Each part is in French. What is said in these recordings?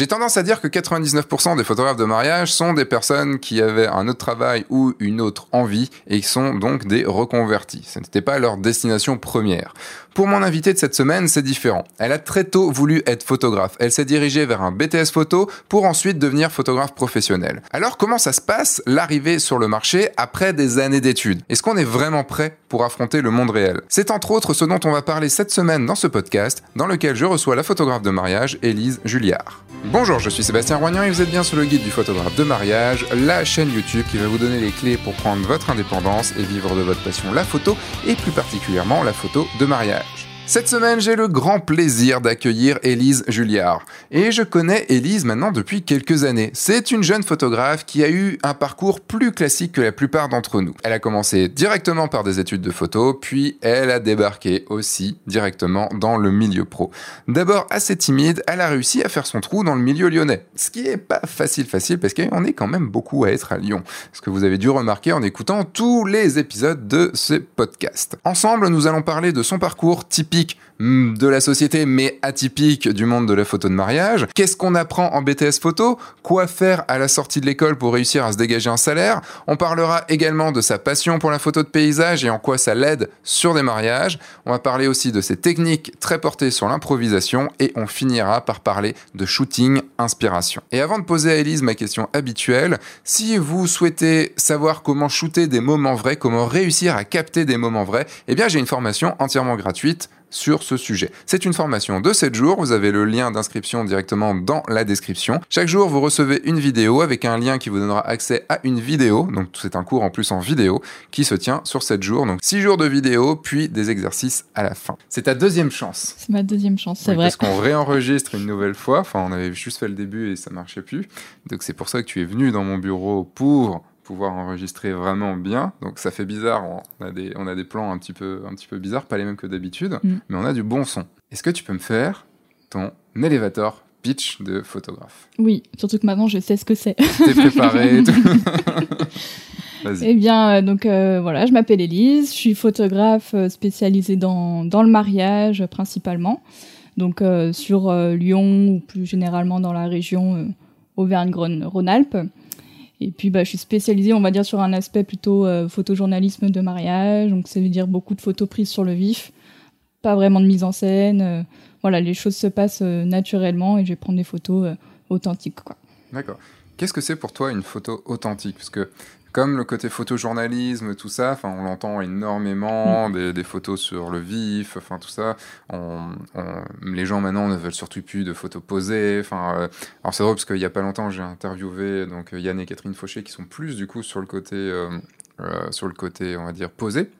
J'ai tendance à dire que 99% des photographes de mariage sont des personnes qui avaient un autre travail ou une autre envie et qui sont donc des reconvertis. Ce n'était pas leur destination première. Pour mon invité de cette semaine, c'est différent. Elle a très tôt voulu être photographe. Elle s'est dirigée vers un BTS photo pour ensuite devenir photographe professionnel. Alors comment ça se passe l'arrivée sur le marché après des années d'études? Est-ce qu'on est vraiment prêt pour affronter le monde réel? C'est entre autres ce dont on va parler cette semaine dans ce podcast dans lequel je reçois la photographe de mariage Élise Julliard. Bonjour, je suis Sébastien Roignan et vous êtes bien sur le guide du photographe de mariage, la chaîne YouTube qui va vous donner les clés pour prendre votre indépendance et vivre de votre passion la photo et plus particulièrement la photo de mariage. Cette semaine, j'ai le grand plaisir d'accueillir Élise Julliard. Et je connais Élise maintenant depuis quelques années. C'est une jeune photographe qui a eu un parcours plus classique que la plupart d'entre nous. Elle a commencé directement par des études de photo, puis elle a débarqué aussi directement dans le milieu pro. D'abord assez timide, elle a réussi à faire son trou dans le milieu lyonnais. Ce qui est pas facile facile parce qu'on est quand même beaucoup à être à Lyon. Ce que vous avez dû remarquer en écoutant tous les épisodes de ce podcast. Ensemble, nous allons parler de son parcours typique Hmm, de la société, mais atypique du monde de la photo de mariage. Qu'est-ce qu'on apprend en BTS photo? Quoi faire à la sortie de l'école pour réussir à se dégager un salaire? On parlera également de sa passion pour la photo de paysage et en quoi ça l'aide sur des mariages. On va parler aussi de ses techniques très portées sur l'improvisation et on finira par parler de shooting inspiration. Et avant de poser à Elise ma question habituelle, si vous souhaitez savoir comment shooter des moments vrais, comment réussir à capter des moments vrais, eh bien j'ai une formation entièrement gratuite sur ce sujet. C'est une formation de 7 jours, vous avez le lien d'inscription directement dans la description. Chaque jour, vous recevez une vidéo avec un lien qui vous donnera accès à une vidéo, donc c'est un cours en plus en vidéo, qui se tient sur 7 jours, donc 6 jours de vidéo, puis des exercices à la fin. C'est ta deuxième chance. C'est ma deuxième chance, c'est vrai. Parce qu'on réenregistre une nouvelle fois, enfin on avait juste fait le début et ça marchait plus, donc c'est pour ça que tu es venu dans mon bureau pour pouvoir enregistrer vraiment bien. Donc ça fait bizarre, on a des, on a des plans un petit, peu, un petit peu bizarres, pas les mêmes que d'habitude, mm. mais on a du bon son. Est-ce que tu peux me faire ton elevator pitch de photographe? Oui, surtout que maintenant je sais ce que c'est. T'es préparé Eh bien, euh, donc euh, voilà, je m'appelle Elise, je suis photographe euh, spécialisée dans, dans le mariage principalement, donc sur Lyon ou plus généralement dans la région Auvergne-Rhône-Alpes. Et puis, bah, je suis spécialisée, on va dire, sur un aspect plutôt euh, photojournalisme de mariage. Donc, ça veut dire beaucoup de photos prises sur le vif, pas vraiment de mise en scène. Euh, voilà, les choses se passent euh, naturellement et je vais prendre des photos authentiques, quoi. D'accord. Qu'est-ce que c'est pour toi une photo authentique? Parce que comme le côté photojournalisme, tout ça, enfin, on l'entend énormément, mm. des, photos sur le vif, enfin tout ça. les gens maintenant ne veulent surtout plus de photos posées. Enfin, euh, alors c'est drôle parce qu'il y a pas longtemps, j'ai interviewé donc Yann et Catherine Fauché qui sont plus du coup sur le côté, euh, euh, sur le côté, on va dire posé.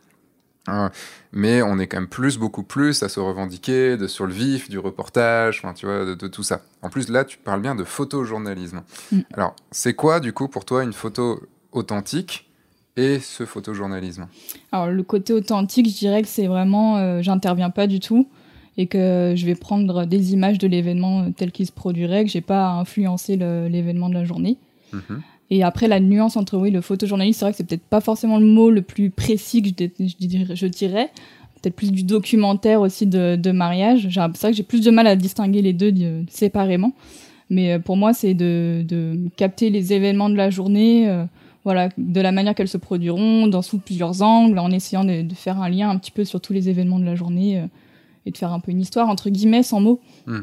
mais on est quand même plus, beaucoup plus à se revendiquer de sur le vif, du reportage, tu vois, de, tout ça. En plus, là, tu parles bien de photojournalisme. Mm. Alors, c'est quoi, du coup, pour toi, une photo authentique et ce photojournalisme Alors le côté authentique, je dirais que c'est vraiment, euh, j'interviens pas du tout et que je vais prendre des images de l'événement euh, tel qu'il se produirait, que j'ai pas à influencer l'événement de la journée. Mhm. Et après la nuance entre oui le photojournalisme, c'est vrai que c'est peut-être pas forcément le mot le plus précis que je, dirais, peut-être plus du documentaire aussi de, mariage. C'est vrai que j'ai plus de mal à distinguer les deux euh, séparément. Mais pour moi, c'est de, capter les événements de la journée, voilà, de la manière qu'elles se produiront, dans sous plusieurs angles, en essayant de, faire un lien un petit peu sur tous les événements de la journée euh, et de faire un peu une histoire, entre guillemets, sans mots. Hmm.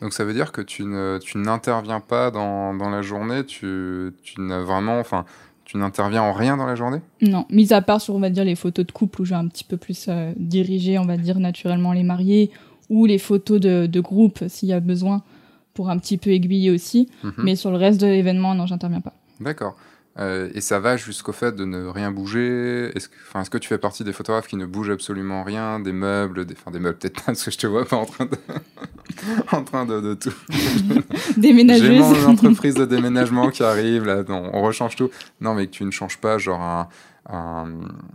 Donc ça veut dire que tu, ne, tu n'interviens pas dans, dans, la journée, tu, tu n'as vraiment, enfin, tu n'interviens en rien dans la journée? Non, mis à part sur, on va dire, les photos de couple où j'ai un petit peu plus euh, dirigé, on va dire, naturellement les mariés, ou les photos de, de groupe s'il y a besoin, pour un petit peu aiguiller aussi. Mhm. Mais sur le reste de l'événement, non, j'interviens pas. D'accord. Euh, et ça va jusqu'au fait de ne rien bouger. Est-ce que, est que tu fais partie des photographes qui ne bougent absolument rien, des meubles, des, enfin des meubles peut-être pas parce que je te vois pas en train de, en train de, de tout. Déménager. J'ai mon entreprise de déménagement qui arrive là, non, on rechange tout. Non, mais que tu ne changes pas, genre un,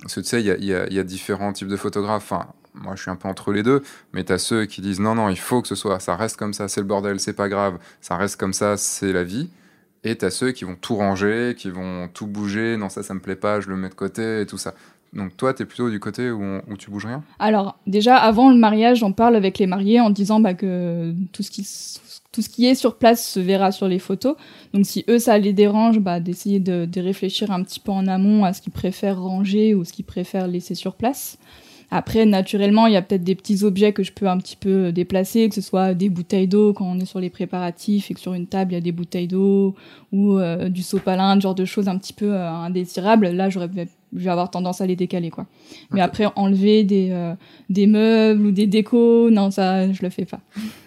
parce que tu sais, il y a, y a, différents types de photographes. Enfin, moi, je suis un peu entre les deux, mais tu as ceux qui disent non, non, il faut que ce soit, ça reste comme ça, c'est le bordel, c'est pas grave, ça reste comme ça, c'est la vie. Et t'as ceux qui vont tout ranger, qui vont tout bouger, non ça ça me plaît pas, je le mets de côté et tout ça. Donc toi, tu es plutôt du côté où, où, tu bouges rien? Alors déjà, avant le mariage, on parle avec les mariés en disant bah, que tout ce tout ce qui est sur place se verra sur les photos. Donc si eux ça les dérange, bah, d'essayer de, de, réfléchir un petit peu en amont à ce qu'ils préfèrent ranger ou ce qu'ils préfèrent laisser sur place. Après, naturellement, il y a peut-être des petits objets que je peux un petit peu déplacer, que ce soit des bouteilles d'eau quand on est sur les préparatifs et que sur une table il y a des bouteilles d'eau ou euh, du sopalin, ce genre de choses un petit peu euh, indésirables. Là, j'aurais je vais avoir tendance à les décaler quoi. Mais après enlever des euh, des meubles ou des décos, non ça je le fais pas.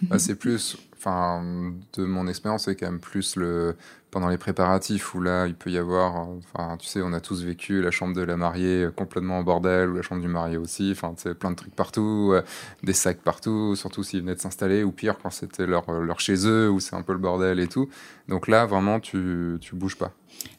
Bah, c'est plus enfin de mon expérience c'est quand même plus le pendant les préparatifs où là il peut y avoir, euh, enfin tu sais, on a tous vécu la chambre de la mariée euh, complètement en bordel ou la chambre du marié aussi, enfin tu sais, plein de trucs partout, euh, des sacs partout, surtout s'ils venaient de s'installer ou pire quand c'était leur, leur chez eux où c'est un peu le bordel et tout. Donc là vraiment tu, tu bouges pas.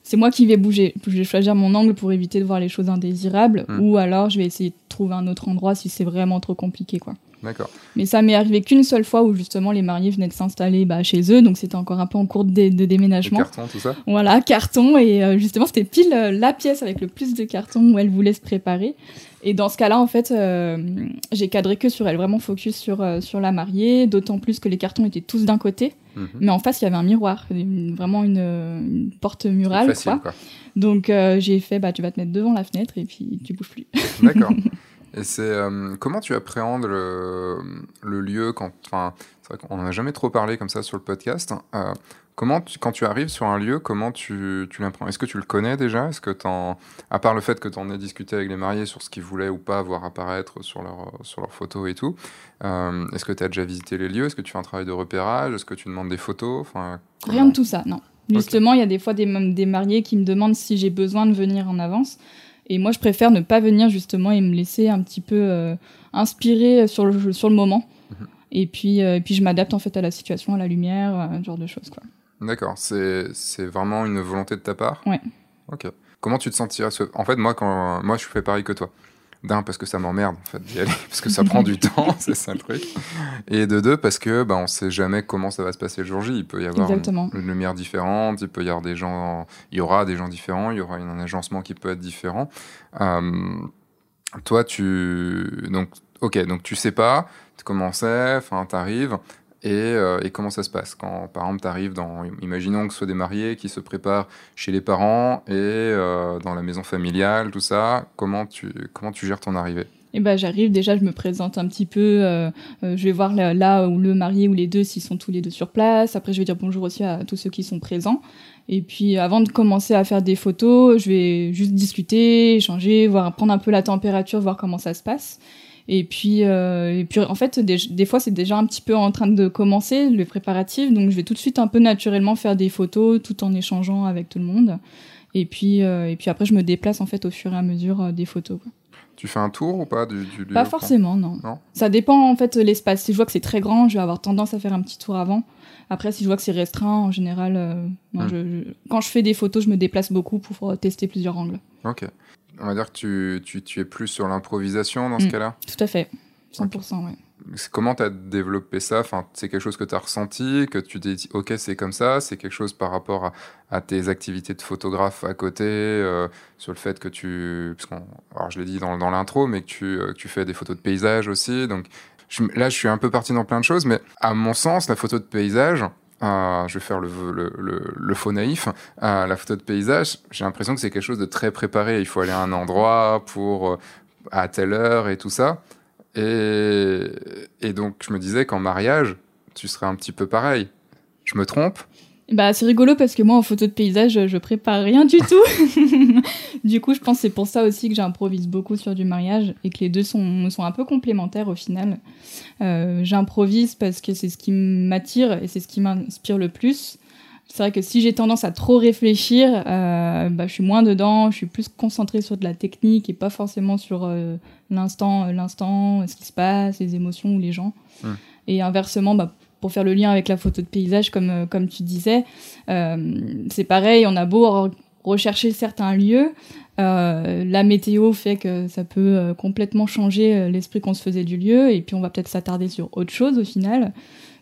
C'est moi qui vais bouger. Je vais choisir mon angle pour éviter de voir les choses indésirables hmm. ou alors je vais essayer de trouver un autre endroit si c'est vraiment trop compliqué quoi. D'accord. Mais ça m'est arrivé qu'une seule fois où justement les mariés venaient de s'installer bah, chez eux, donc c'était encore un peu en cours de, de déménagement. carton, tout ça Voilà, carton, et euh, justement c'était pile euh, la pièce avec le plus de carton où elle voulait se préparer. Et dans ce cas-là, en fait, euh, j'ai cadré que sur elle, vraiment focus sur, sur la mariée, d'autant plus que les cartons étaient tous d'un côté, mhm. mais en face il y avait un miroir, vraiment une, porte murale. Facile, quoi. Donc j'ai fait, bah tu vas te mettre devant la fenêtre et puis tu bouges plus. D'accord. Et c'est euh, comment tu appréhendes le, le lieu quand, enfin, c'est vrai qu'on n'en a jamais trop parlé comme ça sur le podcast. Euh, comment, quand tu arrives sur un lieu, comment tu, tu l'apprends? Est-ce que tu le connais déjà? Est-ce que à part le fait que tu en aies discuté avec les mariés sur ce qu'ils voulaient ou pas voir apparaître sur leurs sur leurs photos et tout, euh, est-ce que tu as déjà visité les lieux? Est-ce que tu fais un travail de repérage? Est-ce que tu demandes des photos? Enfin, Rien de tout ça, non. Justement, il y a des fois des, des mariés qui me demandent si j'ai besoin de venir en avance. Et moi, je préfère ne pas venir justement et me laisser un petit peu euh, inspirer sur le, sur le moment. Mhm. Et puis, euh, et puis je m'adapte en fait à la situation, à la lumière, euh, ce genre de choses. Quoi. D'accord, c'est, c'est vraiment une volonté de ta part? Ouais. Ok. Comment tu te sentirais? En fait, moi, quand, moi, je fais pareil que toi. D'un, parce que ça m'emmerde en fait d'y aller, parce que ça prend du temps, c'est ça le truc. Et de deux, parce que bah, on sait jamais comment ça va se passer le jour J. Il peut y avoir une, lumière différente, il peut y avoir des gens, il y aura des gens différents, il y aura un agencement qui peut être différent. Euh, toi, tu donc ok, donc tu sais pas comment c'est, enfin t'arrives. Euh, et, comment ça se passe quand, par exemple, tu arrives dans, imaginons que ce soit des mariés qui se préparent chez les parents et euh, dans la maison familiale, tout ça, comment tu, comment tu gères ton arrivée? Eh ben, j'arrive, déjà, je me présente un petit peu, euh, je vais voir là, où le marié ou les deux, s'ils sont tous les deux sur place. Après, je vais dire bonjour aussi à tous ceux qui sont présents. Et puis, avant de commencer à faire des photos, je vais juste discuter, échanger, voir, prendre un peu la température, voir comment ça se passe. Et puis, euh, et puis en fait, des, des fois, c'est déjà un petit peu en train de commencer le préparatif, donc je vais tout de suite un peu naturellement faire des photos tout en échangeant avec tout le monde. Et puis, euh, et puis après, je me déplace en fait au fur et à mesure euh, des photos. Quoi. Tu fais un tour ou pas du, du Pas forcément, non. Ça dépend en fait l'espace. Si je vois que c'est très grand, je vais avoir tendance à faire un petit tour avant. Après, si je vois que c'est restreint, en général, euh, non, hmm. je, quand je fais des photos, je me déplace beaucoup pour tester plusieurs angles. Ok on va dire que tu, tu, es plus sur l'improvisation dans ce mm. cas-là Tout à fait, 100%, oui. Comment tu as développé ça? Enfin, C'est quelque chose que tu as ressenti, que tu t'es dit, ok, c'est comme ça, c'est quelque chose par rapport à, tes activités de photographe à côté, euh, sur le fait que tu. Parce alors, je l'ai dit dans, dans l'intro, mais que tu, euh, tu fais des photos de paysage aussi. Donc, là, je suis un peu parti dans plein de choses, mais à mon sens, la photo de paysage, je vais faire le, faux naïf, la photo de paysage, j'ai l'impression que c'est quelque chose de très préparé. Il faut aller à un endroit pour euh, à telle heure et tout ça. Et, et donc je me disais qu'en mariage, tu serais un petit peu pareil. Je me trompe? Bah, c'est rigolo parce que moi, en photo de paysage, je prépare rien du tout. du coup, je pense que c'est pour ça aussi que j'improvise beaucoup sur du mariage et que les deux sont, sont un peu complémentaires au final. Euh, j'improvise parce que c'est ce qui m'attire et c'est ce qui m'inspire le plus. C'est vrai que si j'ai tendance à trop réfléchir, euh, bah, je suis moins dedans, je suis plus concentrée sur de la technique et pas forcément sur euh, l'instant, l'instant, ce qui se passe, les émotions ou les gens. Et inversement, bah, pour faire le lien avec la photo de paysage, comme, euh, comme tu disais, euh, c'est pareil, on a beau rechercher certains lieux, euh, la météo fait que ça peut complètement changer l'esprit qu'on se faisait du lieu, et puis on va peut-être s'attarder sur autre chose au final.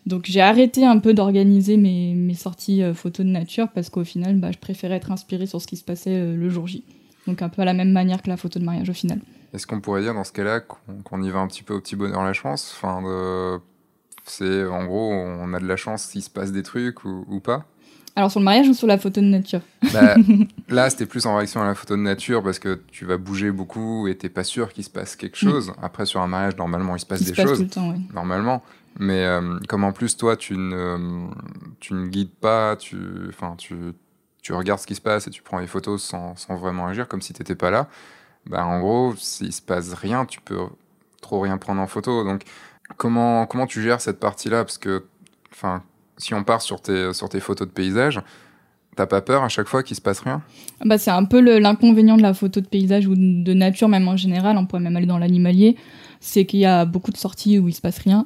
Donc j'ai arrêté un peu d'organiser mes, sorties photos de nature parce qu'au final, bah, je préférais être inspirée sur ce qui se passait le jour J. Donc un peu à la même manière que la photo de mariage au final. Est-ce qu'on pourrait dire dans ce cas-là qu'on y va un petit peu au petit bonheur la chance? Enfin, C'est en gros, on a de la chance s'il se passe des trucs ou, pas alors sur le mariage ou sur la photo de nature? Bah, Là, c'était plus en réaction à la photo de nature parce que tu vas bouger beaucoup et t'es pas sûr qu'il se passe quelque mm. chose. Après, sur un mariage, normalement, il se passe des choses. Tout le temps, Normalement. Mais euh, comme en plus, toi, tu ne, tu ne guides pas, tu, tu, tu regardes ce qui se passe et tu prends les photos sans, sans vraiment agir, comme si tu n'étais pas là. Bah, en gros, s'il se passe rien, tu peux trop rien prendre en photo. Donc, comment, comment tu gères cette partie-là? Parce que, enfin, si on part sur tes, sur tes photos de paysage, T'as pas peur à chaque fois qu'il se passe rien? Bah, C'est un peu l'inconvénient de la photo de paysage ou de nature, même en général. On pourrait même aller dans l'animalier. C'est qu'il y a beaucoup de sorties où il se passe rien.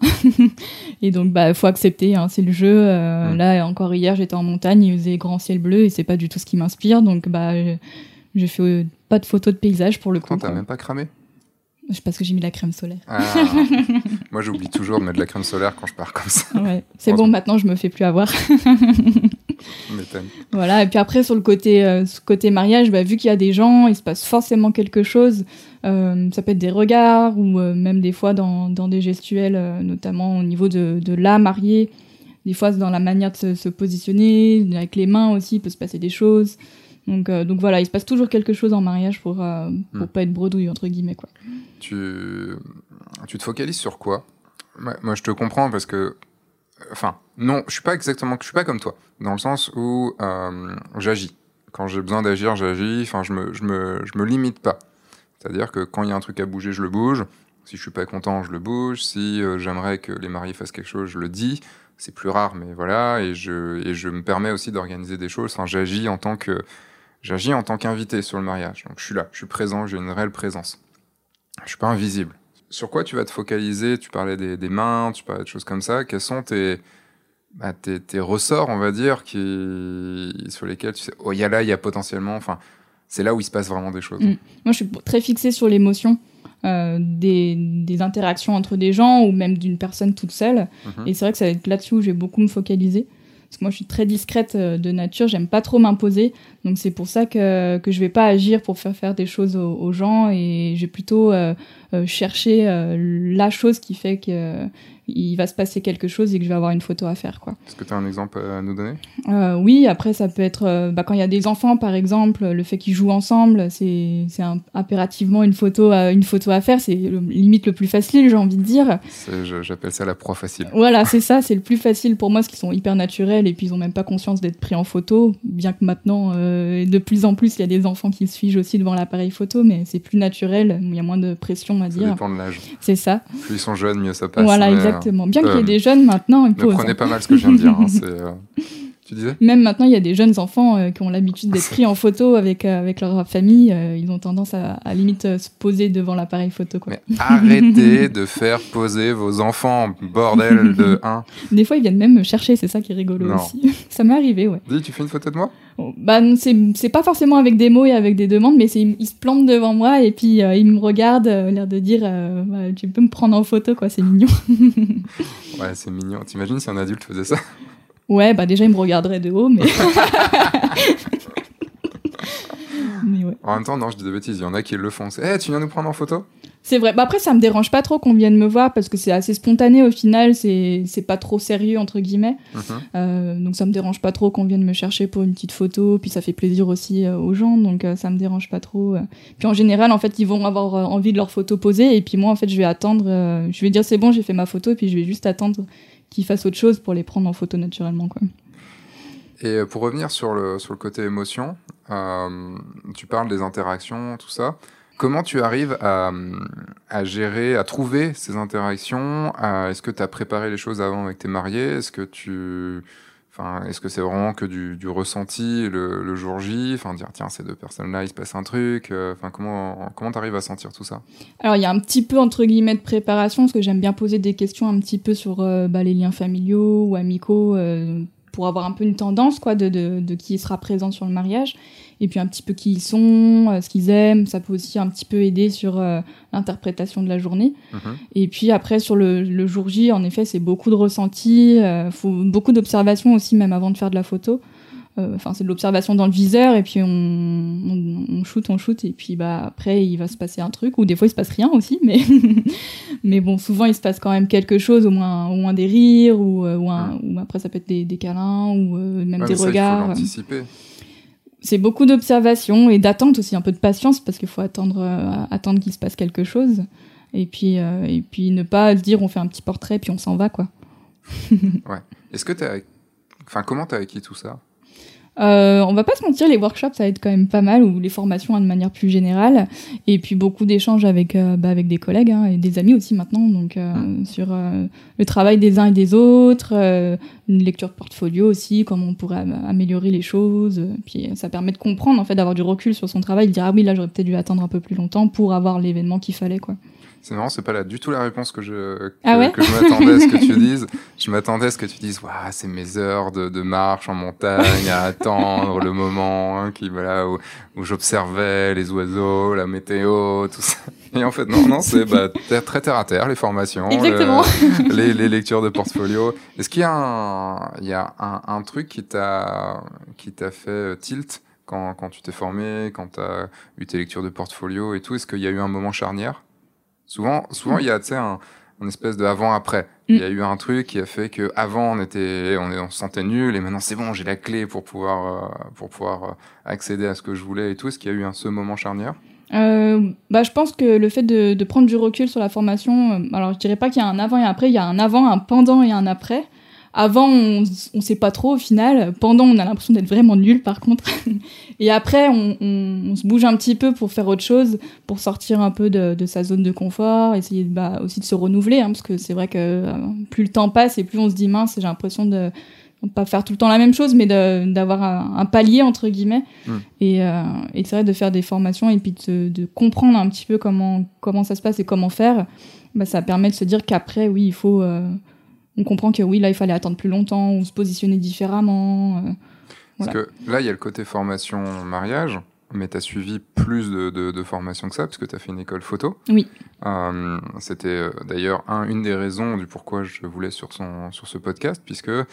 et donc, bah, faut accepter. Hein, c'est le jeu. Euh, mm. Là, encore hier, j'étais en montagne, il faisait grand ciel bleu et c'est pas du tout ce qui m'inspire. Donc, bah, je fais pas de photos de paysage pour le coup. T'as même pas cramé parce que j'ai mis la crème solaire. Ah. Moi, j'oublie toujours de mettre de la crème solaire quand je pars comme ça. Ouais. C'est bon, maintenant, je me fais plus avoir. voilà, et puis après, sur le côté, euh, côté mariage, bah, vu qu'il y a des gens, il se passe forcément quelque chose. Euh, ça peut être des regards ou euh, même des fois dans, dans des gestuels, notamment au niveau de, de la mariée. Des fois, c'est dans la manière de se, se, positionner, avec les mains aussi, il peut se passer des choses. Donc, donc voilà, il se passe toujours quelque chose en mariage pour, pour hmm. pas être bredouille, entre guillemets. Quoi. Tu, tu te focalises sur quoi? Moi, je te comprends parce que enfin, non, je suis pas exactement, je suis pas comme toi, dans le sens où euh, j'agis. Quand j'ai besoin d'agir, j'agis. Enfin, je me, je me, je me limite pas. C'est-à-dire que quand il y a un truc à bouger, je le bouge. Si je suis pas content, je le bouge. Si euh, j'aimerais que les mariés fassent quelque chose, je le dis. C'est plus rare, mais voilà. Et je, et je me permets aussi d'organiser des choses. Enfin, j'agis en tant que, j'agis en tant qu'invité sur le mariage. Donc, je suis là, je suis présent, j'ai une réelle présence. Je suis pas invisible sur quoi tu vas te focaliser? Tu parlais des, mains, tu parlais de choses comme ça. Quels sont bah, tes, tes, ressorts, on va dire, qui, sur lesquels tu sais, oh, il y a là, il y a potentiellement, enfin, c'est là où il se passe vraiment des choses. Mm. Moi, je suis très fixée sur l'émotion. Euh, des, interactions entre des gens ou même d'une personne toute seule. Mm-hmm. Et c'est vrai que ça va être là-dessus où je vais beaucoup me focaliser. Parce que moi, je suis très discrète euh, de nature, j'aime pas trop m'imposer. Donc, c'est pour ça que, que je vais pas agir pour faire faire des choses aux, gens et je vais plutôt euh, euh, chercher la chose qui fait que il va se passer quelque chose et que je vais avoir une photo à faire. quoi. Est-ce que tu as un exemple à nous donner? Euh, Oui, après ça peut être euh, bah, quand il y a des enfants par exemple, le fait qu'ils jouent ensemble, c'est impérativement une photo, à, une photo à faire, c'est limite le plus facile j'ai envie de dire. J'appelle ça la proie facile. Voilà, c'est ça, c'est le plus facile pour moi, parce qu'ils sont hyper naturels et puis ils ont même pas conscience d'être pris en photo, bien que maintenant euh, de plus en plus il y a des enfants qui se figent aussi devant l'appareil photo, mais c'est plus naturel, il y a moins de pression à dire. Ça dépend de l'âge. C'est ça. Plus ils sont jeunes, mieux ça passe. Voilà, exactement. Bien qu'il y ait euh, des jeunes maintenant, ils Ne prenez pas mal ce que je viens de dire. Hein, euh, tu disais Même maintenant, il y a des jeunes enfants euh, qui ont l'habitude d'être pris en photo avec, avec leur famille. ils ont tendance à, à limite se poser devant l'appareil photo. Quoi. Mais arrêtez de faire poser vos enfants, bordel de 1. Des fois, ils viennent même me chercher, c'est ça qui est rigolo aussi. ça m'est arrivé, ouais. Dis, tu fais une photo de moi? Bah, c'est pas forcément avec des mots et avec des demandes, mais c'est il se plante devant moi et puis euh, il me regarde, euh, l'air de dire euh, bah, tu peux me prendre en photo quoi, c'est mignon. ouais, c'est mignon. T'imagines si un adulte faisait ça? Ouais, bah déjà il me regarderait de haut, mais. mais ouais. En même temps, non, je dis des bêtises. Il y en a qui le font. Eh, tu viens nous prendre en photo? C'est vrai. Bah après, ça me dérange pas trop qu'on vienne me voir parce que c'est assez spontané au final. C'est pas trop sérieux, entre guillemets. Mhm. Euh, donc ça me dérange pas trop qu'on vienne me chercher pour une petite photo. Puis ça fait plaisir aussi euh, aux gens. Donc euh, ça me dérange pas trop. Puis en général, en fait, ils vont avoir envie de leur photo posée. Et puis moi, en fait, je vais attendre. je vais dire c'est bon, j'ai fait ma photo. Et puis je vais juste attendre qu'ils fassent autre chose pour les prendre en photo naturellement. Quoi. Et pour revenir sur le, sur le côté émotion, tu parles des interactions, tout ça. Comment tu arrives à, gérer, à trouver ces interactions? Est-ce que tu as préparé les choses avant avec tes mariés? Est-ce que tu... Est-ce que c'est vraiment que du, ressenti le, jour J? Enfin, dire, tiens, ces deux personnes-là, il se passe un truc. Euh, enfin, comment comment t'arrives à sentir tout ça? Alors, il y a un petit peu, entre guillemets, de préparation, parce que j'aime bien poser des questions un petit peu sur euh, bah, les liens familiaux ou amicaux, euh, pour avoir un peu une tendance, quoi, de qui sera présent sur le mariage et puis un petit peu qui ils sont, euh, ce qu'ils aiment. Ça peut aussi un petit peu aider sur euh, l'interprétation de la journée. Mhm. Et puis après, sur le, le, jour J, en effet, c'est beaucoup de ressentis, euh, faut beaucoup d'observations aussi, même avant de faire de la photo. enfin c'est de l'observation dans le viseur et puis on, on, on, shoot on shoot et puis bah après il va se passer un truc ou des fois il se passe rien aussi mais mais bon souvent il se passe quand même quelque chose au moins au moins des rires ou, ou, un, ou après ça peut être des, des câlins ou même Ouais, des mais ça, il faut regards l'anticiper. C'est beaucoup d'observation et d'attente aussi un peu de patience parce qu'il faut attendre euh, attendre qu'il se passe quelque chose. Et puis euh, ne pas dire on fait un petit portrait puis on s'en va quoi. Est-ce que t'as, enfin, comment t'as acquis tout ça? Euh, on va pas se mentir, les workshops ça aide quand même pas mal ou les formations hein, de manière plus générale et puis beaucoup d'échanges avec euh, bah, avec des collègues hein, et des amis aussi maintenant donc euh, sur euh, le travail des uns et des autres, euh, une lecture de portfolio aussi, comment on pourrait am- améliorer les choses. Puis ça permet de comprendre en fait d'avoir du recul sur son travail, de dire ah oui là j'aurais peut-être dû attendre un peu plus longtemps pour avoir l'événement qu'il fallait quoi. C'est marrant, c'est pas là du tout la réponse que je que, Ah ouais que je m'attendais à ce que tu dises. Je m'attendais à ce que tu dises, waouh, c'est mes heures de, de marche en montagne à attendre le moment hein, qui voilà où, où j'observais les oiseaux, la météo, tout ça. Et en fait, non, non, c'est bah, très terre à terre les formations, le- les, les lectures de portfolio. Est-ce qu'il y a un, il y a un, un truc qui t'a qui t'a fait euh, tilt quand, quand tu t'es formé, quand tu as eu tes lectures de portfolio et tout? Est-ce qu'il y a eu un moment charnière? Souvent, souvent il y a tu sais, un, un espèce de avant-après. Il y a eu un truc qui a fait que avant on était, on, se sentait nul et maintenant c'est bon, j'ai la clé pour pouvoir, euh, pour pouvoir euh, accéder à ce que je voulais et tout. Est-ce qu'il y a eu un ce moment charnière? Euh, bah, je pense que le fait de, de prendre du recul sur la formation, euh, alors je dirais pas qu'il y a un avant et un après, il y a un avant, un pendant et un après. Avant, on, on sait pas trop au final. Pendant, on a l'impression d'être vraiment nul par contre. et après, on, on, on se bouge un petit peu pour faire autre chose, pour sortir un peu de, de sa zone de confort, essayer de, bah, aussi de se renouveler, hein, parce que c'est vrai que euh, plus le temps passe et plus on se dit mince, j'ai l'impression de pas faire tout le temps la même chose, mais d'avoir un, un palier entre guillemets. Mm. Et, euh, et c'est vrai de faire des formations et puis de, comprendre un petit peu comment comment ça se passe et comment faire. Bah, ça permet de se dire qu'après, oui, il faut. euh, on comprend que oui, là, il fallait attendre plus longtemps ou se positionner différemment. euh. Parce que là, il y a le côté formation mariage, mais tu as suivi plus de, de, de formations que ça, parce que tu as fait une école photo. Oui. Euh, C'était euh, d'ailleurs un, une des raisons du pourquoi je voulais sur, son, sur ce podcast, puisque euh,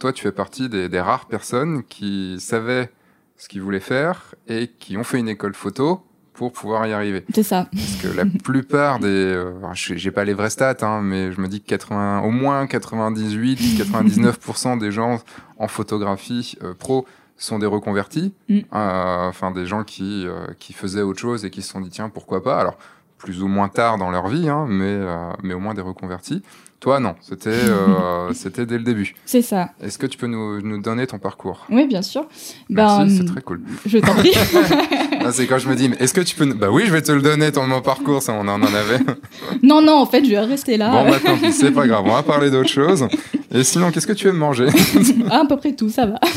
toi, tu fais partie des, des rares personnes qui savaient ce qu'ils voulaient faire et qui ont fait une école photo pour pouvoir y arriver. C'est ça. Parce que la plupart des, euh, j'ai pas les vraies stats, hein, mais je me dis que 80, au moins 98-99% des gens en photographie euh, pro sont des reconvertis, Mm. Euh, enfin des gens qui euh, qui faisaient autre chose et qui se sont dit tiens pourquoi pas? Alors plus ou moins tard dans leur vie, hein, mais euh, mais au moins des reconvertis. Toi non, c'était euh, c'était dès le début. C'est ça. Est-ce que tu peux nous, nous donner ton parcours? Oui, bien sûr. Merci, Ben, c'est très cool. Je t'en prie. Ah, c'est quand je me dis, mais est-ce que tu peux... Bah oui, je vais te le donner, ton mon parcours, ça on en avait. non, non, en fait, je vais rester là. Bon, bah tant pis, c'est pas grave, on va parler d'autre chose. Et sinon, qu'est-ce que tu aimes manger? Ah, à peu près tout, ça va.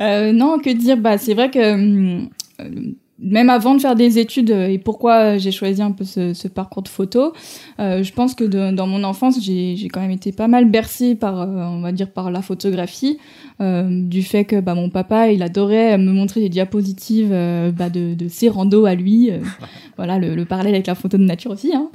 Euh, non, que dire Bah, c'est vrai que hum, euh, même avant de faire des études euh, et pourquoi j'ai choisi un peu ce, ce parcours de photo, euh, je pense que de- dans mon enfance, j'ai quand même été pas mal bercée par, euh, on va dire, par la photographie, euh, du fait que bah, mon papa, il adorait me montrer des diapositives euh, bah, de, de ses randos à lui. euh, voilà, le, le parallèle avec la photo de nature aussi. Hein.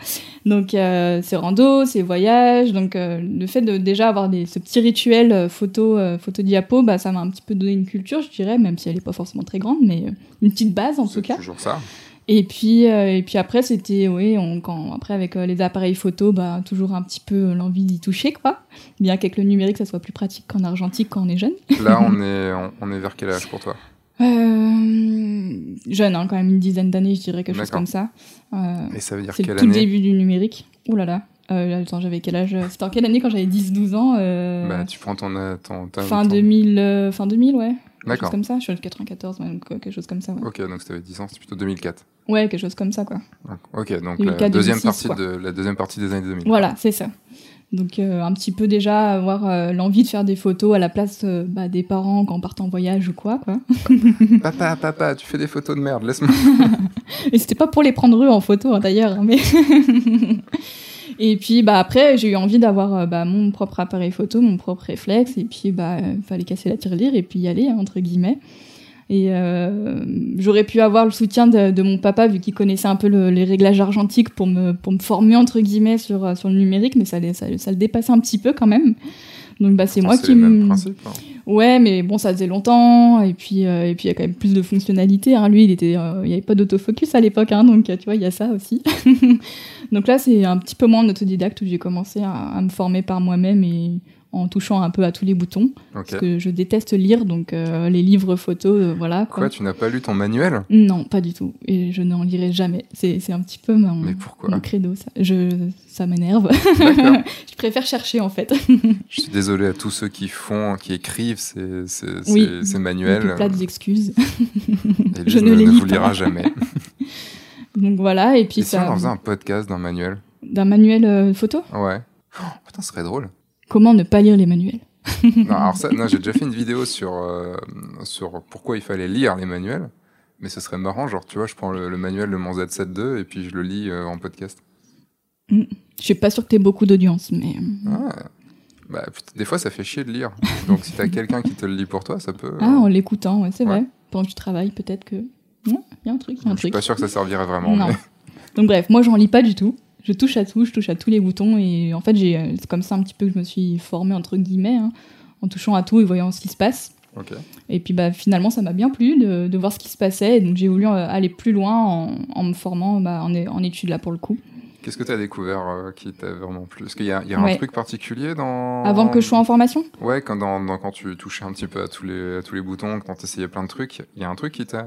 Donc, euh, ses randos, ses voyages. Donc, euh, le fait de déjà avoir des, ce petit rituel euh, photo, euh, photo diapo, bah, ça m'a un petit peu donné une culture, je dirais, même si elle n'est pas forcément très grande, mais euh, une petite base en tout C'est cas. toujours ça. Et puis, euh, et puis après, c'était, oui, on, quand, après avec euh, les appareils photo, bah, toujours un petit peu l'envie d'y toucher, quoi. Bien qu'avec le numérique, ça soit plus pratique qu'en argentique quand on est jeune. Là, on est, on, on est vers quel âge pour toi? Euh, jeune, hein, quand même une dizaine d'années, je dirais, quelque chose comme ça. Euh, Et ça veut dire c'est quelle le tout année? début du numérique. Ouh là là. Euh, attends, j'avais quel âge? C'était en quelle année quand j'avais 10-12 ans euh, Bah, tu prends ton... euh, ton, fin, ton- 2000, euh, fin 2000, ouais. Quelque chose comme ça. Je suis en 94, ouais, donc, quelque chose comme ça, ouais. Ok, donc t'avais 10 ans, c'est plutôt 2004. Ouais, quelque chose comme ça, quoi. Ok, donc 2004, la deuxième, 2006, partie quoi. de, la deuxième partie des années 2000. Voilà, c'est ça. Donc euh, un petit peu déjà avoir euh, l'envie de faire des photos à la place euh, bah, des parents quand on part en voyage ou quoi, quoi. Papa, papa, tu fais des photos de merde, laisse-moi. Et c'était pas pour les prendre eux en photo hein, d'ailleurs, mais. et puis bah après j'ai eu envie d'avoir euh, bah, mon propre appareil photo, mon propre réflexe, et puis bah euh, fallait casser la tirelire et puis y aller hein, entre guillemets. Et euh, j'aurais pu avoir le soutien de, mon papa vu qu'il connaissait un peu le- les réglages argentiques pour me former entre guillemets sur le numérique, mais ça le dépassait un petit peu quand même. Donc bah c'est moi qui me- hein. Ouais, mais bon, ça faisait longtemps, et puis euh, et puis il y a quand même plus de fonctionnalités. Hein. Lui, il était, il n'y avait pas d'autofocus à l'époque, hein, donc tu vois, il y a ça aussi. donc là, c'est un petit peu moins autodidacte où j'ai commencé à, à, me former par moi-même et en touchant un peu à tous les boutons. Parce que je déteste lire, donc euh, les livres photos, euh, voilà. Quoi. tu n'as pas lu ton manuel? Non, pas du tout. Et je n'en lirai jamais. C'est un petit peu mon, Mais pourquoi? credo. Ça, je, ça m'énerve. je préfère chercher, en fait. je suis désolé à tous ceux qui font, qui écrivent ces, ces, oui, ces, manuels. Plein d'excuses. je ne, les vous lira jamais. donc voilà, et puis et ça... si on en faisait un podcast d'un manuel? D'un manuel euh, photo? Ouais. Oh, putain, ce serait drôle. Comment ne pas lire les manuels? Non, alors ça, non, j'ai déjà fait une vidéo sur, euh, sur pourquoi il fallait lire les manuels, mais ce serait marrant, genre, tu vois, je prends le, manuel de mon Z7 II et puis je le lis euh, en podcast. Mm. Je suis pas sûr que tu aies beaucoup d'audience, mais. Euh, ah, bah, des fois, ça fait chier de lire. Donc, si tu as quelqu'un qui te le lit pour toi, ça peut. Ah, en l'écoutant, ouais, c'est vrai. Pendant que tu travailles, peut-être que. Il y a un truc, y a un je suis pas sûr que ça servirait vraiment. Non. Donc, bref, moi, j'en lis pas du tout je touche à tout, je touche à tous les boutons et en fait j'ai c'est comme ça un petit peu que je me suis formée entre guillemets hein, en touchant à tout et voyant ce qui se passe. Et puis bah finalement ça m'a bien plu de, de, voir ce qui se passait et donc j'ai voulu euh, aller plus loin en, en me formant bah, en, en études là pour le coup. Qu'est-ce que tu as découvert euh, qui t'a vraiment plu? Est-ce qu'il y a, y a un truc particulier dans... Avant que je sois en formation? Ouais, quand, dans, quand tu touchais un petit peu à tous les, à tous les boutons, quand tu essayais plein de trucs, il y a un truc qui t'a...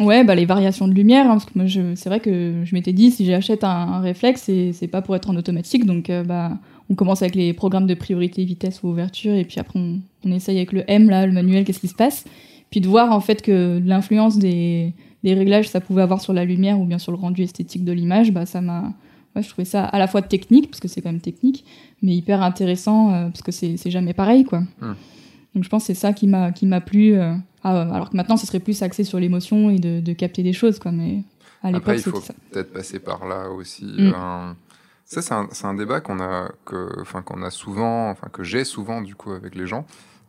Ouais, bah, les variations de lumière, hein, parce que moi c'est vrai que je m'étais dit, si j'achète un, un, réflexe, c'est pas pour être en automatique, donc euh, bah, on commence avec les programmes de priorité, vitesse ou ouverture, et puis après on, on essaye avec le M, là, le manuel, qu'est-ce qui se passe? Puis de voir en fait que l'influence des, des réglages ça pouvait avoir sur la lumière ou bien sur le rendu esthétique de l'image, bah, ça m'a je trouvais ça à la fois technique, parce que c'est quand même technique, mais hyper intéressant, euh, parce que c'est jamais pareil, quoi. Hmm. Donc je pense que c'est ça qui m'a qui m'a plu. Euh, alors que maintenant, ce serait plus axé sur l'émotion et de, de, capter des choses, quoi. Mais à l'époque, il faut peut-être passer par là aussi. Hmm. Ça, c'est un, un, débat qu'on a, que, enfin, qu'on a souvent, enfin, que j'ai souvent, du coup, avec les gens.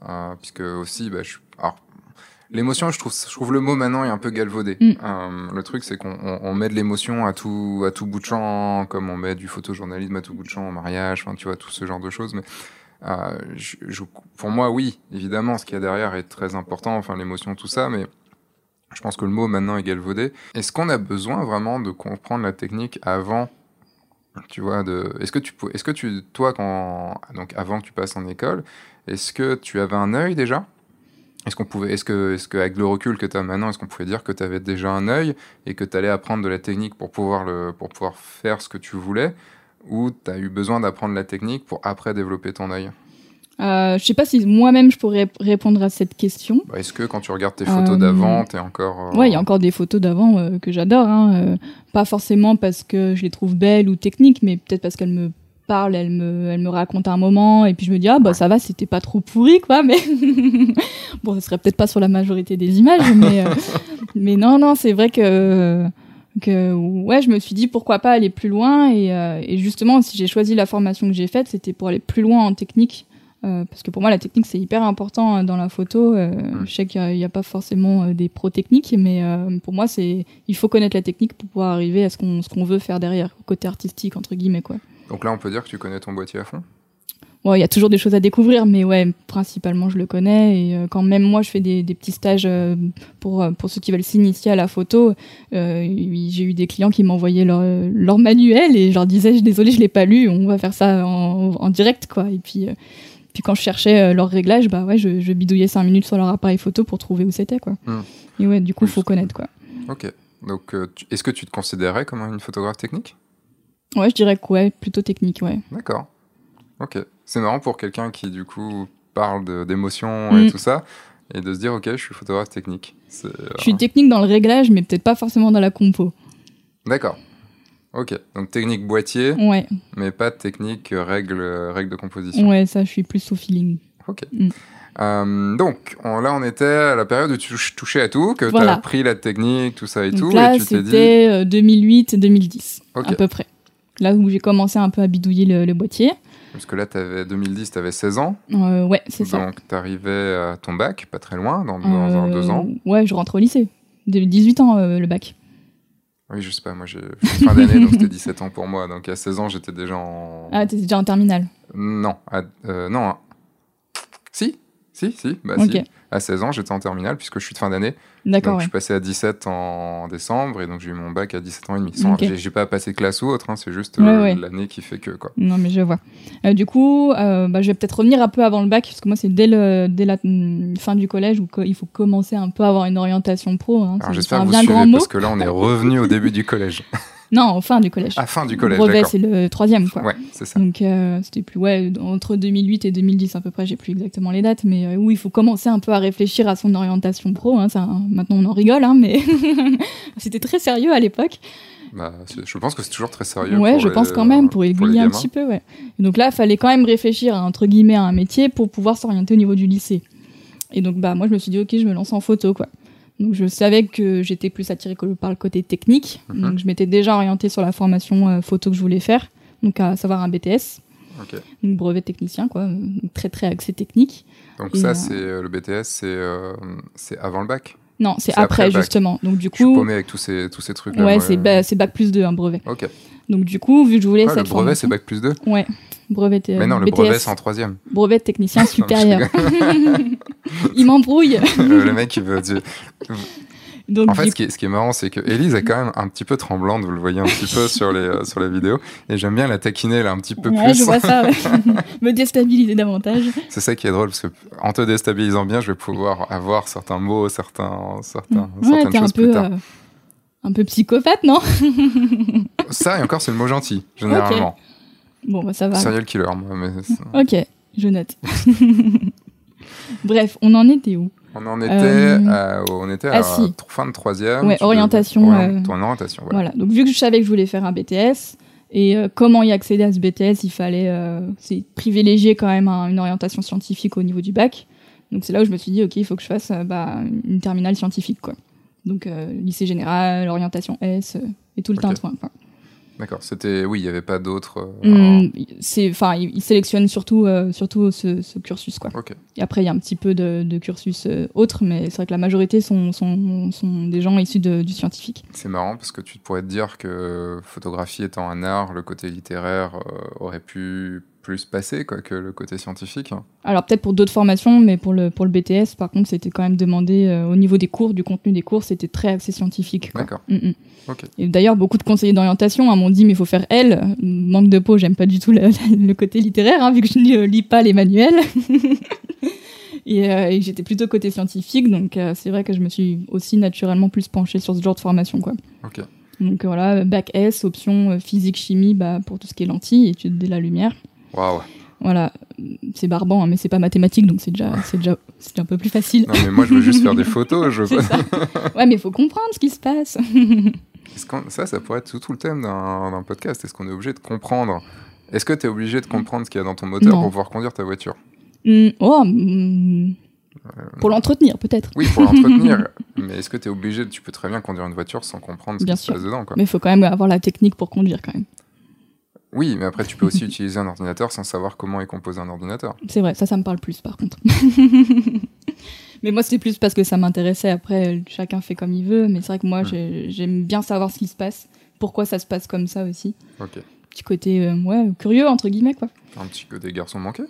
Euh, puisque aussi, bah, je, alors, L'émotion, je trouve, je trouve le mot maintenant est un peu galvaudé. Mm. Euh, le truc, c'est qu'on met de l'émotion à tout, à tout bout de champ, comme on met du photojournalisme à tout bout de champ, au mariage, enfin, tu vois, tout ce genre de choses. Mais euh, je, pour moi, oui, évidemment, ce qu'il y a derrière est très important, enfin, l'émotion, tout ça, mais je pense que le mot maintenant est galvaudé. Est-ce qu'on a besoin vraiment de comprendre la technique avant tu vois, de, est-ce que tu, est-ce que tu, toi, quand, donc avant que tu passes en école, est-ce que tu avais un œil déjà? Est-ce qu'on pouvait, est-ce que, est-ce que avec le recul que tu as maintenant, est-ce qu'on pouvait dire que tu avais déjà un œil et que tu allais apprendre de la technique pour pouvoir le, pour pouvoir faire ce que tu voulais, ou tu as eu besoin d'apprendre la technique pour après développer ton œil? Euh, je sais pas si moi-même je pourrais répondre à cette question. Bah, est-ce que quand tu regardes tes photos euh, d'avant, t'es encore. Euh... Ouais, il y a encore des photos d'avant euh, que j'adore. Hein, euh, pas forcément parce que je les trouve belles ou techniques, mais peut-être parce qu'elles me parle, elle me, elle me raconte un moment, et puis je me dis ah bah ça va, c'était pas trop pourri quoi, mais bon, ce serait peut-être pas sur la majorité des images, mais euh, mais non non, c'est vrai que que ouais, je me suis dit pourquoi pas aller plus loin, et, euh, et justement si j'ai choisi la formation que j'ai faite, c'était pour aller plus loin en technique. Euh, parce que pour moi, la technique, c'est hyper important hein, dans la photo. Je sais qu'il n'y a, a, pas forcément des pros techniques, mais pour moi, c'est il faut connaître la technique pour pouvoir arriver à ce qu'on ce qu'on veut faire derrière, côté artistique, entre guillemets. quoi. Donc là, on peut dire que tu connais ton boîtier à fond il y a toujours des choses à découvrir, mais ouais, principalement je le connais. Et euh, quand même moi je fais des, des petits stages euh, pour euh, pour ceux qui veulent s'initier à la photo, j'ai eu des clients qui m'envoyaient leur, leur manuel et je leur disais désolé je l'ai pas lu, on va faire ça en, en direct quoi. Et puis puis quand je cherchais leur réglage, bah ouais, je, je, bidouillais cinq minutes sur leur appareil photo pour trouver où c'était quoi. Hmm. Et ouais, du coup, il faut connaître quoi. Ok. Donc, est-ce que tu te considérais comme une photographe technique? Ouais, je dirais que ouais, plutôt technique, ouais. D'accord. Ok. C'est marrant pour quelqu'un qui, du coup, parle d'émotions et mm. tout ça, et de se dire, ok, je suis photographe technique. Je suis euh, technique dans le réglage, mais peut-être pas forcément dans la compo. D'accord. Ok. Donc technique boîtier, ouais. mais pas technique règle, règle de composition. Ouais, ça, je suis plus au feeling. Ok. Mm. Euh, donc là, on était à la période où tu touchais à tout, que tu as appris la technique, tout ça et tout. Là, c'était 2008-2010, euh, à peu près là où j'ai commencé un peu à bidouiller le, boîtier. Parce que là, avais, 2010, tu avais 16 ans. Euh, ouais, c'est ça. Donc, tu arrivais à ton bac, pas très loin, dans, dans deux ans. Euh, ouais, je rentre au lycée. 18 ans, euh, le bac. Oui, je sais pas, moi j'ai fin d'année, donc c'était 17 ans pour moi. Donc à 16 ans, j'étais déjà en. Ah, t'étais déjà en terminale Non, non. Si Si, si, bah Ok. si. À 16 ans, j'étais en terminale puisque je suis de fin d'année. D'accord, Donc ouais. je suis passé à 17 en décembre et donc j'ai eu mon bac à 17 ans et demi. Sans- Ok. j'ai- pas passé classe ou autre, hein, c'est juste Ouais, euh, ouais. l'année qui fait que quoi. Non, mais je vois. Euh, du coup, euh, bah, je vais peut-être revenir un peu avant le bac, parce que moi, c'est dès, le, dès la fin du collège où il faut commencer un peu à avoir une orientation pro. Hein. Alors j'espère que vous suivez parce que là on est revenu au début du collège. Non, fin du collège. À fin du collège, Brevet, c'est le troisième, quoi. Ouais, c'est ça. Donc, euh, c'était plus, ouais, entre 2008 et 2010 à peu près, j'ai plus exactement les dates, mais euh, où il faut commencer un peu à réfléchir à son orientation pro. Hein, ça, maintenant, on en rigole, hein, mais c'était très sérieux à l'époque. Bah, je pense que c'est toujours très sérieux. Ouais, je les- pense quand même, pour aiguiller un gamins. petit peu, ouais. Et donc là, il fallait quand même réfléchir, à, entre guillemets, à un métier pour pouvoir s'orienter au niveau du lycée. Et donc, bah, moi, je me suis dit, ok, je me lance en photo, quoi. Donc, je savais que j'étais plus attirée par le côté technique. Mhm. Donc, je m'étais déjà orientée sur la formation euh, photo que je voulais faire, donc à savoir un BTS, Ok. donc brevet technicien, quoi. Donc, très, très axé technique. Donc Et, ça, euh, c'est euh, le BTS, c'est c'est avant le bac? Non, c'est après justement. Donc, du Je suis coup, paumé avec tous ces tous ces trucs. là ouais, c'est ba- c'est bac plus 2, un brevet. Ok. Donc, du coup, vu que je voulais Ah, le brevet, c'est bac plus 2 Ouais, brevet euh, Mais non, le BTS. brevet, c'est en troisième. brevet de technicien Non, supérieur. il m'embrouille. le mec, il veut dire. Donc, En fait, du ce qui est, ce qui est marrant, c'est que Elise est quand même un petit peu tremblante, vous le voyez un petit peu sur les, euh, sur les vidéos. Et j'aime bien la taquiner là un petit peu ouais, plus. je vois ça, ouais. me déstabiliser davantage. C'est ça qui est drôle, parce que en te déstabilisant bien, je vais pouvoir avoir certains mots, certains, certains, Ouais, certaines t'es un choses plus peu, tard. euh, un peu psychopathe, non? Ça, et encore, c'est le mot gentil, généralement. Bon, bah ça va. Serial killer, moi. Mais Ok, je note. Bref, on en était où? On en était, Euh, à, on était à si. tr- fin de troisième. Ouais, orientation, devais- euh, ton orientation, voilà. Voilà, donc vu que je savais que je voulais faire un BTS, et euh, comment y accéder à ce BTS, il fallait euh, c'est privilégier quand même un- une orientation scientifique au niveau du bac. Donc c'est là où je me suis dit, ok, il faut que je fasse bah, une terminale scientifique, quoi. Donc lycée général, orientation S, et tout le Ok. tintouin. quoi. D'accord, c'était. Oui, il n'y avait pas d'autres. euh, Hum, c'est, enfin, il il sélectionne surtout, euh, surtout ce, ce cursus, quoi. Et après, il y a un petit peu de, de cursus euh, autres, mais c'est vrai que la majorité sont, sont, sont des gens issus de- du scientifique. C'est marrant parce que tu pourrais te dire que photographie étant un art, le côté littéraire euh, aurait pu plus quoi, que le côté scientifique. Alors peut-être pour d'autres formations, mais pour le, pour le BTS, par contre, c'était quand même demandé euh, au niveau des cours, du contenu des cours, c'était très axé scientifique. D'accord. Mm, mm. Et d'ailleurs, beaucoup de conseillers d'orientation hein, m'ont dit, mais il faut faire L. Manque de peau, j'aime pas du tout le, le côté littéraire, hein, vu que je ne lis pas les manuels. et euh, et j'étais plutôt côté scientifique, donc euh, c'est vrai que je me suis aussi naturellement plus penchée sur ce genre de formation. Quoi. Ok. Donc voilà, bac S, option physique-chimie bah, pour tout ce qui est lentilles, études de la lumière. Waouh. Voilà, c'est barbant, hein, mais c'est pas mathématique, donc c'est déjà, c'est déjà, c'est un peu plus facile. Non, mais moi, je veux juste faire des photos. Je... Ça. Ouais, mais il faut comprendre ce qui se passe. Est-ce ça, ça pourrait être tout, tout le thème d'un podcast. Est-ce qu'on est obligé de comprendre? Est-ce que tu es obligé de comprendre ce qu'il y a dans ton moteur Non. pour pouvoir conduire ta voiture? Hmm, oh, hmm, pour l'entretenir, peut-être. Oui, pour l'entretenir. mais est-ce que tu es obligé Tu peux très bien conduire une voiture sans comprendre ce Bien qui se passe dedans. Quoi. Mais il faut quand même avoir la technique pour conduire, quand même. Oui, mais après, tu peux aussi utiliser un ordinateur sans savoir comment est composé un ordinateur. C'est vrai, ça, ça me parle plus, par contre. mais moi, c'était plus parce que ça m'intéressait. Après, chacun fait comme il veut. Mais c'est vrai que moi, Hmm. j'ai- j'aime bien savoir ce qui se passe, pourquoi ça se passe comme ça aussi. Ok. Petit côté, euh, ouais, curieux, entre guillemets, quoi. Un petit côté garçon manqué?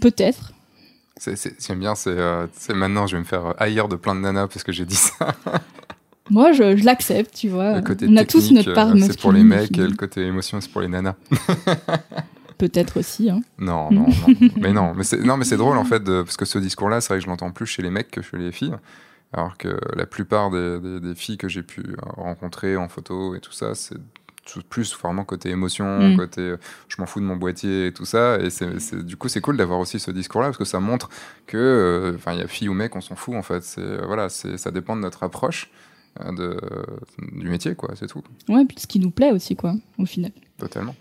Peut-être. J'aime bien, c'est euh, c'est maintenant je vais me faire euh, haïr de plein de nanas parce que j'ai dit ça. Moi, je, je l'accepte, tu vois. On a tous notre part euh, c'est pour les masculine, mecs et le côté émotion, c'est pour les nanas. Peut-être aussi, hein. Non, non, non. mais non, mais c'est non, mais c'est drôle en fait de- parce que ce discours-là, c'est vrai que je l'entends plus chez les mecs que chez les filles. Alors que la plupart des, des- des filles que j'ai pu euh, rencontrer en photo et tout ça, c'est plus vraiment côté émotion, Mm. côté euh, je m'en fous de mon boîtier et tout ça. Et c'est, c'est- du coup, c'est cool d'avoir aussi ce discours-là parce que ça montre que, euh, enfin, il y a filles ou mecs, on s'en fout en fait. C'est voilà, c'est ça dépend de notre approche de, du métier, quoi. C'est tout, Ouais, puis ce qui nous plaît aussi, quoi, au final. totalement.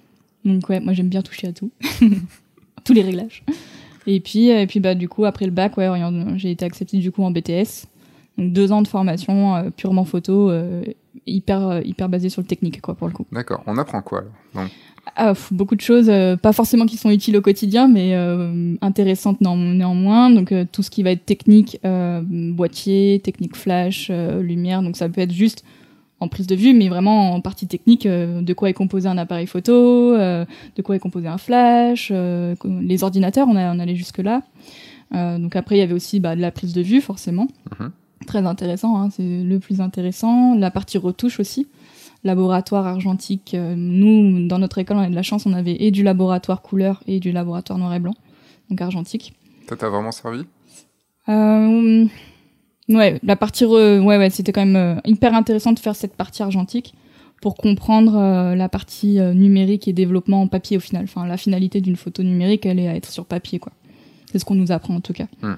Donc ouais, moi j'aime bien toucher à tout. Tous les réglages. Et puis, et puis bah, du coup, après le bac, ouais, j'ai été acceptée du coup en BTS. Donc deux ans de formation euh, purement photo, euh, hyper, euh, hyper basée sur le technique, quoi, pour le coup. D'accord. On apprend quoi alors? Donc, Ah, beaucoup de choses, euh, pas forcément qui sont utiles au quotidien, mais euh, intéressantes néan- néanmoins. Donc euh, tout ce qui va être technique, boîtier, technique flash, lumière. Donc ça peut être juste en prise de vue, mais vraiment en partie technique, de quoi est composé un appareil photo, de quoi est composé un flash, les ordinateurs, on, a, on allait jusque là. donc après, il y avait aussi bah, de la prise de vue, forcément. Mhm. Très intéressant, hein, c'est le plus intéressant. La partie retouche aussi. Laboratoire argentique. nous, dans notre école, on a de la chance, on avait et du laboratoire couleur et du laboratoire noir et blanc, donc argentique. Ça t'a vraiment servi? Ouais, la partie ouais ouais, c'était quand même hyper intéressant de faire cette partie argentique pour comprendre euh, la partie euh, numérique et développement en papier au final. Enfin, la finalité d'une photo numérique, elle est à être sur papier, quoi. C'est ce qu'on nous apprend en tout cas. Hmm.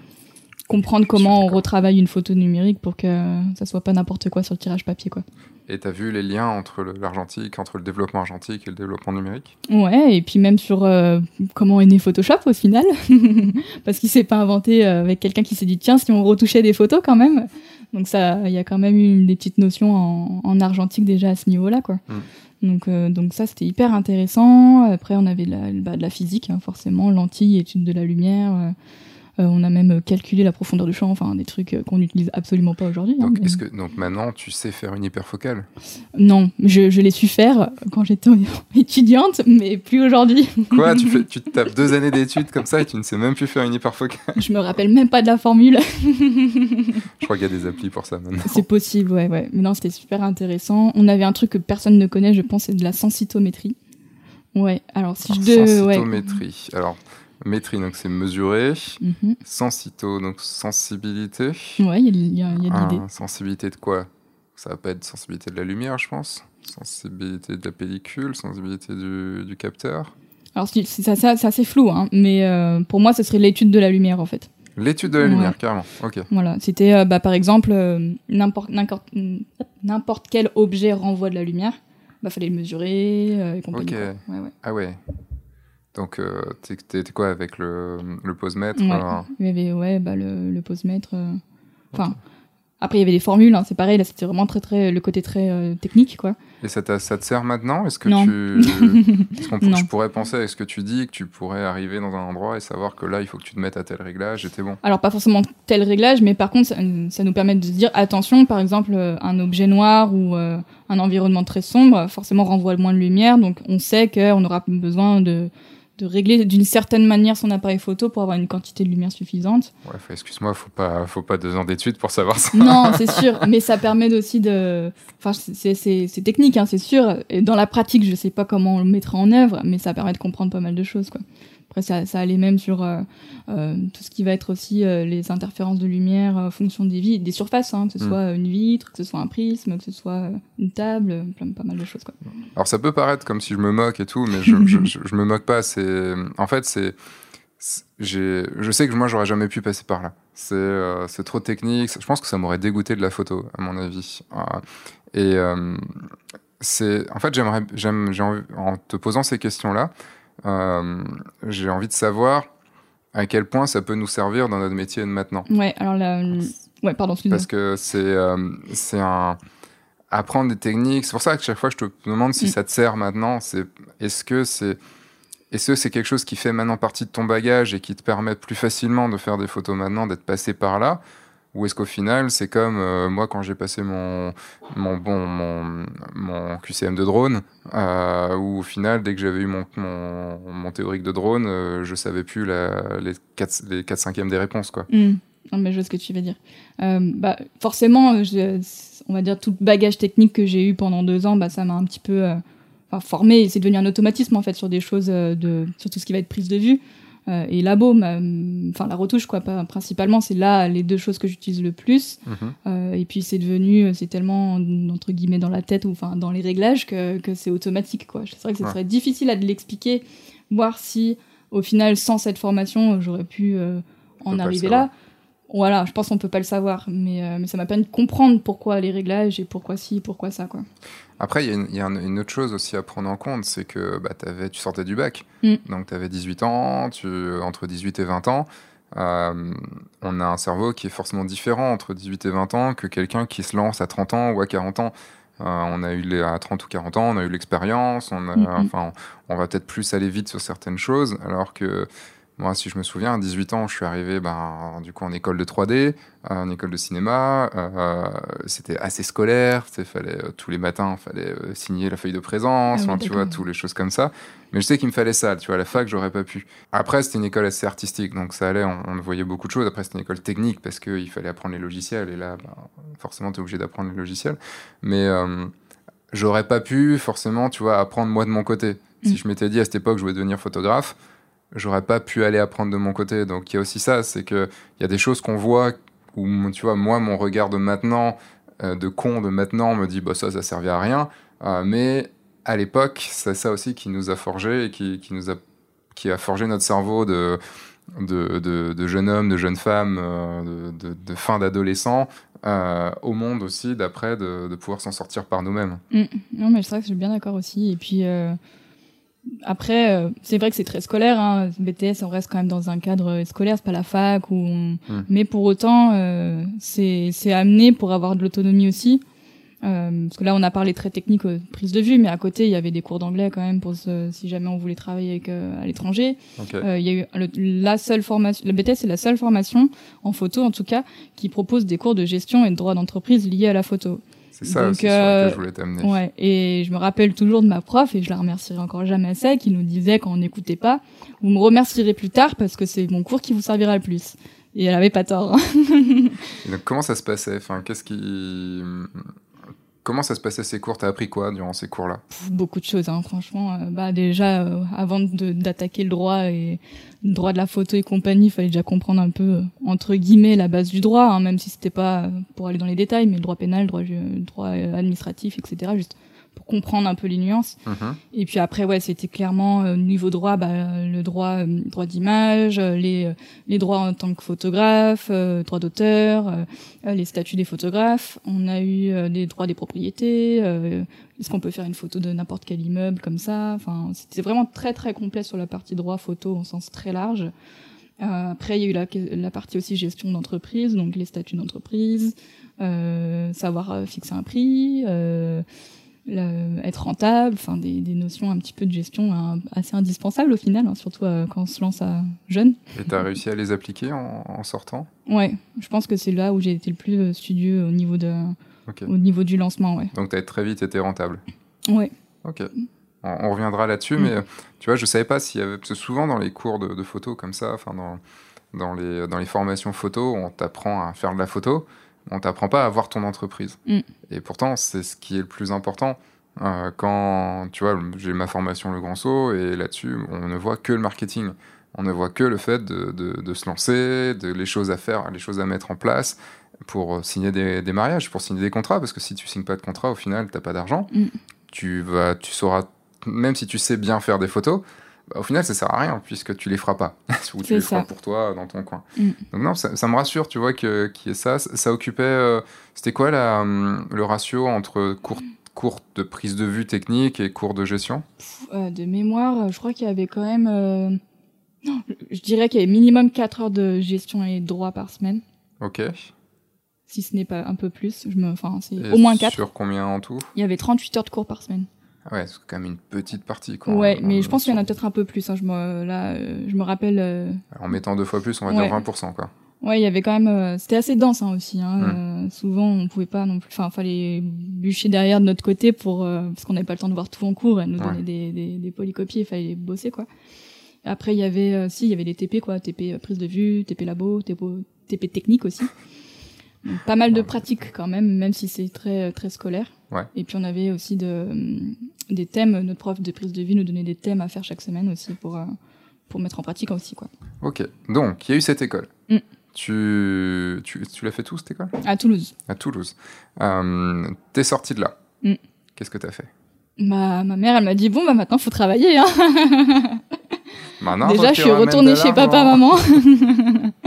Comprendre comment on retravaille une photo numérique pour que ça soit pas n'importe quoi sur le tirage papier, quoi. Et tu as vu les liens entre l'argentique, entre le développement argentique et le développement numérique? Ouais, et puis même sur euh, comment est né Photoshop au final. Parce qu'il s'est pas inventé avec quelqu'un qui s'est dit tiens, si on retouchait des photos quand même, donc ça, il y a quand même eu des petites notions en, argentique déjà à ce niveau-là, quoi. Mm. Donc, euh, donc ça, c'était hyper intéressant. Après, on avait de la, bah, de la physique, hein, forcément, lentilles, études de la lumière. Euh, euh, on a même calculé la profondeur du champ, enfin des trucs euh, qu'on n'utilise absolument pas aujourd'hui. Hein, donc, que, donc maintenant, tu sais faire une hyperfocale? Non, je, je l'ai su faire quand j'étais étudiante, mais plus aujourd'hui. Quoi? Tu, fais, tu te tapes deux années d'études comme ça et tu ne sais même plus faire une hyperfocale? Je me rappelle même pas de la formule. je crois qu'il y a des applis pour ça maintenant. C'est possible, ouais, ouais. Mais non, c'était super intéressant. On avait un truc que personne ne connaît, je pense, c'est de la sensitométrie. Ouais, alors si je... Sensitométrie. Alors, Métrie, donc c'est mesurer. Mhm. Sensito, donc sensibilité. Ouais, il y a, y a, de l'idée. sensibilité de quoi? Ça va pas être sensibilité de la lumière, je pense. Sensibilité de la pellicule, sensibilité du, du capteur. Alors c'est assez flou, hein, mais euh, pour moi, ce serait l'étude de la lumière en fait. L'étude de la lumière, carrément. Ok. Voilà, c'était euh, bah, par exemple euh, n'importe quel objet renvoie de la lumière. Bah fallait le mesurer et compagnie. Ok. Ouais, ouais. Ah ouais. Donc, euh, t'es quoi avec le, le posemètre Ouais, euh? Il y avait ouais, bah, le, le posemètre. Euh, enfin, après, il y avait des formules, hein, c'est pareil, là, c'était vraiment très, très, le côté très euh, technique, quoi. Et ça, ça te sert maintenant? Est-ce que tu. Est-ce je pourrais penser à ce que tu dis, que tu pourrais arriver dans un endroit et savoir que là, il faut que tu te mettes à tel réglage et t'es bon? Alors, pas forcément tel réglage, mais par contre, ça, ça, nous permet de se dire attention, par exemple, un objet noir ou un environnement très sombre, forcément renvoie moins de lumière, donc on sait qu'on aura besoin de de régler d'une certaine manière son appareil photo pour avoir une quantité de lumière suffisante. Ouais, excuse-moi, faut pas, faut pas deux ans d'études pour savoir ça. Non, c'est sûr, mais ça permet aussi de, enfin, c'est technique, hein, c'est sûr. Et dans la pratique, je sais pas comment on le mettra en œuvre, mais ça permet de comprendre pas mal de choses, quoi. Après, ça, ça allait même sur euh, euh, tout ce qui va être aussi euh, les interférences de lumière, euh, fonction des, vies, des surfaces, hein, que ce mm. soit une vitre, que ce soit un prisme, que ce soit une table, plein, pas mal de choses. Quoi. Alors ça peut paraître comme si je me moque et tout, mais je, je, je, me moque pas. C'est en fait c'est je sais que moi j'aurais jamais pu passer par là. C'est euh, trop technique. Je pense que ça m'aurait dégoûté de la photo, à mon avis. et c'est en fait j'aimerais j'aime en te posant ces questions là j'ai envie de savoir à quel point ça peut nous servir dans notre métier de maintenant. Ouais, alors là, ouais, pardon, Parce que c'est euh, c'est un apprendre des techniques. C'est pour ça que chaque fois je te demande si mm. ça te sert maintenant, c'est est-ce que c'est est-ce que c'est quelque chose qui fait maintenant partie de ton bagage et qui te permet plus facilement de faire des photos maintenant, d'être passé par là? Ou est-ce qu'au final, c'est comme euh, moi quand j'ai passé mon, mon, bon, mon, QCM de drone, euh, où au final, dès que j'avais eu mon, mon, théorique de drone, euh, je savais plus les 4, les 4 cinquièmes des réponses. Quoi. Hmm. Mais je vois ce que tu veux dire. Euh, bah, forcément, on va dire tout le bagage technique que j'ai eu pendant deux ans, bah, ça m'a un petit peu formé. C'est devenu un automatisme en fait sur des choses, de, sur tout ce qui va être prise de vue. Euh, et labo, enfin la retouche quoi, pas, principalement, c'est là les deux choses que j'utilise le plus. Mhm. Euh, et puis c'est devenu, c'est tellement entre guillemets dans la tête ou enfin dans les réglages que, que c'est automatique quoi. C'est vrai que ce serait difficile à l'expliquer, voir si au final sans cette formation j'aurais pu euh, en arriver là. Voilà, je pense qu'on peut pas le savoir, mais, mais ça m'a permis de comprendre pourquoi les réglages et pourquoi ci, pourquoi ça quoi. Après, il y, a une autre chose aussi à prendre en compte, c'est que bah, avais, tu sortais du bac, mm. donc tu avais 18 ans, tu, entre 18 et 20 ans. Euh, on a un cerveau qui est forcément différent entre 18 et 20 ans que quelqu'un qui se lance à 30 ans ou à 40 ans. Euh, on a eu les, à 30 ou 40 ans, on a eu l'expérience, on, mm, mm. enfin, on va peut-être plus aller vite sur certaines choses, alors que Moi, si je me souviens, à 18 ans, je suis arrivé ben, du coup en école de 3D, en école de cinéma. Euh, c'était assez scolaire. Fallait euh, tous les matins, il fallait euh, signer la feuille de présence, Ah oui, tu vois, toutes les choses comme ça. Mais je sais qu'il me fallait ça. Tu vois, à la fac, j'aurais pas pu. Après, c'était une école assez artistique, donc ça allait. On, on voyait beaucoup de choses. Après, c'était une école technique parce qu'il fallait apprendre les logiciels. Et là, ben, forcément, tu es obligé d'apprendre les logiciels. Mais euh, j'aurais pas pu forcément, tu vois, apprendre moi de mon côté. Si Mm. je m'étais dit à cette époque, je voulais devenir photographe j'aurais pas pu aller apprendre de mon côté. Donc il y a aussi ça, c'est que il y a des choses qu'on voit où tu vois moi mon regard de maintenant, euh, de con de maintenant me dit bah ça ça servait à rien, Euh, mais à l'époque c'est ça aussi qui nous a forgé et qui, qui nous a qui a forgé notre cerveau de de, de, de jeune homme, de jeune femme, euh, de, fin d'adolescent, au monde aussi, d'après, de, pouvoir s'en sortir par nous-mêmes. Mm. Non, mais c'est vrai que je suis bien d'accord aussi. Et puis, après, euh, c'est vrai que c'est très scolaire. Hein. BTS, on reste quand même dans un cadre scolaire, c'est pas la fac. Où on- Mais pour autant, euh, c'est amené pour avoir de l'autonomie aussi. Euh, parce que là, on a parlé très technique, euh, prise de vue, mais à côté, il y avait des cours d'anglais quand même pour se- si jamais on voulait travailler avec, euh, à l'étranger. Ok. Euh, Il y a eu le- la seule formation, le BTS c'est la seule formation en photo en tout cas qui propose des cours de gestion et de droit d'entreprise liés à la photo. C'est ça donc, euh, lequel je voulais t'amener. Ouais, et je me rappelle toujours de ma prof, et je la remercierai encore jamais assez, qui nous disait quand on n'écoutait pas, vous me remercierez plus tard parce que c'est mon cours qui vous servira le plus. Et elle avait pas tort. Et donc, comment ça se passait? Enfin, qu'est-ce qui... Comment ça se passait ces cours? T'as appris quoi durant ces cours-là? Beaucoup de choses, hein, franchement. Euh, bah déjà, euh, avant d'attaquer le droit et le droit de la photo et compagnie, il fallait déjà comprendre un peu euh, entre guillemets la base du droit, hein, même si c'était pas pour aller dans les détails, mais le droit pénal, le droit, le droit administratif, etc. Juste pour comprendre un peu les nuances. Mhm. Et puis après, ouais, c'était clairement euh, niveau droit, bah, euh, le droit, euh, droit d'image, euh, les, euh, les droits en tant que photographe, euh, droit d'auteur, les statuts des photographes. On a eu euh, les droits des propriétés. euh, Est-ce qu'on peut faire une photo de n'importe quel immeuble comme ça? Enfin, c'était vraiment très très complet sur la partie droit photo au sens très large. Euh, après, il y a eu la, la partie aussi gestion d'entreprise, donc les statuts d'entreprise, euh, savoir fixer un prix. Euh, le- être rentable, enfin des, des notions un petit peu de gestion hein, assez indispensables au final, hein, surtout euh, quand on se lance à jeune. Et t'as réussi à les appliquer en, en sortant? Ouais, je pense que c'est là où j'ai été le plus euh, studieux au niveau de, au niveau du lancement, ouais. Donc t'as très vite été rentable. Ouais. Ok. On, on reviendra là-dessus, mais euh, tu vois, je savais pas s'il y avait... Parce que souvent dans les cours de, de photo comme ça, enfin dans, dans, les, dans les formations photo, on t'apprend à faire de la photo, on t'apprend pas à avoir ton entreprise. Mm. Et pourtant, c'est ce qui est le plus important. Euh, quand, tu vois, j'ai ma formation Le Grand Saut, et là-dessus, on ne voit que le marketing. On ne voit que le fait de, de- de se lancer, de les choses à faire, les choses à mettre en place pour signer des, des mariages, pour signer des contrats, parce que si tu signes pas de contrat, au final, t'as pas d'argent. Mm. Tu vas, tu sauras, même si tu sais bien faire des photos, bah, au final, ça sert à rien puisque tu les feras pas, ou tu les feras ça. pour toi dans ton coin. Mm. Donc non, ça, ça me rassure, tu vois, qu'il y ait ça. Ça, occupait, euh, c'était quoi la, le ratio entre cours, cours de prise de vue technique et cours de gestion? Pff, euh, de mémoire, euh, je crois qu'il y avait quand même... euh, Non, je dirais qu'il y avait minimum 4 heures de gestion et de droit par semaine, Ok. si ce n'est pas un peu plus. Je me... Enfin, c'est au moins 4. Sur combien en tout? Il y avait 38 heures de cours par semaine. Ouais, c'est quand même une petite partie. Quoi, ouais, En- mais je pense qu'il y en a peut-être un peu plus. Hein. Je me... Là, euh, je me rappelle... euh, En mettant deux fois plus, on va Ouais. dire 20%, quoi. Ouais, il y avait quand même, euh, c'était assez dense hein, aussi. Hein, Mm. euh, souvent, on pouvait pas non plus, enfin, fallait bûcher derrière de notre côté pour parce qu'on n'avait pas le temps de voir tout en cours et nous Ouais. donner des, des, des polycopies, il fallait bosser quoi. Après, il y avait, si, il y avait les TP quoi, TP prise de vue, TP labo, TP, TP technique aussi. Pas mal de pratiques quand même, même si c'est très très scolaire. Ouais. Et puis on avait aussi de, hum, des thèmes. Notre prof de prise de vue nous donnait des thèmes à faire chaque semaine aussi pour euh, pour mettre en pratique aussi quoi. Ok, donc il y a eu cette école. Mm. Tu, tu, tu l'as fait tout, cette école? À Toulouse. À Toulouse. Euh, T'es sorti de là. Mm. Qu'est-ce que t'as fait? Ma, ma mère, elle m'a dit bon bah maintenant faut travailler. Hein. Maintenant, Déjà, je suis retournée chez papa maman.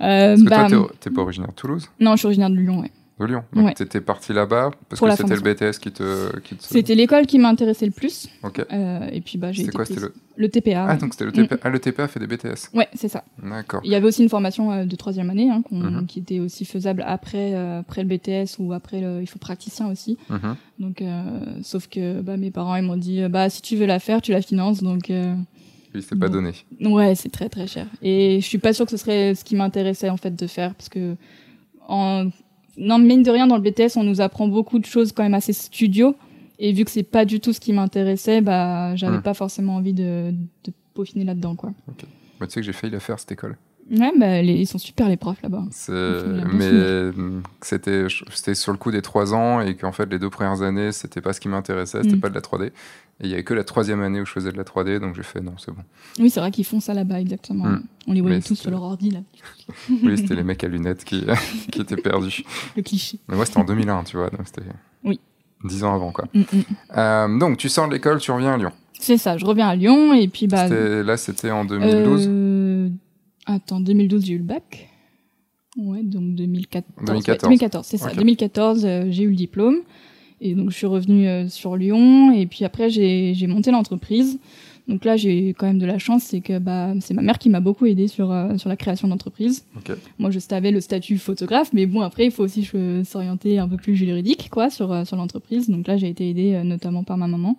Euh, Parce que bah, toi, t'es- pas originaire de Toulouse? Non, je suis originaire de Lyon. Ouais. De Lyon Donc Ouais. t'étais parti là-bas parce Pour que c'était le BTS qui te... Qui te... C'était l'école qui m'intéressait le plus. Ok. Euh, et puis bah j'ai C'était quoi. C'était le... le TPA. Ah, ouais. donc c'était le Mm. TPA. Ah, le TPA fait des BTS. Ouais, c'est ça. D'accord. Il y avait aussi une formation euh, de troisième année hein, qu'on- Mhm. qui était aussi faisable après euh, après le BTS ou après le, il faut praticien aussi. Mhm. Donc sauf que bah mes parents ils m'ont dit bah si tu veux la faire tu la finances donc Oui, c'est pas donné. Ouais, c'est très très cher. Et je suis pas sûre que ce serait ce qui m'intéressait en fait de faire parce que en non mine de rien dans le BTS on nous apprend beaucoup de choses quand même assez studio et vu que c'est pas du tout ce qui m'intéressait, bah j'avais Hmm. pas forcément envie de, de peaufiner là-dedans quoi. Bah, tu sais que j'ai failli la faire cette école. Ouais, bah les- ils sont super les profs là-bas. Mais mm, c'était sur le coup des trois ans et qu'en fait les deux premières années c'était pas ce qui m'intéressait, c'était Mm. pas de la 3D. Et il y avait que la troisième année où je faisais de la 3D, donc j'ai fait non c'est bon. Oui, c'est vrai qu'ils font ça là-bas exactement. Hmm. On les voyait Mais tous sur leur ordi là, Oui c'était les mecs à lunettes qui qui étaient perdus. le cliché. Mais moi c'était en 2001 tu vois, donc c'était Oui. dix ans avant quoi. Mm, mm. Euh, donc tu sors de l'école, tu reviens à Lyon. C'est ça, je reviens à Lyon et puis bah là c'était en 2012. Euh, Attends, 2012, j'ai eu le bac. Ouais, donc 2014. 2014. Ouais, 2014, c'est ça. Ok. 2014, euh, j'ai eu le diplôme. Et donc, je suis revenue euh, sur Lyon. Et puis après, j'ai monté l'entreprise. Donc là, j'ai quand même de la chance, c'est que bah, c'est ma mère qui m'a beaucoup aidé sur, euh, sur la création d'entreprise. Moi, je savais le statut photographe, mais bon, après, il faut aussi s'orienter un peu plus juridique, quoi, sur, euh, sur l'entreprise. Donc là, j'ai été aidée notamment par ma maman.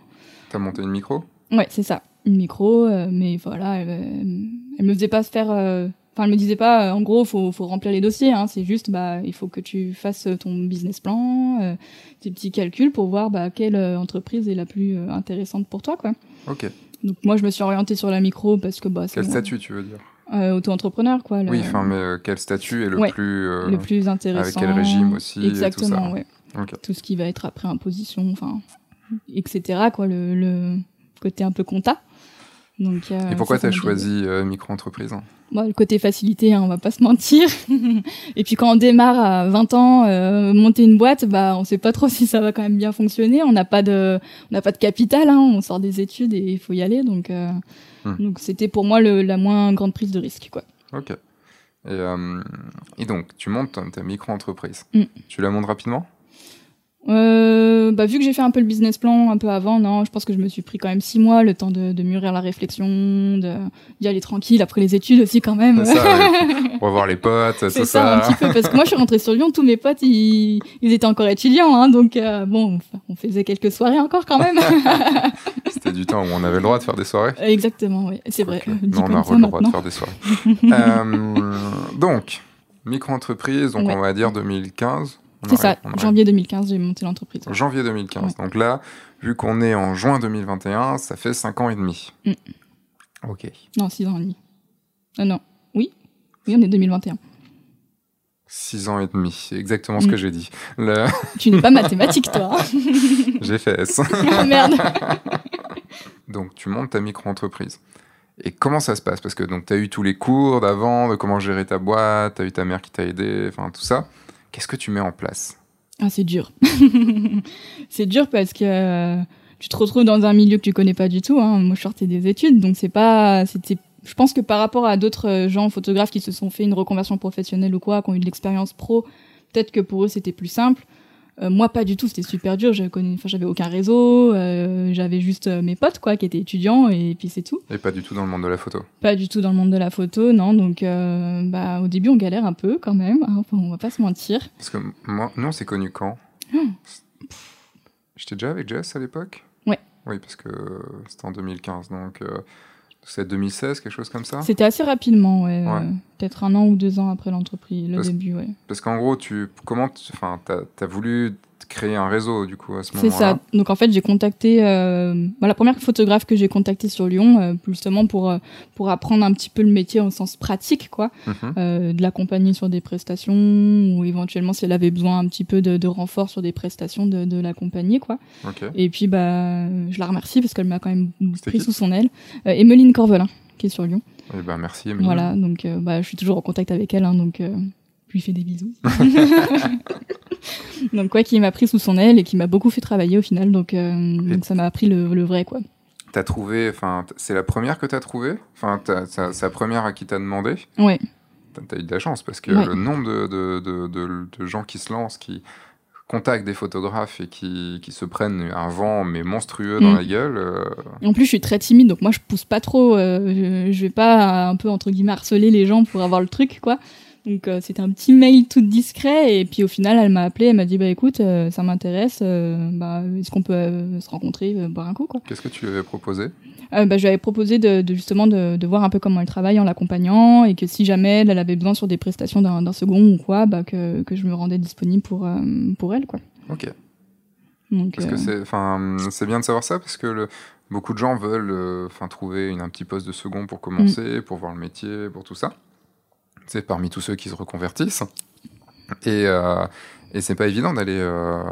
T'as monté une micro? Ouais, c'est ça. Une micro, euh, mais voilà, elle, euh, elle me faisait pas se faire. euh, Enfin, elle me disait pas, en gros, faut, faut remplir les dossiers. Hein, c'est juste, bah, il faut que tu fasses ton business plan, tes petits calculs pour voir bah, quelle entreprise est la plus intéressante pour toi, quoi. Ok. Donc moi, je me suis orientée sur la micro parce que bah, Quel statut tu veux dire? Euh, auto-entrepreneur, quoi. Le, Oui, enfin mais euh, quel statut est le Ouais, plus euh, le plus intéressant. quel régime aussi et tout Exactement, ça. ouais. Ok. Tout ce qui va être après imposition, enfin, etc. Quoi, le, le côté un peu compta. Donc, euh, Et pourquoi t'as m'a choisi euh, micro-entreprise? Bon, le côté facilité, hein, on va pas se mentir. et puis quand on démarre à 20 ans, euh, monter une boîte, bah on sait pas trop si ça va quand même bien fonctionner. On n'a pas de, on n'a pas de capital, hein, on sort des études et il faut y aller. Donc, Hmm. donc c'était pour moi le, la moins grande prise de risque, quoi. Ok. Et, et donc, tu montes ta, micro-entreprise. Mm. Tu la montes rapidement? Euh, bah, vu que j'ai fait un peu le business plan un peu avant, non, je pense que je me suis pris quand même six mois, le temps de, de mûrir la réflexion, de d'y aller tranquille après les études aussi quand même. Ça, ouais. Revoir les potes, C'est ça. ça, un petit peu, parce que moi je suis rentrée sur Lyon, tous mes potes ils, ils étaient encore étudiants, hein, donc euh, bon, on faisait quelques soirées encore quand même. C'était du temps où on avait le droit de faire des soirées. Exactement, oui, c'est vrai. Non, on a le droit de faire des soirées. Euh, donc, micro-entreprise, donc Ouais. on va dire 2015. C'est ça, on janvier 2015, j'ai monté l'entreprise. Janvier 2015. Donc là, vu qu'on est en juin 2021, ça fait 5 ans et demi. Mm. Ok. Non, 6 ans et demi. Non, non, oui, oui, on est 2021. 6 ans et demi, c'est exactement ce Mm. que j'ai dit. Le- Tu n'es pas mathématique, toi. j'ai fait S. Ah, Merde. Donc tu montes ta micro-entreprise. Et comment ça se passe? Parce que donc tu as eu tous les cours d'avant, de comment gérer ta boîte, tu as eu ta mère qui t'a aidé, enfin tout ça. Qu'est-ce que tu mets en place? Ah, c'est dur. c'est dur parce que euh, tu te retrouves dans un milieu que tu connais pas du tout. Hein. Moi, je sortais des études, donc c'est pas. C'était. Je pense que par rapport à d'autres euh, gens photographes qui se sont fait une reconversion professionnelle ou quoi, qui ont eu de l'expérience pro, peut-être que pour eux c'était plus simple. Euh, moi, pas du tout. C'était super dur. J'avais connu... enfin, aucun réseau. euh, j'avais juste euh, mes potes, quoi, qui étaient étudiants, et puis c'est tout. Et pas du tout dans le monde de la photo. Pas du tout dans le monde de la photo, non. Donc, euh, bah, au début, on galère un peu quand même. hein. Enfin, on va pas se mentir. Parce que moi, nous on s'est connus quand? Hmm. J'étais déjà avec Jess à l'époque? Ouais. Oui, parce que c'était en 2015, donc c'est 2016, quelque chose comme ça? C'était assez rapidement, ouais. Ouais. euh, Peut-être un an ou deux ans après l'entreprise, le Parce- début, ouais. Parce qu'en gros, tu comment, enfin, t'as as voulu créer un réseau du coup à ce C'est moment-là. ça. Donc en fait, j'ai contacté euh, bah, la première photographe que j'ai contactée sur Lyon, euh, justement pour euh, pour apprendre un petit peu le métier au sens pratique, quoi, Mhm. euh, de l'accompagner sur des prestations ou éventuellement si elle avait besoin un petit peu de, de renfort sur des prestations, de, de l'accompagner, quoi. Ok. Et puis bah, je la remercie parce qu'elle m'a quand même pris sous son aile. Emmeline Corvelin, qui est sur Lyon. Eh ben merci Émilie. Voilà, donc bah, je suis toujours en contact avec elle, hein, donc lui fais des bisous. donc quoi, qui m'a pris sous son aile et qui m'a beaucoup fait travailler au final, donc, euh, donc ça m'a appris le, le vrai quoi. T'as trouvé, enfin, c'est la première que t'as trouvée? Enfin, c'est la première à qui t'as demandé? Ouais, T'as eu de la chance parce que Ouais. le nombre de, de, de, de- gens qui se lancent, qui contactent des photographes et qui, qui se prennent un vent mais monstrueux dans Mm. la gueule. euh, en plus je suis très timide, donc moi je pousse pas trop, euh, je, je vais pas euh, un peu entre guillemets harceler les gens pour avoir le truc quoi. Donc euh, c'était un petit mail tout discret et puis au final elle m'a appelé, elle m'a dit bah écoute euh, ça m'intéresse, euh, bah est-ce qu'on peut se rencontrer, boire un coup quoi. Qu'est-ce que tu lui avais proposé? Bah, je lui avais proposé de, justement de, de, voir un peu comment elle travaille en l'accompagnant et que si jamais elle avait besoin sur des prestations d'un second ou quoi, bah que, que je me rendais disponible pour pour elle quoi. Ok. Donc, parce que c'est, enfin, c'est bien de savoir ça parce que le, beaucoup de gens veulent, enfin, trouver une, un petit poste de second pour commencer, mm. pour voir le métier, pour tout ça parmi tous ceux qui se reconvertissent. Et, euh, et c'est pas évident d'aller euh,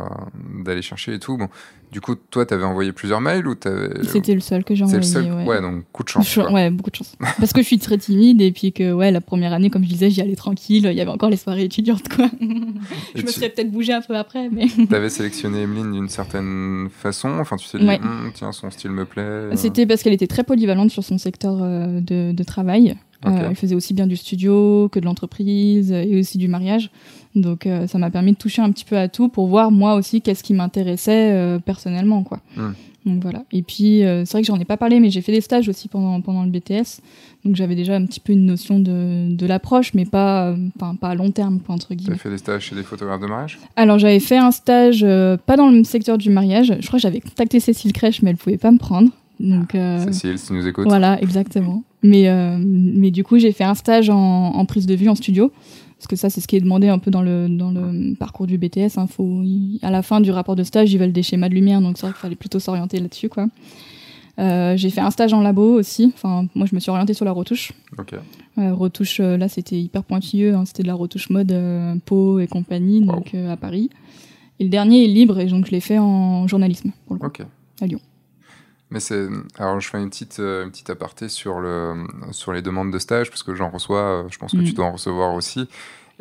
d'aller chercher et tout. Bon, du coup, toi, t'avais envoyé plusieurs mails ou C'était le seul que j'ai envoyé. C'est le seul. Ouais. donc coup de chance. Ouais, beaucoup de chance. Parce que je suis très timide et puis que ouais, la première année, comme je disais, j'y allais tranquille. Il y avait encore les soirées étudiantes, quoi. je me serais peut-être bougé un peu après, mais. T'avais sélectionné Emeline d'une certaine façon. Enfin, tu t'es dit, hum, tiens, son style me plaît. C'était parce qu'elle était très polyvalente sur son secteur euh, de, de travail. Euh, elle faisait aussi bien du studio que de l'entreprise et aussi du mariage. Donc euh, ça m'a permis de toucher un petit peu à tout pour voir moi aussi qu'est-ce qui m'intéressait euh, personnellement quoi. Hmm. Donc voilà. Et puis c'est vrai que j'en ai pas parlé mais j'ai fait des stages aussi pendant pendant le BTS. Donc j'avais déjà un petit peu une notion de, de l'approche mais pas pas à long terme quoi, entre guillemets. Tu as fait des stages chez des photographes de mariage? Alors j'avais fait un stage pas dans le secteur du mariage. Je crois que j'avais contacté Cécile Crèche mais elle pouvait pas me prendre. Donc, euh, Cécile, si nous. Voilà, exactement. Mais, euh, mais du coup, j'ai fait un stage en, en, prise de vue en studio. Parce que ça, c'est ce qui est demandé un peu dans le, dans le parcours du BTS. Hein. Faut, à la fin du rapport de stage, ils veulent des schémas de lumière. Donc, c'est vrai qu'il fallait plutôt s'orienter là-dessus. quoi. Euh, j'ai fait un stage en labo aussi. Enfin, moi, je me suis orientée sur la retouche. Retouche, là, c'était hyper pointilleux. Hein. C'était de la retouche mode peau et compagnie, donc à Paris. Et le dernier est libre, et donc je l'ai fait en journalisme, pour le coup, à Lyon. Mais c'est alors je fais une petite euh, une petite aparté sur le sur les demandes de stage parce que j'en reçois, euh, je pense que tu mm. dois en recevoir aussi.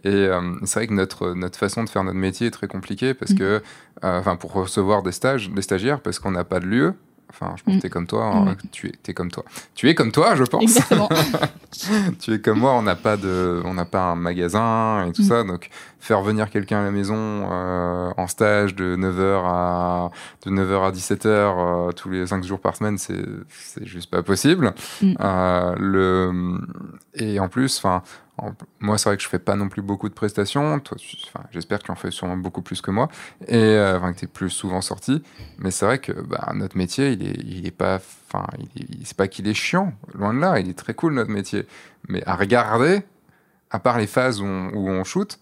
Et euh, c'est vrai que notre notre façon de faire notre métier est très compliquée parce mm. que enfin pour recevoir des stages des stagiaires parce qu'on n'a pas de lieu Enfin, je pense que tu es comme toi. Hein. Tu es, es, comme toi. Tu es comme toi, je pense. Exactement. tu es comme moi. On n'a pas de, on n'a pas un magasin et tout mm. ça. Donc, faire venir quelqu'un à la maison euh, en stage de 9h à de 9h à 17h euh, tous les 5 jours par semaine, c'est c'est juste pas possible. Mm. Euh, le et en plus, enfin, moi, c'est vrai que je fais pas non plus beaucoup de prestations. Toi, j'espère que tu en fais sûrement beaucoup plus que moi et euh, enfin, que tu es plus souvent sorti. Mais c'est vrai que bah, notre métier, il est, il est pas, enfin, c'est pas qu'il est chiant, loin de là. Il est très cool notre métier. Mais à regarder, à part les phases où on, où on shoot,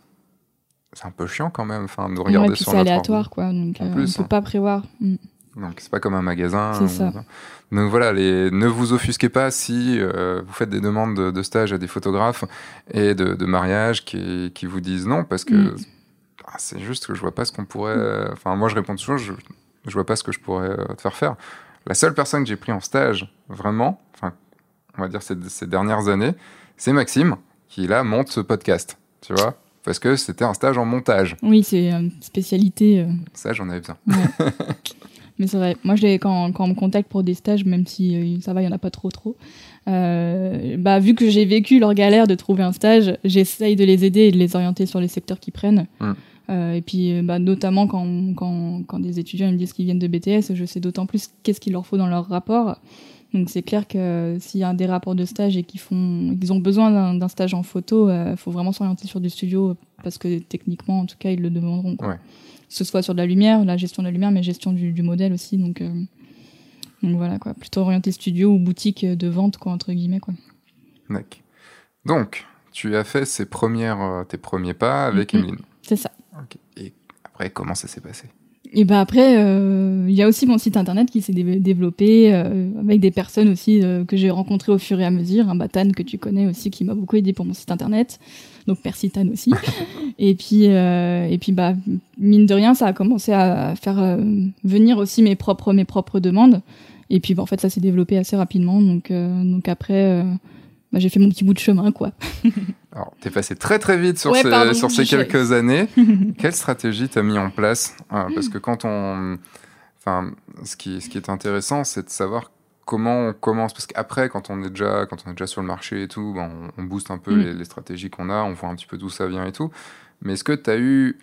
c'est un peu chiant quand même, enfin, de regarder ouais, sur C'est aléatoire, quoi. Donc, euh, plus, on peut hein. pas prévoir. Mm. Donc c'est pas comme un magasin. Ça. Donc voilà, les... ne vous offusquez pas si euh, vous faites des demandes de, stage à des photographes et de, de mariage qui, qui, vous disent non parce que mm. ah, c'est juste que je vois pas ce qu'on pourrait. Enfin, moi je réponds toujours, je, je vois pas ce que je pourrais euh, te faire faire. La seule personne que j'ai pris en stage, vraiment, enfin, on va dire ces, ces dernières années, c'est Maxime qui là monte ce podcast, tu vois parce que c'était un stage en montage. Oui, c'est une spécialité. Euh. Ça, j'en avais besoin. Mais c'est vrai, moi, je quand, quand on me contacte pour des stages, même si euh, ça va, il n'y en a pas trop, trop, euh, bah, vu que j'ai vécu leur galère de trouver un stage, j'essaye de les aider et de les orienter sur les secteurs qu'ils prennent. Euh, et puis, bah, notamment quand, quand, quand, des étudiants me disent qu'ils viennent de BTS, je sais d'autant plus qu'est-ce qu'il leur faut dans leur rapport. Donc c'est clair que s'il y a des rapports de stage et qu'ils font, qu'ils ont besoin d'un stage en photo, il euh, faut vraiment s'orienter sur du studio parce que techniquement, en tout cas, ils le demanderont. Quoi. Que ce soit sur de la lumière, la gestion de la lumière, mais gestion du, du modèle aussi. Donc, euh, donc voilà quoi, plutôt orienté studio ou boutique de vente quoi entre guillemets quoi. Donc tu as fait ces premières, euh, tes premiers pas avec mm C'est ça. Et après comment ça s'est passé? Et ben après, euh, il y a aussi mon site internet qui s'est développé euh, avec des personnes aussi euh, que j'ai rencontrées au fur et à mesure. Un Tan que tu connais aussi qui m'a beaucoup aidé pour mon site internet. Donc merci Tan aussi. et puis et puis bah mine de rien, ça a commencé à faire venir aussi mes propres mes propres demandes. Et puis bah, en fait ça s'est développé assez rapidement. Donc donc après bah, j'ai fait mon petit bout de chemin, quoi. Alors, t'es passé très très vite sur ces, sur ces quelques années. Quelle stratégie t'as mis en place euh, Parce que quand on... Enfin, ce qui, ce qui est intéressant, c'est de savoir comment on commence. Parce qu'après, quand on est déjà, quand on est déjà sur le marché et tout, ben, on, booste un peu mm. les, stratégies qu'on a, on voit un petit peu d'où ça vient et tout. Mais est-ce que tu as eu,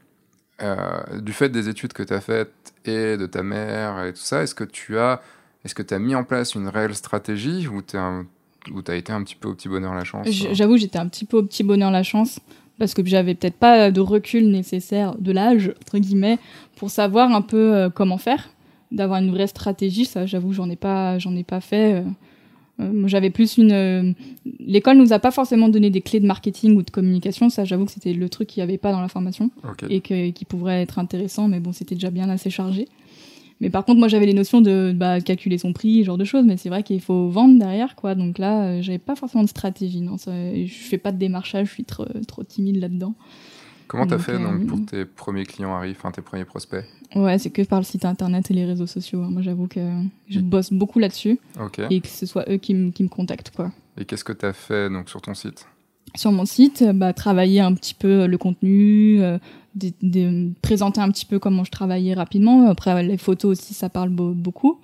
euh, du fait des études que tu as faites et de ta mère et tout ça, est-ce que tu as, est-ce que tu as mis en place une réelle stratégie ou tu ou as été un petit peu au petit bonheur la chance J'avoue, j'étais un petit peu au petit bonheur la chance. parce que j'avais peut-être pas de recul nécessaire de l'âge entre guillemets pour savoir un peu comment faire, d'avoir une vraie stratégie. Ça, j'avoue, j'en ai pas, j'en ai pas fait. moi, j'avais plus une. L'école nous a pas forcément donné des clés de marketing ou de communication. Ça, j'avoue que c'était le truc qu'il n'y avait pas dans la formation et que, qui pourrait être intéressant, mais bon, c'était déjà bien assez chargé. Mais par contre, moi, j'avais les notions de bah, calculer son prix, ce genre de choses. Mais c'est vrai qu'il faut vendre derrière, quoi. Donc là, euh, j'avais pas forcément de stratégie. Non, ça, je fais pas de démarchage, je suis trop, trop timide là-dedans. Comment t'as fait donc, pour tes premiers clients arrivent, enfin tes premiers prospects Ouais, c'est que par le site internet et les réseaux sociaux. Hein. Moi, j'avoue que je bosse beaucoup là-dessus. Et que ce soit eux qui, me contactent, quoi. Et qu'est-ce que t'as fait donc sur ton site? Sur mon site, bah, travailler un petit peu le contenu, euh, de, présenter un petit peu comment je travaillais rapidement. Après, les photos aussi, ça parle beaucoup.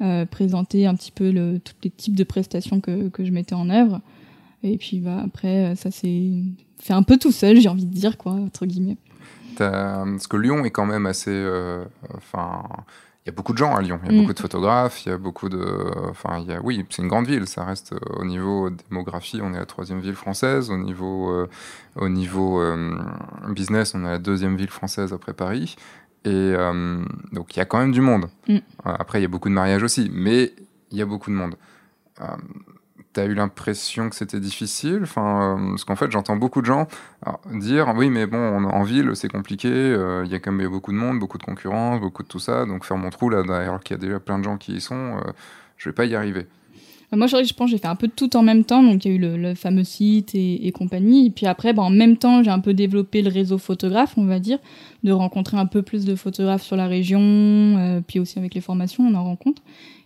Euh, présenter un petit peu le, tous les types de prestations que, que je mettais en œuvre. Et puis bah, après, ça s'est fait un peu tout seul, j'ai envie de dire, quoi, entre guillemets. Parce que Lyon est quand même assez. Euh, enfin il y a beaucoup de gens à Lyon. Il y a mm. beaucoup de photographes, il y a beaucoup de. Enfin, il y a, oui, c'est une grande ville. Ça reste euh, au niveau démographie, on est la troisième ville française. Au niveau, euh, au niveau euh, business, on est la deuxième ville française après Paris. Et donc, il y a quand même du monde. Mm. Après, il y a beaucoup de mariages aussi, mais il y a beaucoup de monde. T'as eu l'impression que c'était difficile? Enfin, euh, Parce qu'en fait, j'entends beaucoup de gens dire Oui, mais bon, en ville, c'est compliqué, euh, il y a quand même beaucoup de monde, beaucoup de concurrence, beaucoup de tout ça, donc faire mon trou là, alors qu'il y a déjà plein de gens qui y sont, euh, je vais pas y arriver. Moi, je pense que j'ai fait un peu de tout en même temps. Donc, il y a eu le, fameux site et, compagnie. Et puis après, ben, en même temps, j'ai un peu développé le réseau photographe, on va dire, de rencontrer un peu plus de photographes sur la région, puis aussi avec les formations, on en rencontre.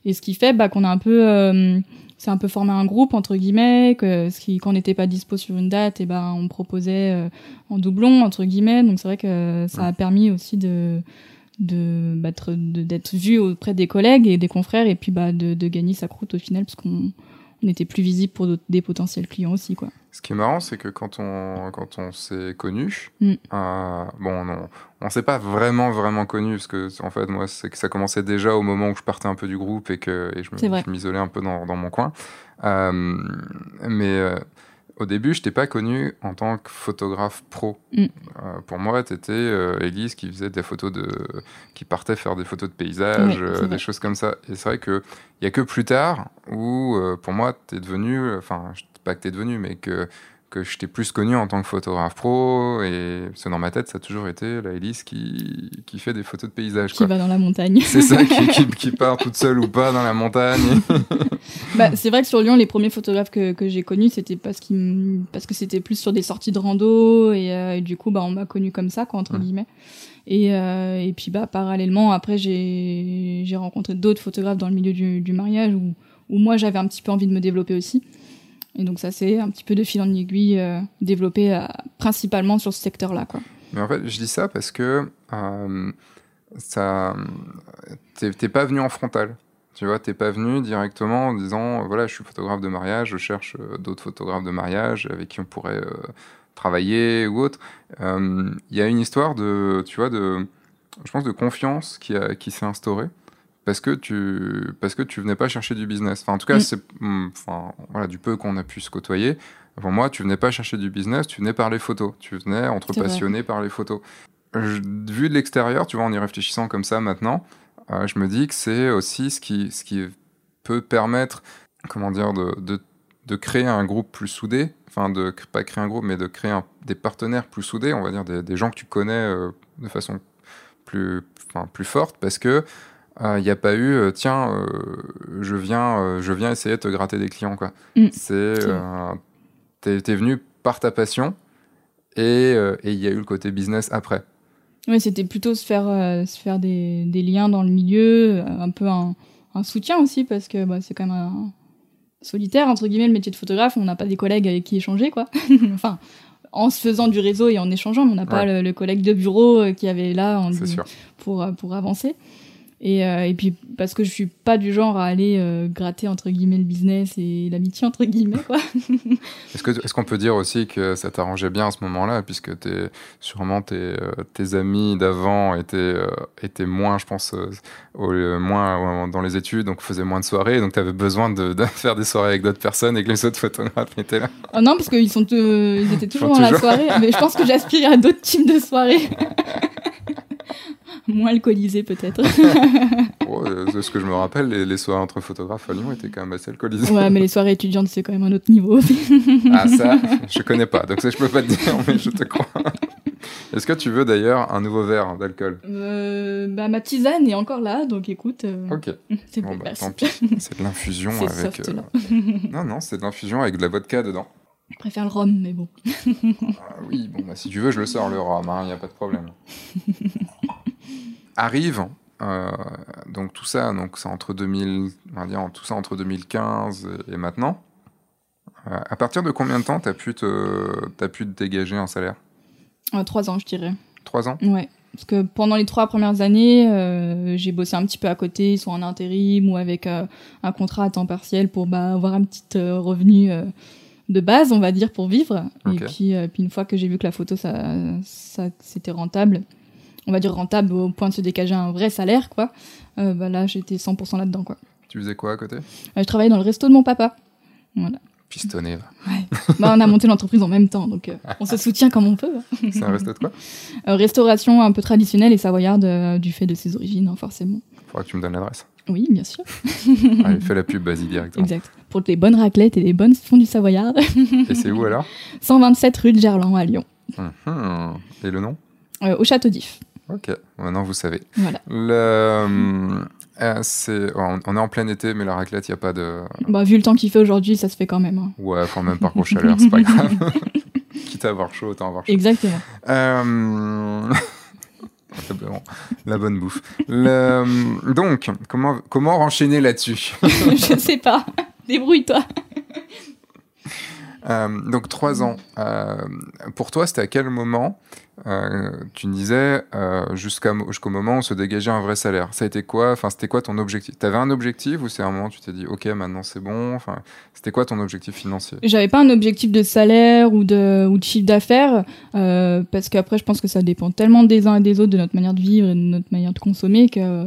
Et ce qui fait bah, qu'on a un peu c'est un peu formé un groupe entre guillemets que ce qui quand on n'était pas dispo sur une date et eh ben on proposait euh, en doublon entre guillemets. Donc c'est vrai que ça a permis aussi de de bah, d'être vu auprès des collègues et des confrères et puis bah de, de gagner sa croûte au final parce qu'on on était plus visible pour des potentiels clients aussi quoi. Ce qui est marrant, c'est que quand on, quand on s'est connu, mm. euh, bon, on, on s'est pas vraiment, vraiment connu, parce que, en fait, moi, c'est que ça commençait déjà au moment où je partais un peu du groupe et que et je m'isolais un peu dans, dans mon coin. Euh, mais euh, au début, je t'ai pas connu en tant que photographe pro. Mm. pour moi, tu étais Elise qui faisait des photos de. qui partait faire des photos de paysages, des choses comme ça. Et c'est vrai qu'il y a que plus tard où, pour moi, tu es devenu. Enfin, pas que tu es devenu, mais que, que je t'ai plus connu en tant que photographe pro. Et c'est dans ma tête, ça a toujours été la Elise qui, qui fait des photos de paysages. Qui va dans la montagne. C'est ça, qui, qui, part toute seule ou pas dans la montagne. bah, c'est vrai que sur Lyon, les premiers photographes que, que j'ai connus, c'était parce, parce que c'était plus sur des sorties de rando. Et, euh, du coup, bah, on m'a connu comme ça, quoi, entre guillemets. Et, euh, et puis bah, parallèlement, après, j'ai rencontré d'autres photographes dans le milieu du, du mariage où, où moi j'avais un petit peu envie de me développer aussi. Et donc ça c'est un petit peu de fil en aiguille euh, développé euh, principalement sur ce secteur-là. Mais en fait, je dis ça parce que euh, ça, t'es pas venu en frontal. Tu vois, t'es pas venu directement en disant voilà, je suis photographe de mariage, je cherche d'autres photographes de mariage avec qui on pourrait travailler ou autre. Il y a une histoire de, tu vois, de, je pense, de confiance qui, a, qui s'est instaurée parce que tu parce que tu venais pas chercher du business. Enfin, en tout cas, mm. c'est mm, enfin, voilà, du peu qu'on a pu se côtoyer. Pour moi, tu venais pas chercher du business, tu venais par les photos. Tu venais entre passionnés par les photos. vu de l'extérieur, tu vois, en y réfléchissant comme ça maintenant, euh, je me dis que c'est aussi ce qui ce qui peut permettre, comment dire, de, de, de créer un groupe plus soudé. Enfin, de pas créer un groupe, mais de créer des partenaires plus soudés. On va dire des, des gens que tu connais euh, de façon plus, enfin, plus forte, parce que il euh, n'y a pas eu, euh, tiens, euh, je, viens, je viens essayer de te gratter des clients. quoi. Mm. C'est, t'es, es venu par ta passion et il y a eu le côté business après. Oui, c'était plutôt se faire, se faire des, des, liens dans le milieu, un peu un, un soutien aussi, parce que bah, c'est quand même un solitaire, entre guillemets, le métier de photographe. On n'a pas des collègues avec qui échanger, quoi. enfin, en se faisant du réseau et en échangeant, mais on n'a pas le, collègue de bureau qui avait là en, pour, pour avancer. Et, euh, et, puis parce que je suis pas du genre à aller euh, gratter entre guillemets le business et l'amitié entre guillemets quoi. est-ce que est-ce qu'on peut dire aussi que ça t'arrangeait bien à ce moment-là puisque es, sûrement tes, euh, tes amis d'avant étaient étaient moins je pense au, moins dans les études donc faisaient moins de soirées donc tu avais besoin de, de, faire des soirées avec d'autres personnes et que les autres photographes étaient là? Oh non parce qu'ils sont ils étaient toujours dans la soirée mais je pense que j'aspirais à d'autres types de soirées. Moins alcoolisé peut-être. De ce que je me rappelle, les, soirées entre photographes à Lyon étaient quand même assez alcoolisées. Ouais, mais les soirées étudiantes, c'est quand même un autre niveau. ah ça, je connais pas, donc ça je peux pas te dire, mais je te crois. Est-ce que tu veux d'ailleurs un nouveau verre d'alcool? Euh, bah, Ma tisane est encore là, donc écoute. Euh, ok. C'est bon, bah, tant pis. C'est de l'infusion avec. Euh, non, non, c'est de l'infusion avec de la vodka dedans. Je préfère le rhum, mais bon. ah, oui, bon, bah, si tu veux, je le sors le rhum, il hein, n'y a pas de problème arrive, euh, donc tout ça, donc c'est entre 2000, on va dire, tout ça entre 2015 et, maintenant. Euh, à partir de combien de temps t'as pu te, as pu te dégager un salaire? Euh, Trois ans, je dirais. Trois ans? Ouais. Parce que pendant les trois premières années, j'ai bossé un petit peu à côté, soit en intérim ou avec un contrat à temps partiel pour bah, avoir un petit revenu de base, on va dire, pour vivre. Et puis, puis une fois que j'ai vu que la photo, ça, ça c'était rentable, on va dire rentable au point de se dégager un vrai salaire, quoi. Euh, bah là, j'étais 100% là-dedans, quoi. Tu faisais quoi à côté? Euh, Je travaillais dans le resto de mon papa. Voilà. Pistonné, Ouais. bah, on a monté l'entreprise en même temps, donc euh, on se soutient comme on peut. C'est un resto de quoi? Restauration un peu traditionnelle et savoyarde du fait de ses origines, hein, forcément. Faudra que tu me donnes l'adresse. Oui, bien sûr. Allez, fais la pub, vas-y directement. Exact. Pour des bonnes raclettes et des bonnes fondues savoyardes. et c'est où alors? 127 rue de Gerland à Lyon. Hum, et le nom? Au Château d'If. Ok, maintenant vous savez. Voilà. Le, euh, c'est, on est en plein été, mais la raclette, il n'y a pas de. Bah, vu le temps qu'il fait aujourd'hui, ça se fait quand même. Hein. Ouais, quand même, par contre, chaleur, c'est pas grave. Quitte à avoir chaud, autant avoir chaud. Exactement. Euh... la bonne bouffe. Le... Donc, comment, comment enchaîner là-dessus? Je sais pas. Débrouille-toi. Euh, donc trois ans. Euh, pour toi, c'était à quel moment euh, tu me disais jusqu'au moment où on se dégageait un vrai salaire? Ça a été quoi? Enfin, c'était quoi ton objectif? Tu avais un objectif ou c'est un moment où tu t'es dit ok maintenant c'est bon? Enfin, c'était quoi ton objectif financier? J'avais pas un objectif de salaire ou de, ou de chiffre d'affaires parce qu'après je pense que ça dépend tellement des uns et des autres de notre manière de vivre et de notre manière de consommer que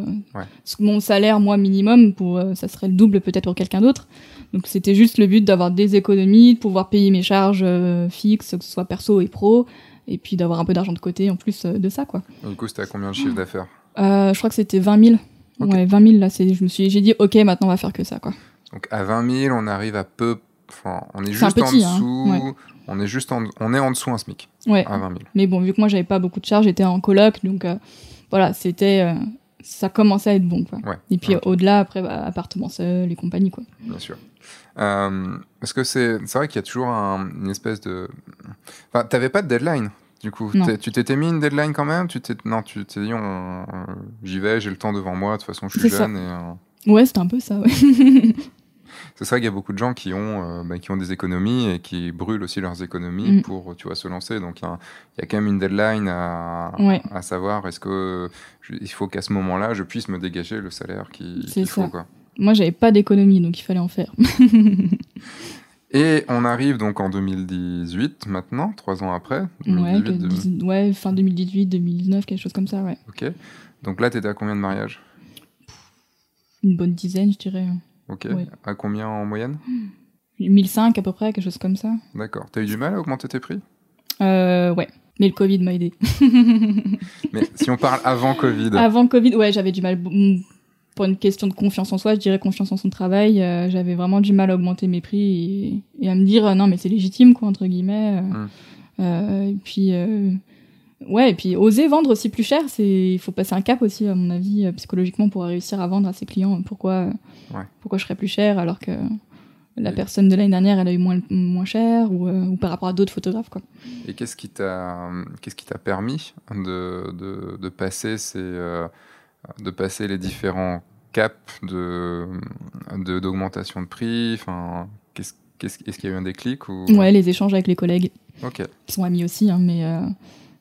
mon salaire moi minimum pour ça serait le double peut-être pour quelqu'un d'autre. Donc c'était juste le but d'avoir des économies, de pouvoir payer mes charges euh, fixes, que ce soit perso et pro, et puis d'avoir un peu d'argent de côté en plus euh, de ça, quoi. du coup, c'était à combien de chiffre d'affaires? Euh, Je crois que c'était 20 000. Ouais, 20 000 là. Je me suis, j'ai dit, ok, maintenant on va faire que ça, quoi. Donc à 20 000, on arrive à peu, enfin, on est juste en hein. dessous. On est juste en, on est en dessous un SMIC. Ouais. À 20 000. Mais bon, vu que moi j'avais pas beaucoup de charges, j'étais en coloc, donc voilà, c'était ça commençait à être bon. Quoi. et puis au-delà, après, bah, appartement seul et compagnie. Quoi. Bien sûr. Euh, parce que c'est vrai qu'il y a toujours une espèce de. Enfin, t'avais pas de deadline. Du coup, tu t'étais mis une deadline quand même? Tu Non, tu t'es dit, j'y vais, j'ai le temps devant moi, de toute façon, je suis jeune. Et, euh, Ouais, c'était un peu ça, ouais. c'est vrai qu'il y a beaucoup de gens qui ont, euh, bah, qui ont des économies et qui brûlent aussi leurs économies mm. pour tu vois, se lancer. Donc il y, a quand même une deadline à, à savoir est-ce que il faut qu'à ce moment-là, je puisse me dégager le salaire qu'il faut. Quoi. Moi, j'avais pas d'économie, donc il fallait en faire. et on arrive donc en 2018 maintenant, trois ans après. ouais, fin 2018, 2019, quelque chose comme ça, ouais. Ok. Donc là, tu étais à combien de mariages? Une bonne dizaine, je dirais. Ok. À combien en moyenne? 1005 à peu près, quelque chose comme ça. D'accord. T'as eu du mal à augmenter tes prix? Euh, Ouais. Mais le Covid m'a aidé. Mais si on parle avant Covid. Avant Covid, ouais, j'avais du mal. Pour une question de confiance en soi, je dirais confiance en son travail. Euh, j'avais vraiment du mal à augmenter mes prix et, à me dire non, mais c'est légitime, quoi, entre guillemets. Euh, hum. et puis. Ouais, et puis oser vendre aussi plus cher, c'est il faut passer un cap aussi à mon avis psychologiquement pour réussir à vendre à ses clients. Pourquoi pourquoi je serais plus cher alors que la personne de l'année dernière elle a eu moins moins cher ou, euh, ou par rapport à d'autres photographes quoi. Et qu'est-ce qui t'a qu'est-ce qui t'a permis de, de, de passer ces euh, de passer les différents caps de d'augmentation de, prix enfin qu'est-ce est-ce qu'il y a eu un déclic ou? Ouais, les échanges avec les collègues. Ok. Qui sont amis aussi, hein, mais, euh,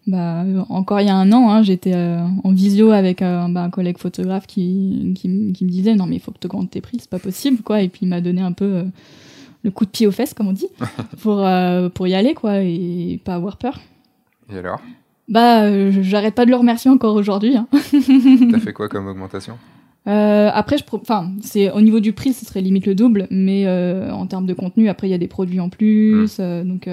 bah, encore il y a un an, hein, j'étais en visio avec bah, un collègue photographe qui, qui, me disait non mais il faut que tu augmentes tes prix, c'est pas possible quoi. Et puis il m'a donné un peu le coup de pied aux fesses comme on dit pour pour y aller quoi et pas avoir peur. Et alors? Bah j'arrête pas de le remercier encore aujourd'hui. Hein. T'as fait quoi comme augmentation? Euh, après, je, enfin, c'est au niveau du prix, ce serait limite le double, mais euh, en termes de contenu, après il y a des produits en plus, mmh. euh, donc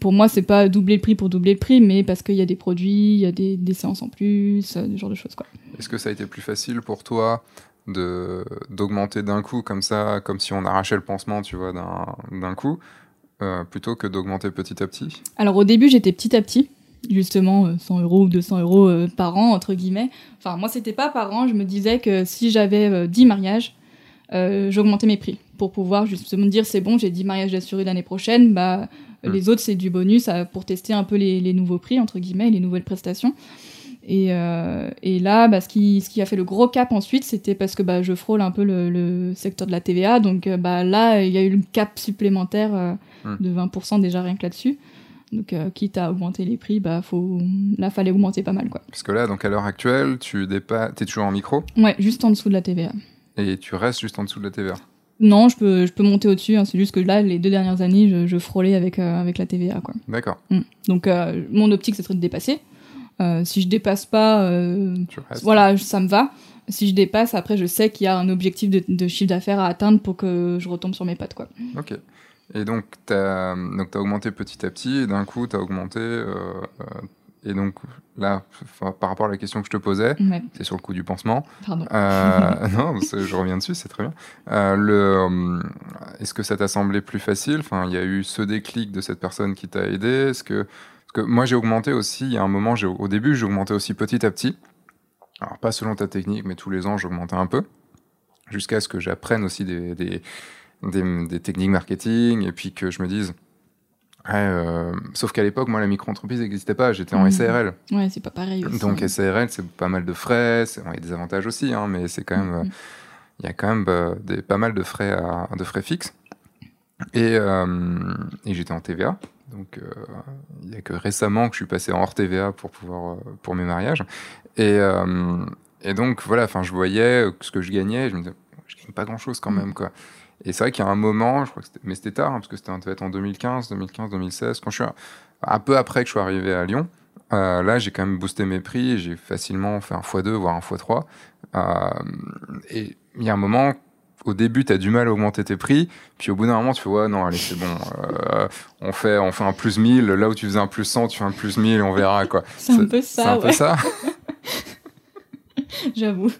pour moi c'est pas doubler le prix pour doubler le prix, mais parce qu'il y a des produits, il y a des, des séances en plus, ce genre de choses quoi. Est-ce que ça a été plus facile pour toi de d'augmenter d'un coup comme ça, comme si on arrachait le pansement, tu vois, d'un coup, plutôt que d'augmenter petit à petit? Alors au début j'étais petit à petit justement 100 euh, euros ou 200 euros euh, par an, entre guillemets. Enfin, moi, c'était pas par an. Je me disais que si j'avais 10 euh, mariages, j'augmentais mes prix pour pouvoir justement dire c'est bon, j'ai 10 mariages assurés l'année prochaine. Bah, hmm. les autres, c'est du bonus pour tester un peu les, nouveaux prix, entre guillemets, les nouvelles prestations. Et, et là, bah, ce, qui, ce qui a fait le gros cap ensuite, c'était parce que bah, je frôle un peu le, secteur de la TVA. Donc bah, là, il y a eu le cap supplémentaire hmm. de 20% déjà rien que là-dessus. Donc, euh, quitte à augmenter les prix, bah, faut... là, fallait augmenter pas mal. Quoi. Parce que là, donc à l'heure actuelle, tu dépa... es toujours en micro? Ouais, juste en dessous de la TVA. Et tu restes juste en dessous de la TVA Non, je peux, je peux monter au-dessus. Hein. c'est juste que là, les deux dernières années, je, je frôlais avec, euh, avec la TVA. Quoi. D'accord. Mm. Donc, euh, mon optique, ce serait de dépasser. si je dépasse pas, voilà, ça me va. Si je dépasse, après, je sais qu'il y a un objectif de, de chiffre d'affaires à atteindre pour que je retombe sur mes pattes. Quoi. Ok. Et donc, tu as, as, augmenté petit à petit, et d'un coup, tu as augmenté. Euh, euh, et donc, là, par rapport à la question que je te posais, c'est sur le coup du pansement. Pardon. Euh, non, je reviens dessus, c'est très bien. le, est-ce que ça t'a semblé plus facile? Enfin, il y a eu ce déclic de cette personne qui t'a aidé. Est-ce que, que moi, j'ai augmenté aussi. Il y a un moment, au début, j'ai augmenté aussi petit à petit. Alors, pas selon ta technique, mais tous les ans, j'augmentais un peu. Jusqu'à ce que j'apprenne aussi des, des des, techniques marketing et puis que je me dise euh, sauf qu'à l'époque, moi, la micro-entreprise n'existait pas, j'étais en SARL. Mmh. Ouais, c'est pas pareil. Aussi, Donc, SARL, c'est pas mal de frais, il y a des avantages aussi, hein, mais c'est quand même, mmh. il y a quand même euh, des, pas mal de frais, à, de frais fixes. Et, euh, et j'étais en TVA. Donc, il n'y a que récemment que je suis passé en hors TVA pour, pouvoir, pour mes mariages. Et, et donc, voilà, je voyais ce que je gagnais, je me disais, je gagne pas grand-chose quand même, quoi. Et c'est vrai qu'il y a un moment, je crois que mais c'était tard, hein, parce que c'était en 2015, 2015, 2016, quand je suis un peu après que je suis arrivé à Lyon. Euh, là, j'ai quand même boosté mes prix, j'ai facilement fait un x2, voire un x3. Euh, et il y a un moment, au début, tu as du mal à augmenter tes prix, puis au bout d'un moment, tu fais, ouais, non, allez, c'est bon, euh, on, fait, on fait un plus 1000, là où tu faisais un plus 100, tu fais un plus 1000, on verra, quoi. C'est un peu ça, C'est un peu ça. J'avoue.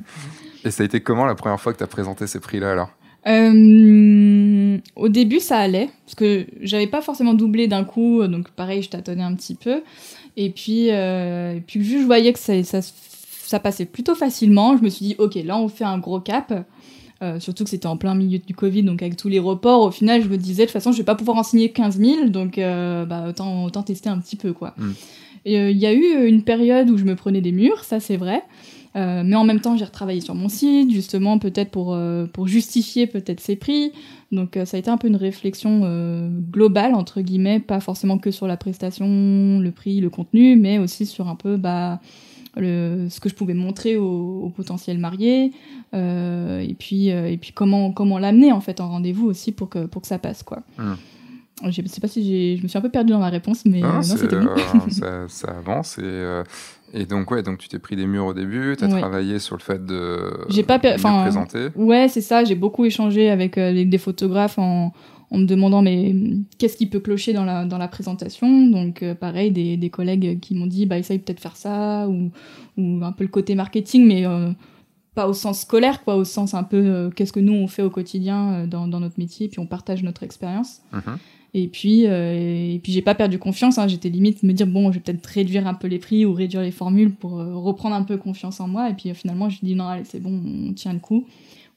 Et ça a été comment la première fois que tu as présenté ces prix-là, alors? Euh, au début, ça allait, parce que j'avais pas forcément doublé d'un coup, donc pareil, je tâtonnais un petit peu. Et puis, euh, et puis je voyais que ça, ça, ça, passait plutôt facilement. Je me suis dit, ok, là, on fait un gros cap. Euh, surtout que c'était en plein milieu du Covid, donc avec tous les reports, au final, je me disais, de toute façon, je vais pas pouvoir en signer 15 000, donc euh, bah, autant, autant tester un petit peu, quoi. Mm. Euh, il y a eu une période où je me prenais des murs, ça c'est vrai. Euh, mais en même temps, j'ai retravaillé sur mon site, justement, peut-être pour, euh, pour justifier peut-être ces prix. Donc, euh, ça a été un peu une réflexion globale, entre guillemets, pas forcément que sur la prestation, le prix, le contenu, mais aussi sur un peu bah, le, ce que je pouvais montrer aux, potentiels mariés, et puis, et puis comment, comment l'amener, en fait, en rendez-vous aussi pour que, pour que ça passe, quoi. Mmh. Je sais pas si je me suis un peu perdue dans ma réponse, mais non, c'était ça, ça, avance et et donc, ouais, donc tu t'es pris des murs au début, tu as travaillé sur le fait de, j'ai pas présenter. Ouais, c'est ça, j'ai beaucoup échangé avec euh, des photographes en, en, me demandant mais qu'est-ce qui peut clocher dans la, dans la présentation? Donc, euh, pareil, des, des, collègues qui m'ont dit bah, essaye peut-être faire ça, ou, ou un peu le côté marketing, mais euh, pas au sens scolaire, quoi, au sens un peu qu'est-ce que nous on fait au quotidien dans, dans, notre métier, puis on partage notre expérience. Mm-hmm. Et puis, euh, et puis j'ai pas perdu confiance. Hein. J'étais limite me dire bon, je vais peut-être réduire un peu les prix ou réduire les formules pour euh, reprendre un peu confiance en moi. Et puis finalement, je dis non, allez, c'est bon, on tient le coup,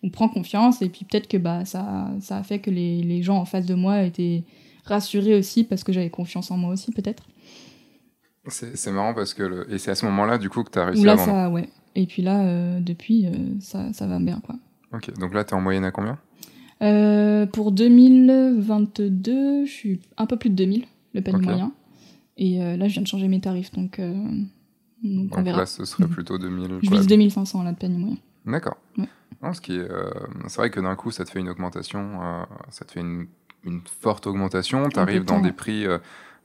on prend confiance. Et puis peut-être que bah ça, ça a fait que les, les gens en face de moi étaient rassurés aussi parce que j'avais confiance en moi aussi, peut-être. C'est marrant parce que le... et c'est à ce moment-là du coup que tu as réussi là, à vendre. Ça, ouais. Et puis là, euh, depuis, ça, ça va bien quoi. Ok, donc là, tu es en moyenne à combien? Euh, pour 2022, je suis un peu plus de 2000, le panier moyen. Et là, je viens de changer mes tarifs, donc, donc, on verra. là, ce serait plutôt 2000. Je vise 2500 là de panier moyen. D'accord. ce qui est, c'est vrai que d'un coup, ça te fait une augmentation, ça te fait une, une forte augmentation. Tu arrives dans des prix,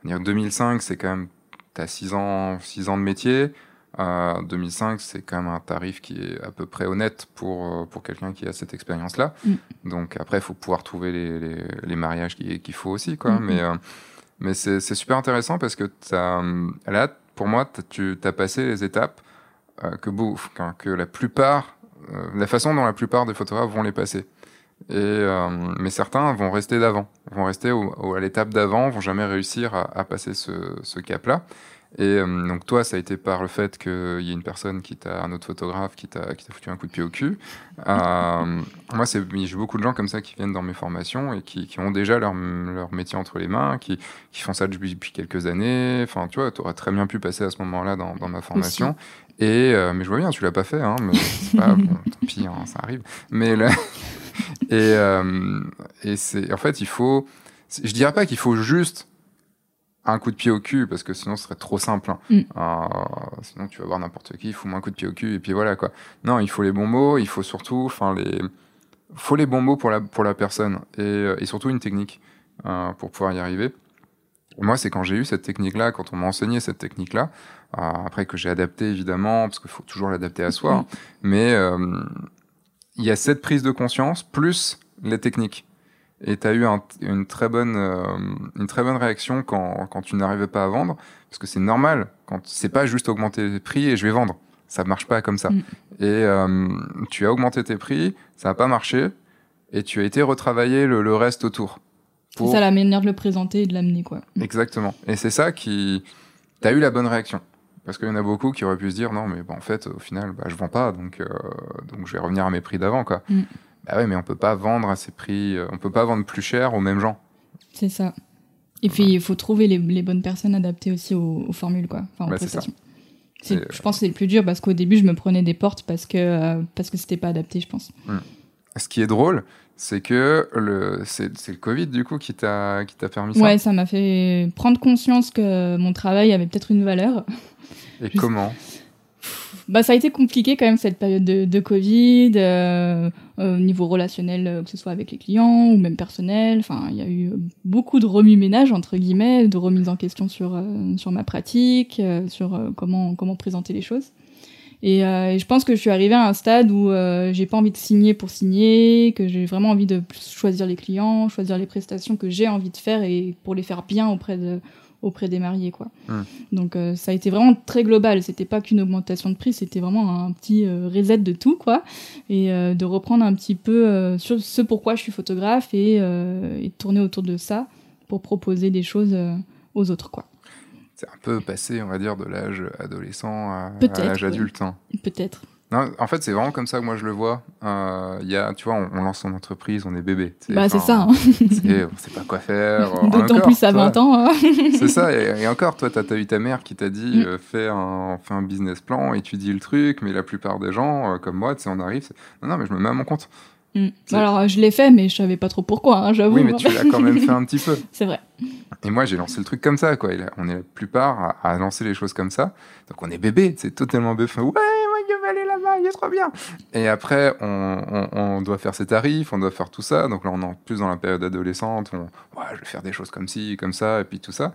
2005, c'est quand même, tu as 6 ans, 6 ans de métier. 2005, c'est quand même un tarif qui est à peu près honnête pour, euh, pour quelqu'un qui a cette expérience-là. Mm. Donc après, il faut pouvoir trouver les, les, mariages qu'il faut aussi. Quoi. Mm, mais. Euh, mais c'est super intéressant parce que là, pour moi, tu as passé les étapes euh, que, que la plupart, la façon dont la plupart des photographes vont les passer. Et, mais certains vont rester d'avant, vont rester à l'étape d'avant, vont jamais réussir à, à passer ce, ce cap-là. Et euh, donc toi, ça a été par le fait qu'il y ait une personne qui t'a, un autre photographe qui t'a, qui t'a foutu un coup de pied au cul. Euh, moi, c'est, j'ai beaucoup de gens comme ça qui viennent dans mes formations et qui, qui ont déjà leur, leur, métier entre les mains, qui, qui font ça depuis, quelques années. Enfin, tu vois, tu aurais très bien pu passer à ce moment-là dans, dans ma formation. Et euh, mais je vois bien, tu l'as pas fait, hein, mais c'est pas bon, tant pis, hein, ça arrive. Mais là, et, et c'est en fait, il faut. Je dirais pas qu'il faut juste un coup de pied au cul parce que sinon ce serait trop simple. Hein. Mm. Euh, sinon tu vas voir n'importe qui, il faut un coup de pied au cul et puis voilà quoi. Non, il faut les bons mots, il faut surtout, enfin les, faut les bons mots pour la pour la personne et, euh, et surtout une technique euh, pour pouvoir y arriver. moi, c'est quand j'ai eu cette technique-là, quand on m'a enseigné cette technique-là, après que j'ai adapté évidemment, parce qu'il faut toujours l'adapter à soi, mm. mais il y a cette prise de conscience plus les techniques et tu as eu une, très bonne, euh, une très bonne réaction quand, quand tu n'arrivais pas à vendre, parce que c'est normal, quand c'est pas juste augmenter les prix et je vais vendre, ça marche pas comme ça. Mm. Et euh, tu as augmenté tes prix, ça n'a pas marché, et tu as été retravailler le, le reste autour. C'est ça la manière de le présenter et de l'amener, quoi. Exactement. Et c'est ça qui... Tu as eu la bonne réaction. Parce qu'il y en a beaucoup qui auraient pu se dire, non, mais en fait, au final, bah, je vends pas, donc, euh, donc je vais revenir à mes prix d'avant, quoi. Mm. Ah ouais, mais on peut pas vendre à ces prix, euh, on peut pas vendre plus cher aux mêmes gens. C'est ça. Et puis il faut trouver les, les, bonnes personnes adaptées aussi aux, formules, quoi. Enfin, aux prestations. Je pense que c'est le plus dur parce qu'au début, je me prenais des portes parce que euh, parce que c'était pas adapté, je pense. Hmm. Ce qui est drôle, c'est que le c'est le Covid du coup qui t'a qui t'a permis ça. Ouais, ça m'a fait prendre conscience que mon travail avait peut-être une valeur. Et comment? Bah, ça a été compliqué quand même cette période de, Covid, euh, au niveau relationnel, euh, que ce soit avec les clients ou même personnel. Enfin, il y a eu beaucoup de remue-ménage entre guillemets, de remise en question sur euh, sur ma pratique, euh, sur comment comment présenter les choses. Et, je pense que je suis arrivée à un stade où j'ai pas envie de signer pour signer, que j'ai vraiment envie de choisir les clients, choisir les prestations que j'ai envie de faire et pour les faire bien auprès de auprès des mariés quoi. Hmm. Donc euh, ça a été vraiment très global, c'était pas qu'une augmentation de prix, c'était vraiment un petit euh, reset de tout quoi et euh, de reprendre un petit peu sur ce pourquoi je suis photographe et, et tourner autour de ça pour proposer des choses aux autres quoi. C'est un peu passé, on va dire, de l'âge adolescent à, l'âge adulte. Hein. Peut-être. Non, en fait, c'est vraiment comme ça que moi je le vois. Euh, y a, tu vois, on, lance son entreprise, on est bébé. Bah, c'est ça. Hein. on sait pas quoi faire. D'autant plus à 20 ans. Hein. c'est ça. Et, encore, toi, tu as, eu ta mère qui t'a dit mm. euh, fais, un, fais un business plan, étudie le truc. Mais la plupart des gens, euh, comme moi, on arrive. Non, non, mais je me mets à mon compte. Mm. Alors, je l'ai fait, mais je savais pas trop pourquoi, hein, j'avoue. Oui, mais tu l'as quand même fait un petit peu. C'est vrai. Et moi, j'ai lancé le truc comme ça, quoi. on est la plupart à, à lancer les choses comme ça. Donc, on est bébé, c'est totalement bébé. Ouais, aller là-bas, il est trop bien. Et après, on, doit faire ses tarifs, on doit faire tout ça. Donc là, on est plus dans la période adolescente. On, ouais, je vais faire des choses comme ci, comme ça, et puis tout ça.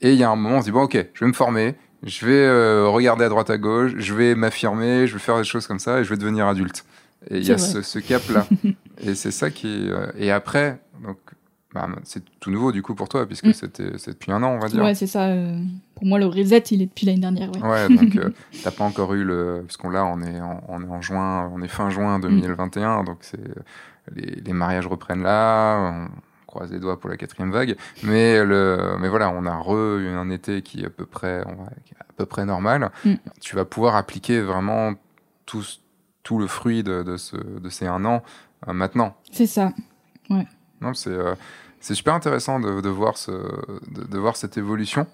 Et il y a un moment, on se dit, bon, ok, je vais me former, je vais euh, regarder à droite à gauche, je vais m'affirmer, je vais faire des choses comme ça, et je vais devenir adulte. Et il y a ce, cap-là. et c'est ça qui euh, Et après, donc, bah, c'est tout nouveau du coup pour toi, puisque mm. c'était c'est depuis un an, on va dire. Ouais, c'est ça. Euh, pour moi, le reset, il est depuis l'année dernière. Ouais, ouais donc euh, t'as pas encore eu le. Puisqu'on là, on est, en, on est en juin, on est fin juin 2021, mm. donc c'est les, les, mariages reprennent là. On croise les doigts pour la quatrième vague, mais le, mais voilà, on a re eu un été qui est à peu près, on va, à peu près normal. Mm. Tu vas pouvoir appliquer vraiment tout, tout le fruit de, de, ce, de ces un an euh, maintenant. C'est ça. Ouais. Non, c'est euh, c'est super intéressant de, de voir ce, de, de, voir cette évolution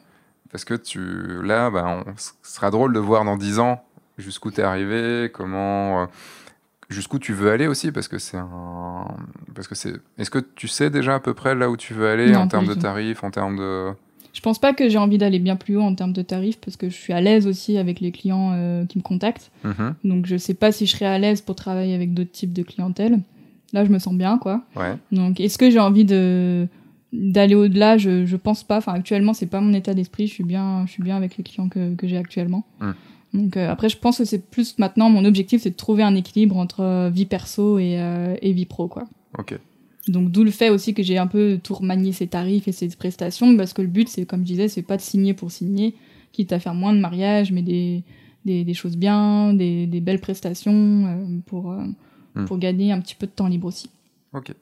parce que tu là, bah, ce sera drôle de voir dans 10 ans jusqu'où tu es arrivé, comment euh, jusqu'où tu veux aller aussi parce que c'est un parce que c'est est-ce que tu sais déjà à peu près là où tu veux aller en termes de tarifs, en termes de Je pense pas que j'ai envie d'aller bien plus haut en termes de tarifs parce que je suis à l'aise aussi avec les clients euh, qui me contactent. Mhm. Donc je sais pas si je serais à l'aise pour travailler avec d'autres types de clientèle. Là, je me sens bien, quoi. Ouais. Donc est-ce que j'ai envie de d'aller au-delà? Je, je pense pas. Enfin, actuellement, c'est pas mon état d'esprit. Je suis bien, je suis bien avec les clients que, que j'ai actuellement. Mm. Donc euh, après, je pense que c'est plus maintenant mon objectif, c'est de trouver un équilibre entre euh, vie perso et, euh, et vie pro, quoi. Ok. Donc d'où le fait aussi que j'ai un peu tout remanié ces tarifs et ces prestations, parce que le but, c'est comme je disais, c'est pas de signer pour signer, quitte à faire moins de mariages, mais des, des, des choses bien, des, des belles prestations euh, pour, euh, Mm. pour gagner un petit peu de temps libre aussi. Ok.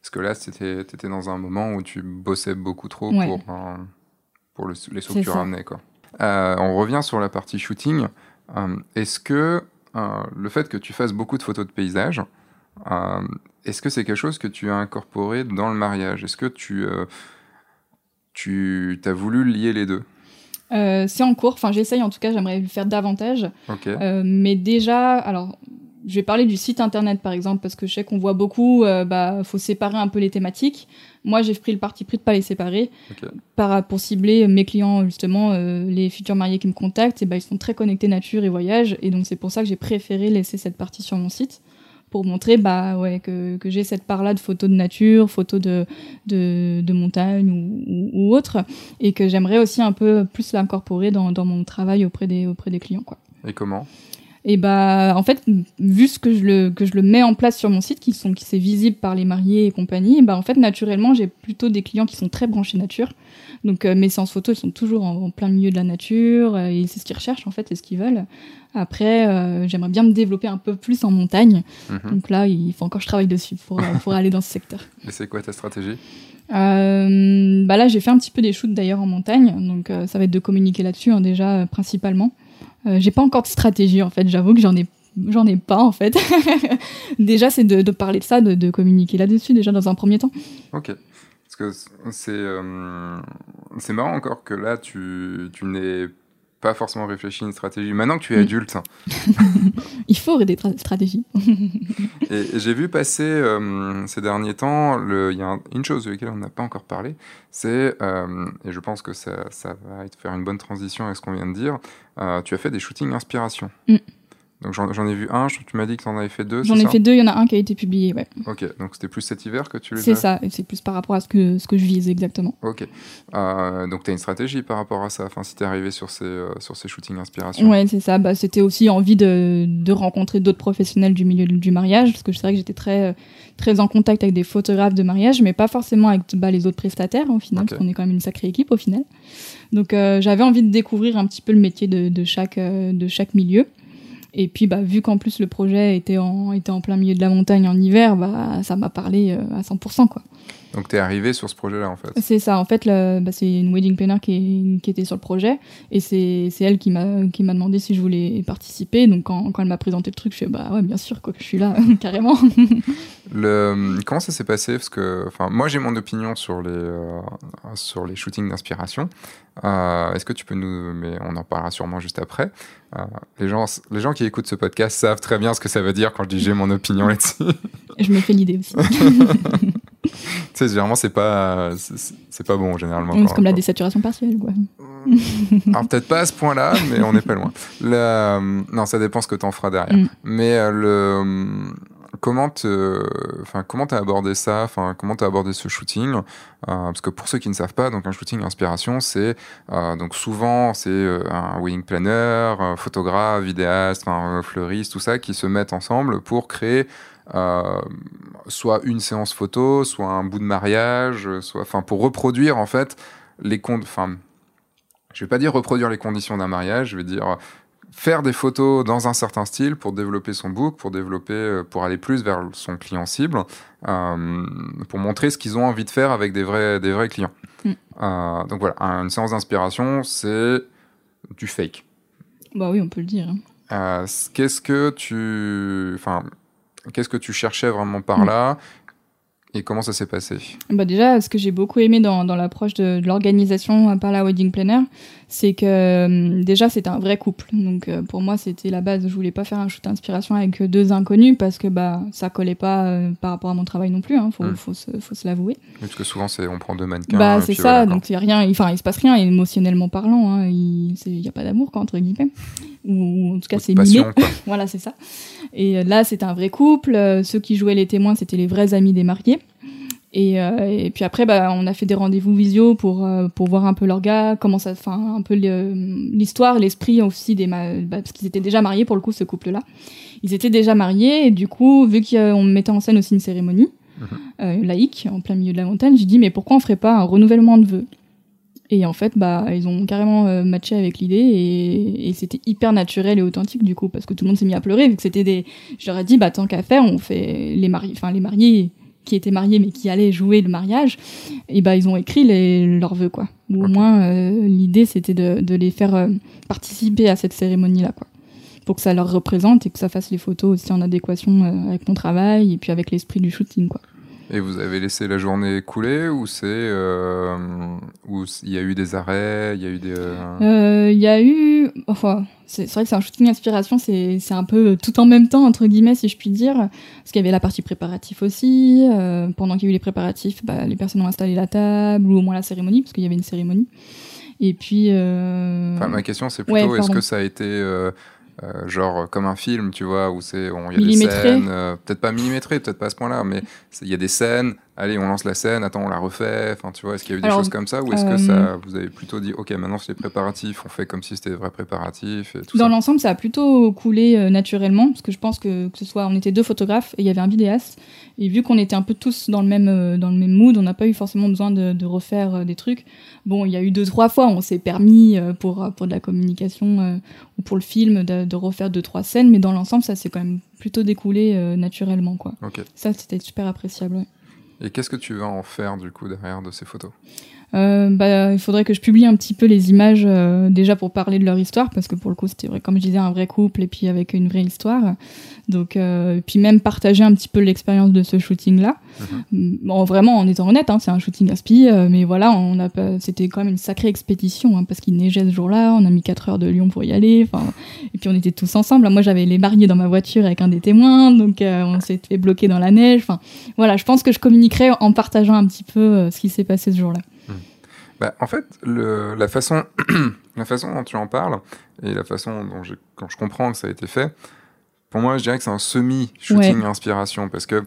Parce que là, c'était, t'étais dans un moment où tu bossais beaucoup trop Ouais. pour, euh, pour le- les sous que tu ramenais. Quoi. On revient sur la partie shooting. Est-ce que le fait que tu fasses beaucoup de photos de paysages, euh, est-ce que c'est quelque chose que tu as incorporé dans le mariage? Est-ce que tu, euh, tu as voulu lier les deux? Euh, c'est en cours, enfin j'essaye en tout cas, j'aimerais le faire davantage. Ok. Euh, mais déjà, alors, je vais parler du site internet par exemple, parce que je sais qu'on voit beaucoup, euh, bah, faut séparer un peu les thématiques. Moi, j'ai pris le parti pris de pas les séparer, Ok. par, pour cibler mes clients justement, euh, les futurs mariés qui me contactent, et bah, ils sont très connectés nature et voyage, et donc c'est pour ça que j'ai préféré laisser cette partie sur mon site pour montrer bah ouais que, que j'ai cette part là de photos de nature photos de de, de montagne ou, ou, ou autre et que j'aimerais aussi un peu plus l'incorporer dans, dans mon travail auprès des auprès des clients quoi. Et comment? Et bah en fait vu ce que je le que je le mets en place sur mon site qui sont qui c'est visible par les mariés et compagnie bah en fait naturellement j'ai plutôt des clients qui sont très branchés nature donc euh, mes séances photos elles sont toujours en, en plein milieu de la nature euh, et c'est ce qu'ils recherchent en fait c'est ce qu'ils veulent après euh, j'aimerais bien me développer un peu plus en montagne Mhm. donc là il faut encore que je travaille dessus pour pour aller dans ce secteur Et c'est quoi ta stratégie? Euh, bah là, j'ai fait un petit peu des shoots d'ailleurs en montagne, donc euh, ça va être de communiquer là-dessus hein, déjà euh, principalement. J'ai pas encore de stratégie en fait, j'avoue que j'en ai j'en ai pas en fait. déjà, c'est de, de parler de ça, de, de communiquer là-dessus déjà dans un premier temps. Ok. Parce que c'est euh, c'est marrant encore que là, tu, tu n'aies pas forcément réfléchi à une stratégie. Maintenant que tu es Mm. adulte, Il faut des tra- stratégies. et, et j'ai vu passer euh, ces derniers temps, il y a un- une chose de laquelle on n'a pas encore parlé, c'est, euh, et je pense que ça, ça va faire une bonne transition avec ce qu'on vient de dire, tu as fait des shootings inspiration. Mm. Donc j'en ai vu un, je- tu m'as dit que tu en avais fait deux, J'en ai ça fait deux, il y en a un qui a été publié, ouais. Ok, donc c'était plus cet hiver que tu les C'est ça, et c'est plus par rapport à ce que, ce que je vise exactement. Ok. Euh, donc tu as une stratégie par rapport à ça, enfin, si tu es arrivé sur ces, euh, sur ces shootings inspiration. Ouais, c'est ça. Bah, c'était aussi envie de, de rencontrer d'autres professionnels du milieu du mariage, parce que c'est vrai que j'étais très, très en contact avec des photographes de mariage, mais pas forcément avec bah, les autres prestataires au final, Ok. parce qu'on est quand même une sacrée équipe au final. Donc euh, j'avais envie de découvrir un petit peu le métier de, de, chaque, de chaque milieu. Et puis, bah, vu qu'en plus le projet était en, plein milieu de la montagne en hiver, bah, ça m'a parlé euh, à 100%. Quoi. Donc tu es arrivé sur ce projet-là en fait. C'est ça, en fait, bah, c'est une wedding planner qui, est- qui était sur le projet, et c'est elle qui m'a demandé si je voulais participer. Donc quand, quand elle m'a présenté le truc, je fais bah ouais, bien sûr, quoi, que je suis là, carrément. Le, comment ça s'est passé? Parce que, enfin, moi j'ai mon opinion sur les, euh, sur les shootings d'inspiration. Euh, Est-ce que tu peux nous, mais on en parlera sûrement juste après. Euh, les gens, les gens qui écoutent ce podcast savent très bien ce que ça veut dire quand je dis j'ai mon opinion là-dessus. Je me fais l'idée aussi. tu sais, généralement c'est pas, c'est pas bon généralement. c'est comme la désaturation partielle, quoi. Alors peut-être pas à ce point-là, mais on n'est pas loin. Le- non, ça dépend ce que tu en feras derrière. Mm. Mais euh, le comment te, enfin comment t'as abordé ça, enfin comment t'as abordé ce shooting? Euh, Parce que pour ceux qui ne savent pas, donc un shooting inspiration, c'est euh, donc souvent c'est un wedding planner, un photographe, vidéaste, fleuriste, tout ça qui se mettent ensemble pour créer euh, soit une séance photo, soit un bout de mariage, soit, enfin pour reproduire en fait les comptes, enfin je vais pas dire reproduire les conditions d'un mariage, je vais dire faire des photos dans un certain style pour développer son book, pour développer, euh, pour aller plus vers son client cible, euh, pour montrer ce qu'ils ont envie de faire avec des vrais, des vrais clients. Mm. Euh, donc voilà, une séance d'inspiration, c'est du fake. Bah oui, on peut le dire. hein. Euh, qu'est-ce que tu, enfin, qu'est-ce que tu cherchais vraiment par là Et comment ça s'est passé? Bah Déjà, ce que j'ai beaucoup aimé dans, dans l'approche de, de l'organisation par la wedding planner, c'est que euh, déjà c'était un vrai couple. Donc euh, pour moi, c'était la base. Je voulais pas faire un shoot d'inspiration avec deux inconnus parce que bah ça collait pas euh, par rapport à mon travail non plus. Hein, faut, mm. faut, se, faut se l'avouer. Parce que souvent c'est on prend deux mannequins. Bah c'est ça. donc il y a rien. Enfin il se passe rien émotionnellement parlant. Hein, il y a pas d'amour quoi entre guillemets. Ou, en tout cas c'est mimé. voilà c'est ça. Et là c'était un vrai couple. Ceux qui jouaient les témoins c'était les vrais amis des mariés. Et, euh, et, puis après, bah, on a fait des rendez-vous visio pour euh, pour voir un peu leur gars, comment ça, enfin un peu l'histoire, l'esprit aussi des, bah, parce qu'ils étaient déjà mariés pour le coup ce couple-là. Ils étaient déjà mariés et du coup, vu qu'on mettait en scène aussi une cérémonie mhm. euh, laïque en plein milieu de la montagne, j'ai dit mais pourquoi on ferait pas un renouvellement de vœux? Et en fait, bah ils ont carrément matché avec l'idée et, et c'était hyper naturel et authentique du coup parce que tout le monde s'est mis à pleurer vu que c'était des. Je leur ai dit bah tant qu'à faire, on fait les mariés, enfin les mariés qui étaient mariés mais qui allaient jouer le mariage, et ben ils ont écrit les, leurs vœux quoi. Ou au moins euh, l'idée c'était de, de, les faire euh, participer à cette cérémonie là quoi, pour que ça leur représente et que ça fasse les photos aussi en adéquation euh, avec mon travail et puis avec l'esprit du shooting quoi. Et vous avez laissé la journée couler ou c'est euh, ou il y a eu des arrêts, il y a eu des euh... il y a eu enfin c'est vrai que c'est un shooting inspiration, c'est un peu tout en même temps, entre guillemets, si je puis dire. Parce qu'il y avait la partie préparatif aussi. Euh, pendant qu'il y a eu les préparatifs, bah, les personnes ont installé la table, ou au moins la cérémonie, parce qu'il y avait une cérémonie. Et puis. Euh... Enfin, ma question, c'est plutôt est-ce que ça a été. Euh, euh, genre comme un film, tu vois, où c'est il y a des scènes, peut-être pas millimétré, peut-être pas à ce point-là, mais il y a des scènes allez, on lance la scène, attends, on la refait. Enfin, tu vois, est-ce qu'il y a eu des choses comme ça ou est-ce que ça, euh, vous avez plutôt dit, ok, maintenant c'est les préparatifs, on fait comme si c'était des vrais préparatifs et tout Dans l'ensemble, ça a plutôt coulé euh, naturellement parce que je pense que que ce soit, on était deux photographes et il y avait un vidéaste et vu qu'on était un peu tous dans le même euh, dans le même mood, on n'a pas eu forcément besoin de, de refaire des trucs. Bon, il y a eu deux trois fois, on s'est permis pour pour de la communication ou pour le film de, de, refaire deux trois scènes, mais dans l'ensemble, ça s'est quand même plutôt découlé naturellement, quoi. Ça, c'était super appréciable. Ouais. Et qu'est-ce que tu vas en faire du coup derrière de ces photos? Euh, bah, il faudrait que je publie un petit peu les images euh, déjà pour parler de leur histoire parce que pour le coup c'était vrai comme je disais un vrai couple et puis avec une vraie histoire. Donc euh, puis même partager un petit peu l'expérience de ce shooting là mhm. bon vraiment en étant honnête hein, c'est un shooting aspi euh, mais voilà on a c'était quand même une sacrée expédition hein, parce qu'il neigeait ce jour-là on a mis 4 heures de Lyon pour y aller et puis on était tous ensemble. Moi j'avais les mariés dans ma voiture avec un des témoins donc on s'est fait bloquer dans la neige enfin voilà je pense que je communiquerai en partageant un petit peu ce qui s'est passé ce jour-là bah, en fait, le, la, façon, la façon dont tu en parles et la façon dont je, quand je comprends que ça a été fait, pour moi, je dirais que c'est un semi-shooting inspiration. Parce que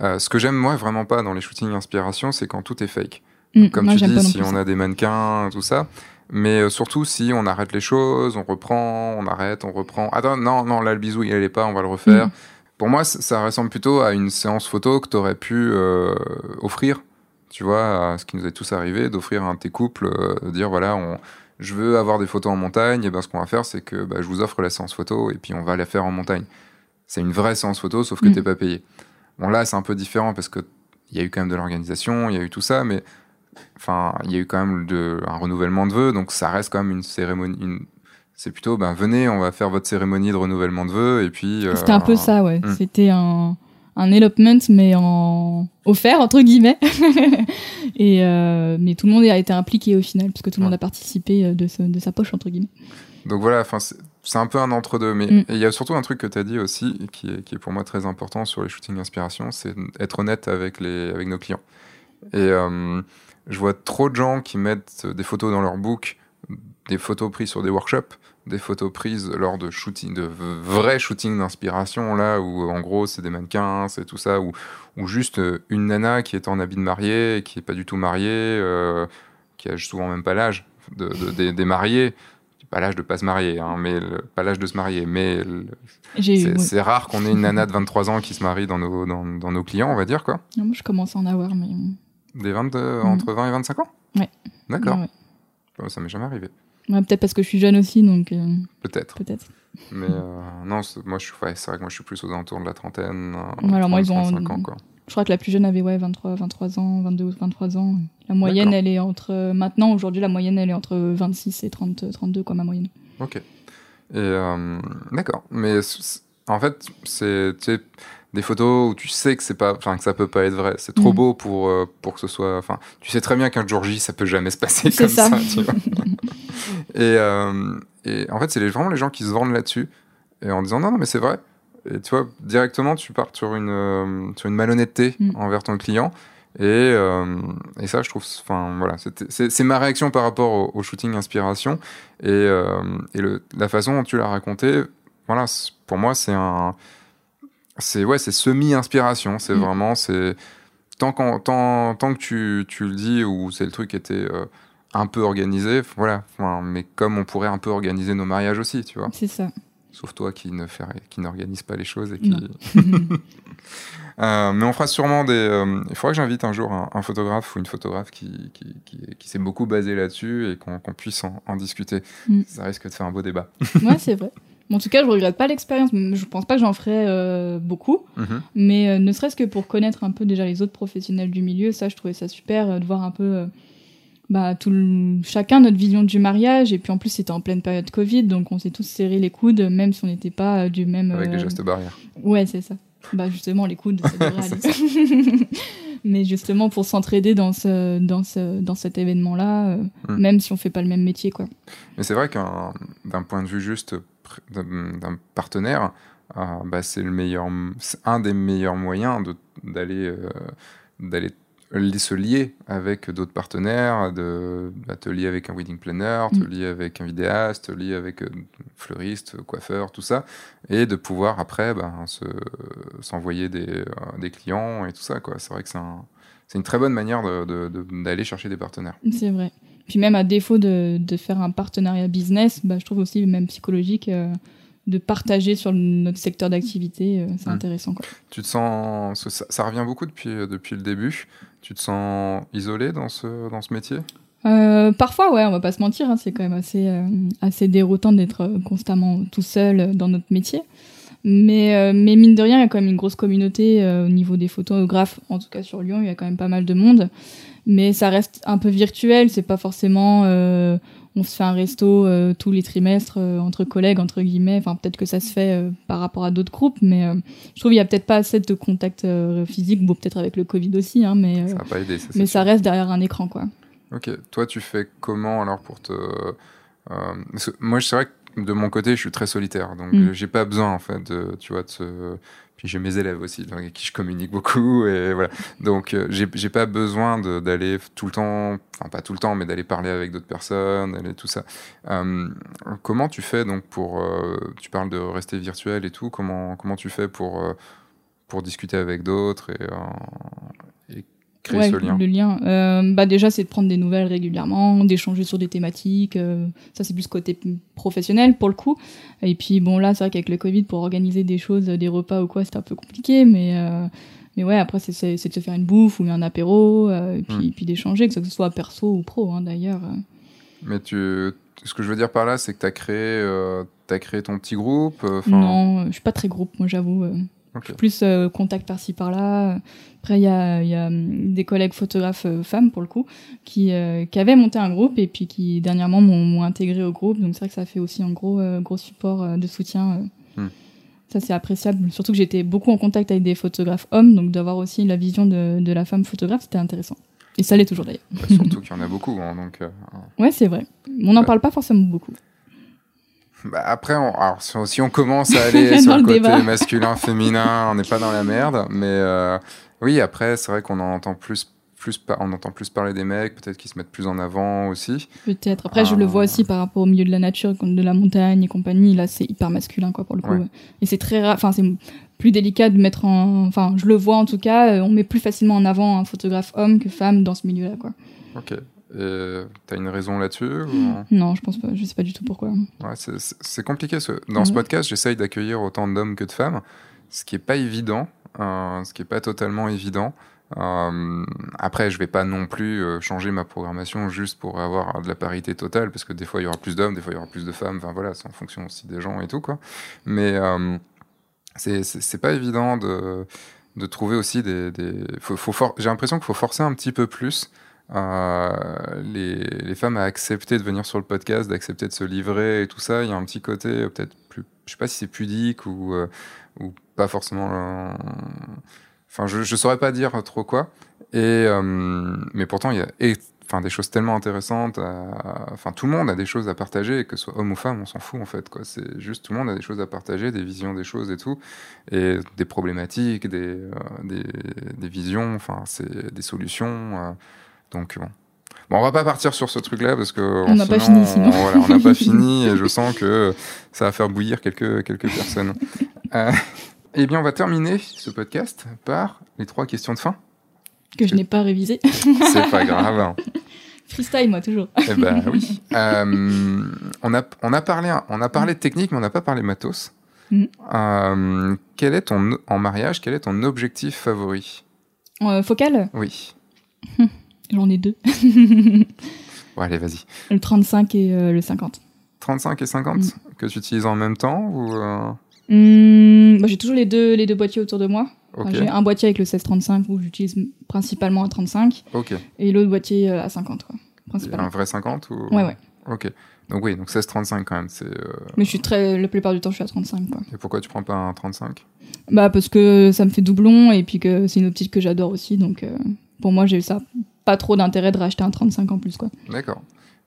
euh, ce que j'aime, moi, vraiment pas dans les shootings inspiration, c'est quand tout est fake. Mm, comme tu dis, si on a des mannequins, tout ça. Mais euh, surtout, si on arrête les choses, on reprend, on arrête, on reprend. Attends, non, non, là, le bisou, il allait pas, on va le refaire. Mm. Pour moi, ça ressemble plutôt à une séance photo que tu aurais pu euh, offrir tu vois, ce qui nous est tous arrivé, d'offrir un de tes couples, euh, de dire voilà, on, je veux avoir des photos en montagne, et ben ce qu'on va faire, c'est que bah, je vous offre la séance photo et puis on va la faire en montagne. C'est une vraie séance photo, sauf que tu mm. t'es pas payé. Bon là, c'est un peu différent parce que il y a eu quand même de l'organisation, il y a eu tout ça, mais enfin, il y a eu quand même de, un renouvellement de vœux, donc ça reste quand même une cérémonie. Une... C'est plutôt, ben venez, on va faire votre cérémonie de renouvellement de vœux et puis. C'était un peu euh, ça, ouais. Mm. C'était un un elopement mais en offert entre guillemets. Et euh, mais tout le monde a été impliqué au final puisque tout le monde a participé euh, de, de, sa poche entre guillemets. Donc voilà enfin c'est un peu un entre deux mais mm. il y a surtout un truc que tu as dit aussi qui est, qui est pour moi très important sur les shootings inspiration c'est être honnête avec les avec nos clients. Et euh, je vois trop de gens qui mettent des photos dans leur book des photos prises sur des workshops des photos prises lors de shooting, de vrais shootings d'inspiration, là, où en gros c'est des mannequins, c'est tout ça, ou, ou juste euh, une nana qui est en habit de mariée, et qui est pas du tout mariée, euh, qui a souvent même pas l'âge de, des, mariés, pas l'âge de pas se marier, hein, mais pas l'âge de se marier, mais c'est rare qu'on ait une nana de 23 ans qui se marie dans nos, dans, nos clients, on va dire, quoi. moi je commence à en avoir, mais... Des 22, entre 20 et 25 ans? Ouais. D'accord. Ça m'est jamais arrivé peut-être parce que je suis jeune aussi, donc. Euh, peut-être. Peut-être. Mais euh, non, moi, je suis, c'est vrai que moi, je suis plus aux alentours de la trentaine. Euh, alors, moi, ils ont. Ans, quoi. Je crois que la plus jeune avait ouais, 23, 23 ans, 22 ou 23 ans. La moyenne, elle est entre. Maintenant, aujourd'hui, la moyenne, elle est entre 26 et 30, 32, quoi, ma moyenne. Ok. Et d'accord. Mais en fait, c'est des photos où tu sais que c'est pas, enfin que ça peut pas être vrai. C'est trop Mm. beau pour euh, pour que ce soit, enfin, tu sais très bien qu'un jour J, ça peut jamais se passer comme ça. ça. tu vois. et, euh, et en fait, c'est les- vraiment les gens qui se vendent là-dessus et en disant non, non, mais c'est vrai. Et tu vois, directement, tu pars sur une euh, sur une malhonnêteté Mm. envers ton client. Et, et ça, je trouve, enfin voilà, c'est ma réaction par rapport au, au shooting inspiration et, et le, la façon dont tu l'as raconté. Voilà, pour moi, c'est un, c'est ouais, c'est semi inspiration. C'est Mm. vraiment, c'est tant, qu'en- tant, tant que tu, tu le dis ou c'est le truc qui était euh, un peu organisé, voilà. Enfin, mais comme on pourrait un peu organiser nos mariages aussi, tu vois. C'est ça. Sauf toi qui ne fait, qui n'organise pas les choses et qui. Euh, mais on fera sûrement des. euh, il faudrait que j'invite un jour un, un photographe ou une photographe qui, qui, qui, qui s'est beaucoup basé là-dessus et qu'on puisse en, en discuter. Mm. Ça risque de faire un beau débat. ouais, c'est vrai. En tout cas, je regrette pas l'expérience. Je pense pas que j'en ferai euh, beaucoup. Mhm. Mais euh, ne serait-ce que pour connaître un peu déjà les autres professionnels du milieu, ça, je trouvais ça super euh, de voir un peu bah, tout le- chacun notre vision du mariage. Et puis en plus, c'était en pleine période Covid, donc on s'est tous serré les coudes, même si on n'était pas du même. Avec les gestes barrières. Ouais, c'est ça. Bah justement, les coudes, ça devrait aller. Mais justement, pour s'entraider dans, ce, dans, ce, dans cet événement-là, euh, Mm. même si on fait pas le même métier, quoi. Mais c'est vrai qu'un d'un point de vue juste d'un partenaire, euh, bah, c'est le meilleur, un des meilleurs moyens d'aller euh, d'aller se lier avec d'autres partenaires, de bah, te lier avec un wedding planner, te Mm. lier avec un vidéaste, te lier avec euh, fleuriste, coiffeur, tout ça, et de pouvoir après se- s'envoyer des, des clients et tout ça. C'est vrai que c'est un- une très bonne manière de- de- de- d'aller chercher des partenaires. C'est vrai. Puis même à défaut de, de faire un partenariat business, bah, je trouve aussi même psychologique euh, de partager sur notre secteur d'activité, euh, c'est Mm. intéressant. Quoi. Tu te sens. Ça, ça revient beaucoup depuis, euh, depuis le début. Tu te sens isolé dans ce, dans ce métier? Euh, parfois, ouais, on va pas se mentir, hein, c'est quand même assez, euh, assez déroutant d'être constamment tout seul dans notre métier. Mais, euh, mais mine de rien, il y a quand même une grosse communauté au niveau des photographes, en tout cas sur Lyon, il y a quand même pas mal de monde. Mais ça reste un peu virtuel, c'est pas forcément euh, on se fait un resto euh, tous les trimestres euh, entre collègues, entre guillemets. Enfin, peut-être que ça se fait par rapport à d'autres groupes, mais je trouve qu'il y a peut-être pas assez de contact physique, bon, peut-être avec le Covid aussi, hein, mais, Ça n'a pas aidé. Ça, c'est mais sûr. ça reste derrière un écran, quoi. Ok. Toi, tu fais comment alors pour te. parce que moi, c'est vrai que de mon côté, je suis très solitaire. Donc, Mm. euh, j'ai pas besoin, en fait, de, tu vois, de Puis j'ai mes élèves aussi, avec qui je communique beaucoup. Et voilà. Donc, euh, j'ai pas besoin d'aller tout le temps, enfin, pas tout le temps, mais d'aller parler avec d'autres personnes, d'aller tout ça. Euh, comment tu fais donc pour. euh, tu parles de rester virtuel et tout. Comment, comment tu fais pour, pour discuter avec d'autres créer Ouais, ce lien Le lien, euh, bah déjà, c'est de prendre des nouvelles régulièrement, d'échanger sur des thématiques. euh, ça, c'est plus côté professionnel pour le coup. Et puis, bon, là, c'est vrai qu'avec le Covid, pour organiser des choses, des repas ou quoi, c'était un peu compliqué. Mais, euh, mais ouais, après, c'est- de se faire une bouffe ou un apéro, et puis, Mm. puis d'échanger, que ce soit perso ou pro, hein, d'ailleurs. Mais tu, ce que je veux dire par là, c'est que tu as créé, t'as créé ton petit groupe. Non, je suis pas très groupe, moi, j'avoue. ok. Je suis plus euh, contact par-ci par-là. Après, il y a, il y a hum, des collègues photographes euh, femmes, pour le coup, qui, euh, qui avaient monté un groupe et puis qui, dernièrement, m'ont intégré au groupe. Donc, c'est vrai que ça fait aussi un gros, euh, gros support de soutien. Hmm. Ça, c'est appréciable. Surtout que j'étais beaucoup en contact avec des photographes hommes. Donc, d'avoir aussi la vision de, de la femme photographe, c'était intéressant. Et ça l'est toujours, d'ailleurs. Bah, surtout qu'il y en a beaucoup. hein, donc, euh, Ouais, c'est vrai. On n'en Ouais. parle pas forcément beaucoup. bah, après, on- alors, si, on, commence à aller sur le le côté débat. masculin, féminin, on n'est pas dans la merde. Mais euh, oui, après, c'est vrai qu'on en entend plus. Plus on entend plus parler des mecs, peut-être qu'ils se mettent plus en avant aussi. Peut-être. Après, je le vois Ah. aussi par rapport au milieu de la nature, de la montagne et compagnie. Là, c'est hyper masculin, quoi, pour le coup. Ouais. Et c'est très rare. Enfin, c'est plus délicat de mettre en. Enfin, je le vois en tout cas. euh, On met plus facilement en avant un photographe homme que femme dans ce milieu-là, quoi. Ok. Et T'as une raison là-dessus ou- Non, je pense pas. Je sais pas du tout pourquoi. Ouais, c'est- compliqué. ce- Dans ce podcast, j'essaye d'accueillir autant d'hommes que de femmes, ce qui est pas évident, euh, ce qui est pas totalement évident. Euh, après, je vais pas non plus euh, changer ma programmation juste pour avoir de la parité totale, parce que des fois il y aura plus d'hommes, des fois il y aura plus de femmes. Enfin voilà, c'est en fonction aussi des gens et tout quoi. Mais euh, c'est- pas évident de, de trouver aussi des. des- J'ai l'impression qu'il faut forcer un petit peu plus les, les, femmes à accepter de venir sur le podcast, d'accepter de se livrer et tout ça, il y a un petit côté peut-être plus, je sais pas si c'est pudique ou, ou pas forcément. Enfin, je, je saurais pas dire trop quoi. Et mais pourtant, il y a enfin des choses tellement intéressantes. Enfin, tout le monde a des choses à partager, que ce soit homme ou femme, on s'en fout en fait. Quoi. C'est juste tout le monde a des choses à partager, des visions des choses et tout, et des problématiques, des, euh, des, des, visions, enfin, c'est des solutions. Euh. Donc bon. Bon, on va pas partir sur ce truc-là parce que on n'a pas fini sinon. Voilà, on n'a pas fini et je sens que ça va faire bouillir quelques quelques personnes. Euh, eh bien, on va terminer ce podcast par les trois questions de fin que je n'ai pas révisé. C'est pas grave. Freestyle, moi, toujours. Eh ben oui. Euh, on, a, on, a parlé, on a parlé de technique, mais on n'a pas parlé matos. Mm. Euh, quel est ton, en mariage, quel est ton objectif favori? Euh, Focal? Oui. J'en ai deux. bon, allez, vas-y. Le 35 et le 50. 35 et 50 mm. Que tu utilises en même temps ou mm, bah, J'ai toujours les deux, les deux boîtiers autour de moi. J'ai un boîtier avec le 1635 où j'utilise principalement à 35 et l'autre boîtier euh, à 50. Quoi, un vrai 50 ou... Ouais, ouais. Ok. Donc oui, donc 1635 quand même. c'est. Euh, Mais je suis très, la plupart du temps, je suis à 35. Quoi. Et pourquoi tu prends pas un 35 Bah parce que ça me fait doublon et puis que c'est une optique que j'adore aussi. Donc euh, pour moi, j'ai ça pas trop d'intérêt de racheter un 35 en plus. quoi. D'accord.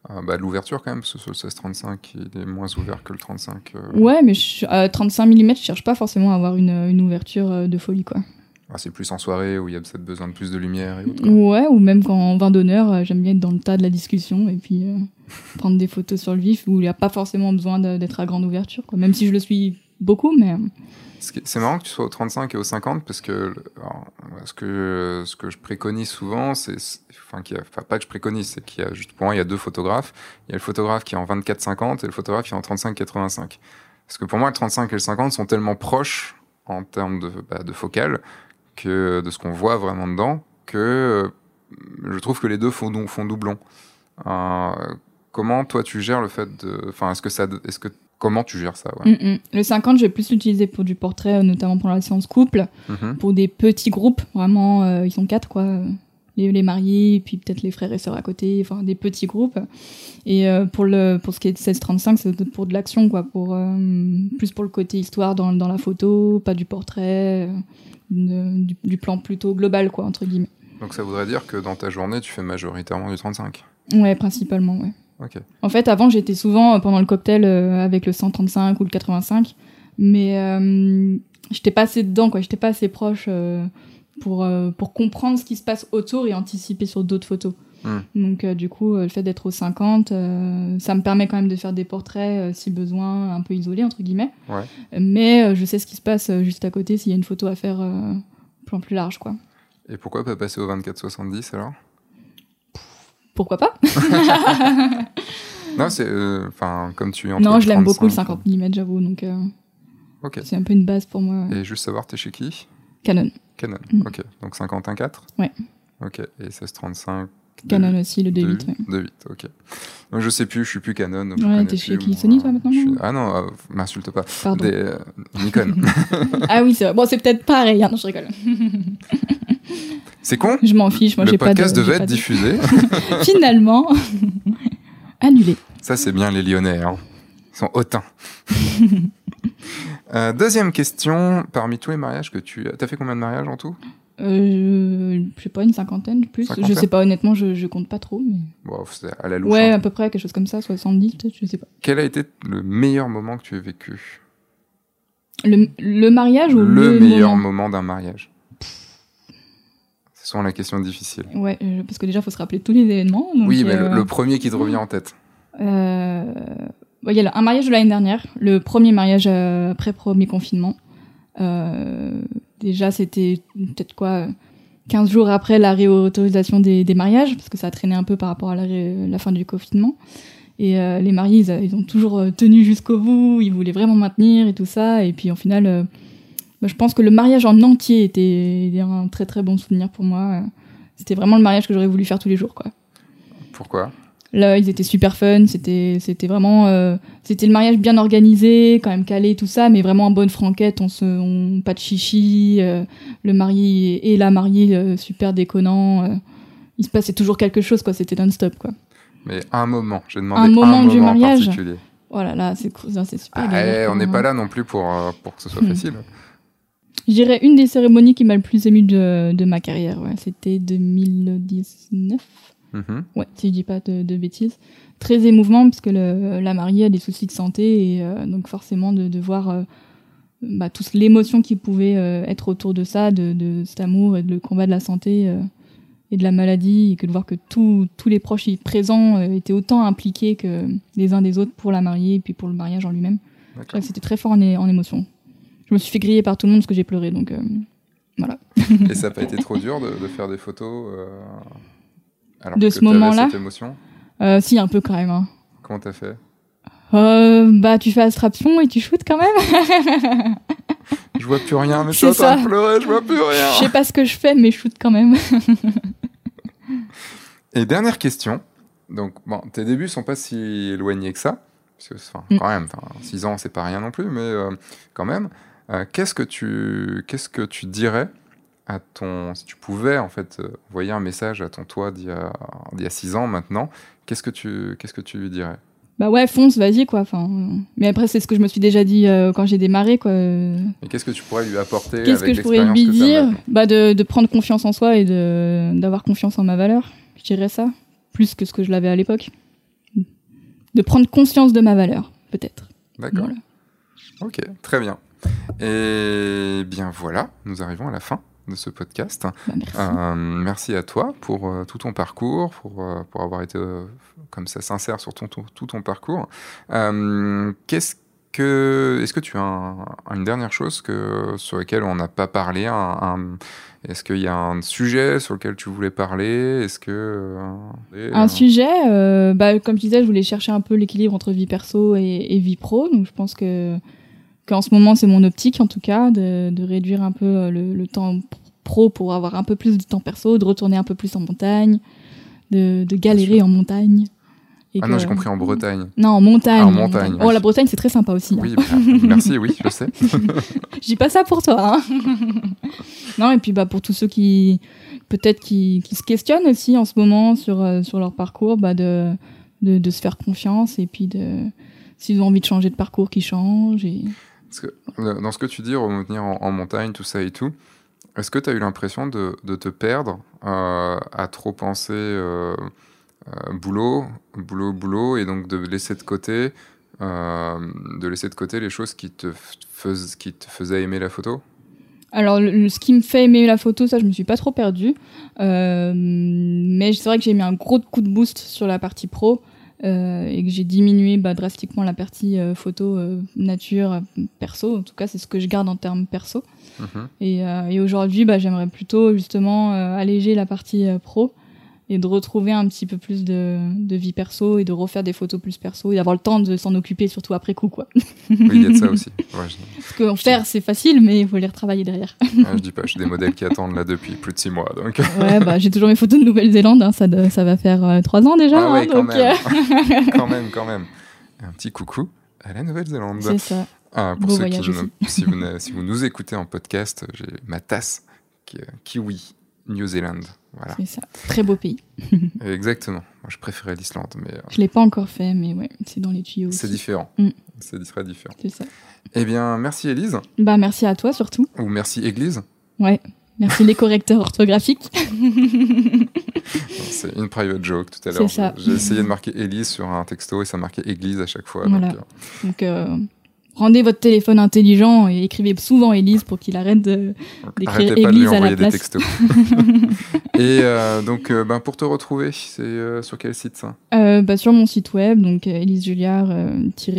Ah, bah, l'ouverture quand même, parce que sur le 16-35, il est moins ouvert que le 35. Euh. Ouais, mais à 35 mm, je cherche pas forcément à avoir une, une ouverture euh, de folie, quoi. Ah, c'est plus en soirée où il y a peut-être besoin de plus de lumière et autres. Ouais, ou même quand en vin d'honneur, euh, j'aime bien être dans le tas de la discussion et puis prendre des photos sur le vif où il n'y a pas forcément besoin d'être à grande ouverture, quoi. Même si je le suis beaucoup, mais. C'est marrant que tu sois au 35 et au 50 parce que ce que ce que je préconise souvent, c'est enfin, pas que je préconise, c'est qu'il y a juste pour moi il y a deux photographes. Il y a le photographe qui est en 24-50 et le photographe qui est en 35-85. Parce que pour moi le 35 et le 50 sont tellement proches en termes de, bah, de focale que de ce qu'on voit vraiment dedans que je trouve que les deux font, font doublon. Euh, comment toi tu gères le fait de, enfin est-ce que ça, est-ce que Comment tu gères ça ouais. Mm, mm. Le 50, je vais plus l'utiliser pour du portrait, euh, notamment pour la séance couple, mm-hmm. pour des petits groupes, vraiment, euh, ils sont quatre, quoi. Les, les mariés, puis peut-être les frères et sœurs à côté, enfin des petits groupes. Et euh, pour, le, pour ce qui est de 16-35, c'est pour de l'action, quoi, pour, plus pour le côté histoire dans, dans la photo, pas du portrait, du, du, plan plutôt global, quoi, entre guillemets. Donc ça voudrait dire que dans ta journée, tu fais majoritairement du 35 Ouais, principalement, ouais. En fait, avant, j'étais souvent euh, pendant le cocktail euh, avec le 135 ou le 85, mais euh, j'étais pas assez dedans, quoi. J'étais pas assez proche pour, pour comprendre ce qui se passe autour et anticiper sur d'autres photos. Hmm. Donc, du coup, le fait d'être au 50, ça me permet quand même de faire des portraits, si besoin, un peu isolés, entre guillemets. Mais je sais ce qui se passe juste à côté s'il y a une photo à faire plan plus large, quoi. Et pourquoi pas passer au 24-70 alors? Pourquoi pas Non, c'est. Euh, enfin, comme tu Non, je l'aime beaucoup le 50 mm, j'avoue. Donc, euh, c'est un peu une base pour moi. Et juste savoir, t'es chez qui? Canon. Canon, mm. ok. Donc 51.4 Ouais. Ok. Et 1635 Canon aussi, le D8. 2.8, ok. Donc je sais plus, je suis plus Canon. Ouais, t'es chez qui? Sony toi maintenant Ah non, euh, m'insulte pas. Pardon. Des, Nikon. ah oui, c'est vrai. Bon, c'est peut-être pareil, hein, non, je rigole. C'est con Je m'en fiche, moi j'ai pas de... Le podcast devait être diffusé. Finalement, annulé. Ça c'est bien les Lyonnais, hein. ils sont hautains. euh, deuxième question, parmi tous les mariages que tu... T'as fait combien de mariages en tout? Euh, je sais pas, une cinquantaine plus. Je sais pas, honnêtement, je, je compte pas trop. Mais... Bon, c'est à la louche. Ouais, hein. à peu près, quelque chose comme ça, 70 peut-être, je sais pas. Quel a été le meilleur moment que tu aies vécu? Le, le, mariage ou le, meilleur moment d'un mariage c'est souvent la question difficile. Ouais, euh, parce que déjà, il faut se rappeler tous les événements. oui, mais le, euh, premier qui te revient en tête. Euh, il y a un mariage de l'année dernière, le premier mariage après premier confinement. déjà, c'était peut-être quoi 15 jours après la réautorisation des, des, mariages, parce que ça a traîné un peu par rapport à la, la fin du confinement. Et les mariés, ils, ils, ont toujours tenu jusqu'au bout, ils voulaient vraiment maintenir et tout ça. Et puis, au final je pense que le mariage en entier était, un très très bon souvenir pour moi. C'était vraiment le mariage que j'aurais voulu faire tous les jours, quoi. Pourquoi? Là, ils étaient super fun. C'était, c'était vraiment, euh, c'était le mariage bien organisé, quand même calé, tout ça, mais vraiment en bonne franquette. On se, on, pas de chichi. Euh, le marié et la mariée euh, super déconnant. il se passait toujours quelque chose, quoi. C'était non-stop, quoi. Mais un moment, j'ai demandé Un moment un du moment en mariage particulier. Oh là c'est super. Ah, galère, eh, on n'est pas là non plus pour, pour que ce soit Hmm. facile. Je dirais une des cérémonies qui m'a le plus ému de, de ma carrière. Ouais. C'était 2019. Mhm. Ouais, si je dis pas de, de bêtises. Très émouvant parce que le- la mariée a des soucis de santé et euh, donc forcément de, de voir euh, bah, toute l'émotion qui pouvait euh, être autour de ça, de, de cet amour et de le combat de la santé euh, et de la maladie et que de voir que tous tous les proches présents étaient autant impliqués que les uns des autres pour la mariée et puis pour le mariage en lui-même. C'était très fort en émotion. Je me suis fait griller par tout le monde parce que j'ai pleuré donc euh, voilà. Et ça n'a pas été trop dur de, de faire des photos euh, alors De que ce moment-là cette émotion? Euh, si un peu quand même. hein. Comment t'as fait? Euh, bah tu fais abstraction et tu shootes quand même. Je vois plus rien, mais je suis en train ça. de pleurer, je vois plus rien. Je sais pas ce que je fais, mais je shoot quand même. Et dernière question. Donc, bon, tes débuts sont pas si éloignés que ça. Parce que, enfin, Mm. quand même, 6 ans, c'est pas rien non plus, mais euh, quand même. Euh, qu'est-ce que tu, qu'est-ce que tu dirais à ton, si tu pouvais en fait euh, envoyer un message à ton toi d'il y a, d'il y a 6 ans maintenant, qu'est-ce que tu, qu'est-ce que tu lui dirais? Bah ouais, fonce, vas-y quoi. Enfin, mais après c'est ce que je me suis déjà dit euh, quand j'ai démarré quoi. Et qu'est-ce que tu pourrais lui apporter Qu'est-ce que je pourrais lui dire? Bah de, de prendre confiance en soi et de d'avoir confiance en ma valeur. Je dirais ça, plus que ce que je l'avais à l'époque. De prendre conscience de ma valeur, peut-être. D'accord. Voilà. Ok, très bien. Et bien voilà, nous arrivons à la fin de ce podcast. Bah, merci. Euh, merci à toi pour euh, tout ton parcours, pour, euh, pour avoir été comme ça sincère sur ton, ton- tout ton parcours. Qu'est-ce que, est-ce que tu as un- une dernière chose que, sur laquelle on n'a pas parlé Est-ce qu'il y a un sujet sur lequel tu voulais parler? Est-ce que Un sujet, bah, comme je disais, je voulais chercher un peu l'équilibre entre vie perso et, et vie pro. Donc je pense que qu'en ce moment, c'est mon optique en tout cas, de, de réduire un peu euh, le, le temps pro pour avoir un peu plus de temps perso, de retourner un peu plus en montagne, de, de galérer en montagne. Et Ah non, j'ai compris en Bretagne. Non, en montagne. Ah, en montagne, Oh, la Bretagne, c'est très sympa aussi. hein. Oui, bah, merci, oui, je sais. Je dis pas ça pour toi. hein. non, et puis bah, pour tous ceux qui peut-être qui, qui se questionnent aussi en ce moment sur, euh, sur leur parcours, bah, de, de, de se faire confiance et puis de s'ils ont envie de changer de parcours, qu'ils changent. Et... Euh, dans ce que tu dis, revenir en, montagne, tout ça et tout, est-ce que tu as eu l'impression de, te perdre euh, à trop penser euh, boulot, boulot, boulot, et donc de laisser de côté, de laisser de côté les choses qui te, faisaient aimer la photo? Alors, ce qui me fait aimer la photo, ça, je me suis pas trop perdue. Mais c'est vrai que j'ai mis un gros coup de boost sur la partie pro euh, et que j'ai diminué bah, drastiquement la partie euh, photo euh, nature perso. En tout cas, c'est ce que je garde en termes perso. Mhm. Et, et aujourd'hui, bah, j'aimerais plutôt justement alléger la partie pro et de retrouver un petit peu plus de, de vie perso et de refaire des photos plus perso et d'avoir le temps de s'en occuper, surtout après coup. Quoi. Oui, il y a de ça aussi. Ouais, je, Parce faire, c'est facile, mais il faut les retravailler derrière. ouais, je dis pas, j'ai des modèles qui attendent là depuis plus de six mois. Donc... Ouais, bah, j'ai toujours mes photos de Nouvelle-Zélande, hein, ça, de- ça va faire euh, trois ans déjà. Ah ouais, hein, quand donc, même. euh, quand même, quand même. Un petit coucou à la Nouvelle-Zélande. c'est ça. Ah, pour Beau ceux qui ne- si, vous ne- si vous nous écoutez en podcast, j'ai ma tasse qui Kiwi New Zealand. Voilà, C'est ça. Très beau pays. exactement. Moi, je préférais l'Islande, mais euh, Je l'ai pas encore fait, mais ouais, c'est dans les tuyaux. c'est différent. Mm. C'est très différent. C'est ça. Eh bien, merci Élise, Bah, merci à toi surtout. ou merci Église. Ouais. Merci les correcteurs orthographiques. C'est une private joke tout à l'heure. J'ai essayé de marquer Élise sur un texto et ça marquait Église à chaque fois. Voilà. donc, euh, Donc, euh, rendez votre téléphone intelligent et écrivez souvent Élise pour qu'il arrête D'écrire Église à la envoyer des place. textos. et euh, donc, euh, ben, pour te retrouver, c'est euh, sur quel site ça? Bah, sur mon site web, donc Élise Julliard,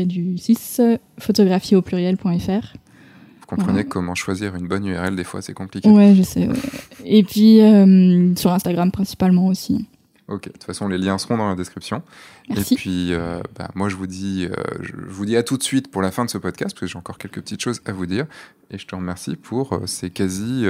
du 6, photographie au pluriel.fr. Vous comprenez comment choisir une bonne URL, des fois c'est compliqué. Ouais, je sais. ouais. Et puis euh, sur Instagram principalement aussi. Ok, de toute façon, les liens seront dans la description. Merci. Et puis, euh, bah, moi, je vous dis, euh, je, vous dis à tout de suite pour la fin de ce podcast, parce que j'ai encore quelques petites choses à vous dire. Et je te remercie pour euh, ces quasi,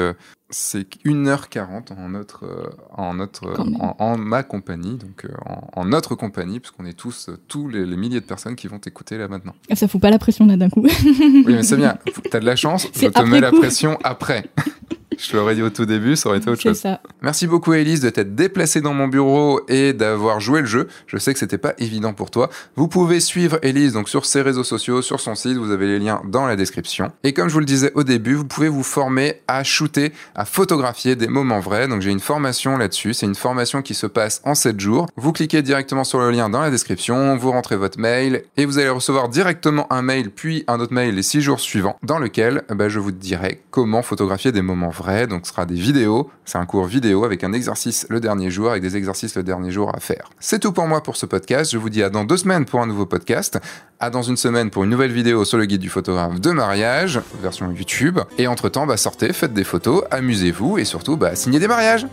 c'est 1h40 en notre, en notre, en, en ma compagnie, donc en, en notre compagnie, parce qu'on est tous, tous les, les milliers de personnes qui vont t'écouter là maintenant. Ah, Ça fout pas la pression là d'un coup. Oui, mais c'est bien. T'as de la chance. Je te mets la pression après. je te l'aurais dit au tout début, ça aurait été autre chose. ça. Merci beaucoup Elise de t'être déplacée dans mon bureau et d'avoir joué le jeu. Je sais que c'était pas évident pour toi. Vous pouvez suivre Elise donc sur ses réseaux sociaux, sur son site, vous avez les liens dans la description. Et comme je vous le disais au début, vous pouvez vous former à shooter, à photographier des moments vrais. Donc j'ai une formation là-dessus, c'est une formation qui se passe en 7 jours. Vous cliquez directement sur le lien dans la description, vous rentrez votre mail et vous allez recevoir directement un mail puis un autre mail les 6 jours suivants dans lequel bah, je vous dirai comment photographier des moments vrais. Donc ce sera des vidéos, c'est un cours vidéo avec un exercice le dernier jour, avec des exercices le dernier jour à faire. C'est tout pour moi pour ce podcast. Je vous dis à dans deux semaines pour un nouveau podcast, à dans une semaine pour une nouvelle vidéo sur le guide du photographe de mariage, version YouTube. Et entre-temps, bah, sortez, faites des photos, amusez-vous et surtout, bah, signez des mariages.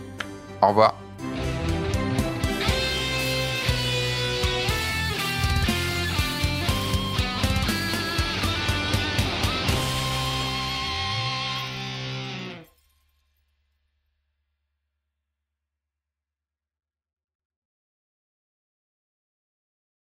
Au revoir.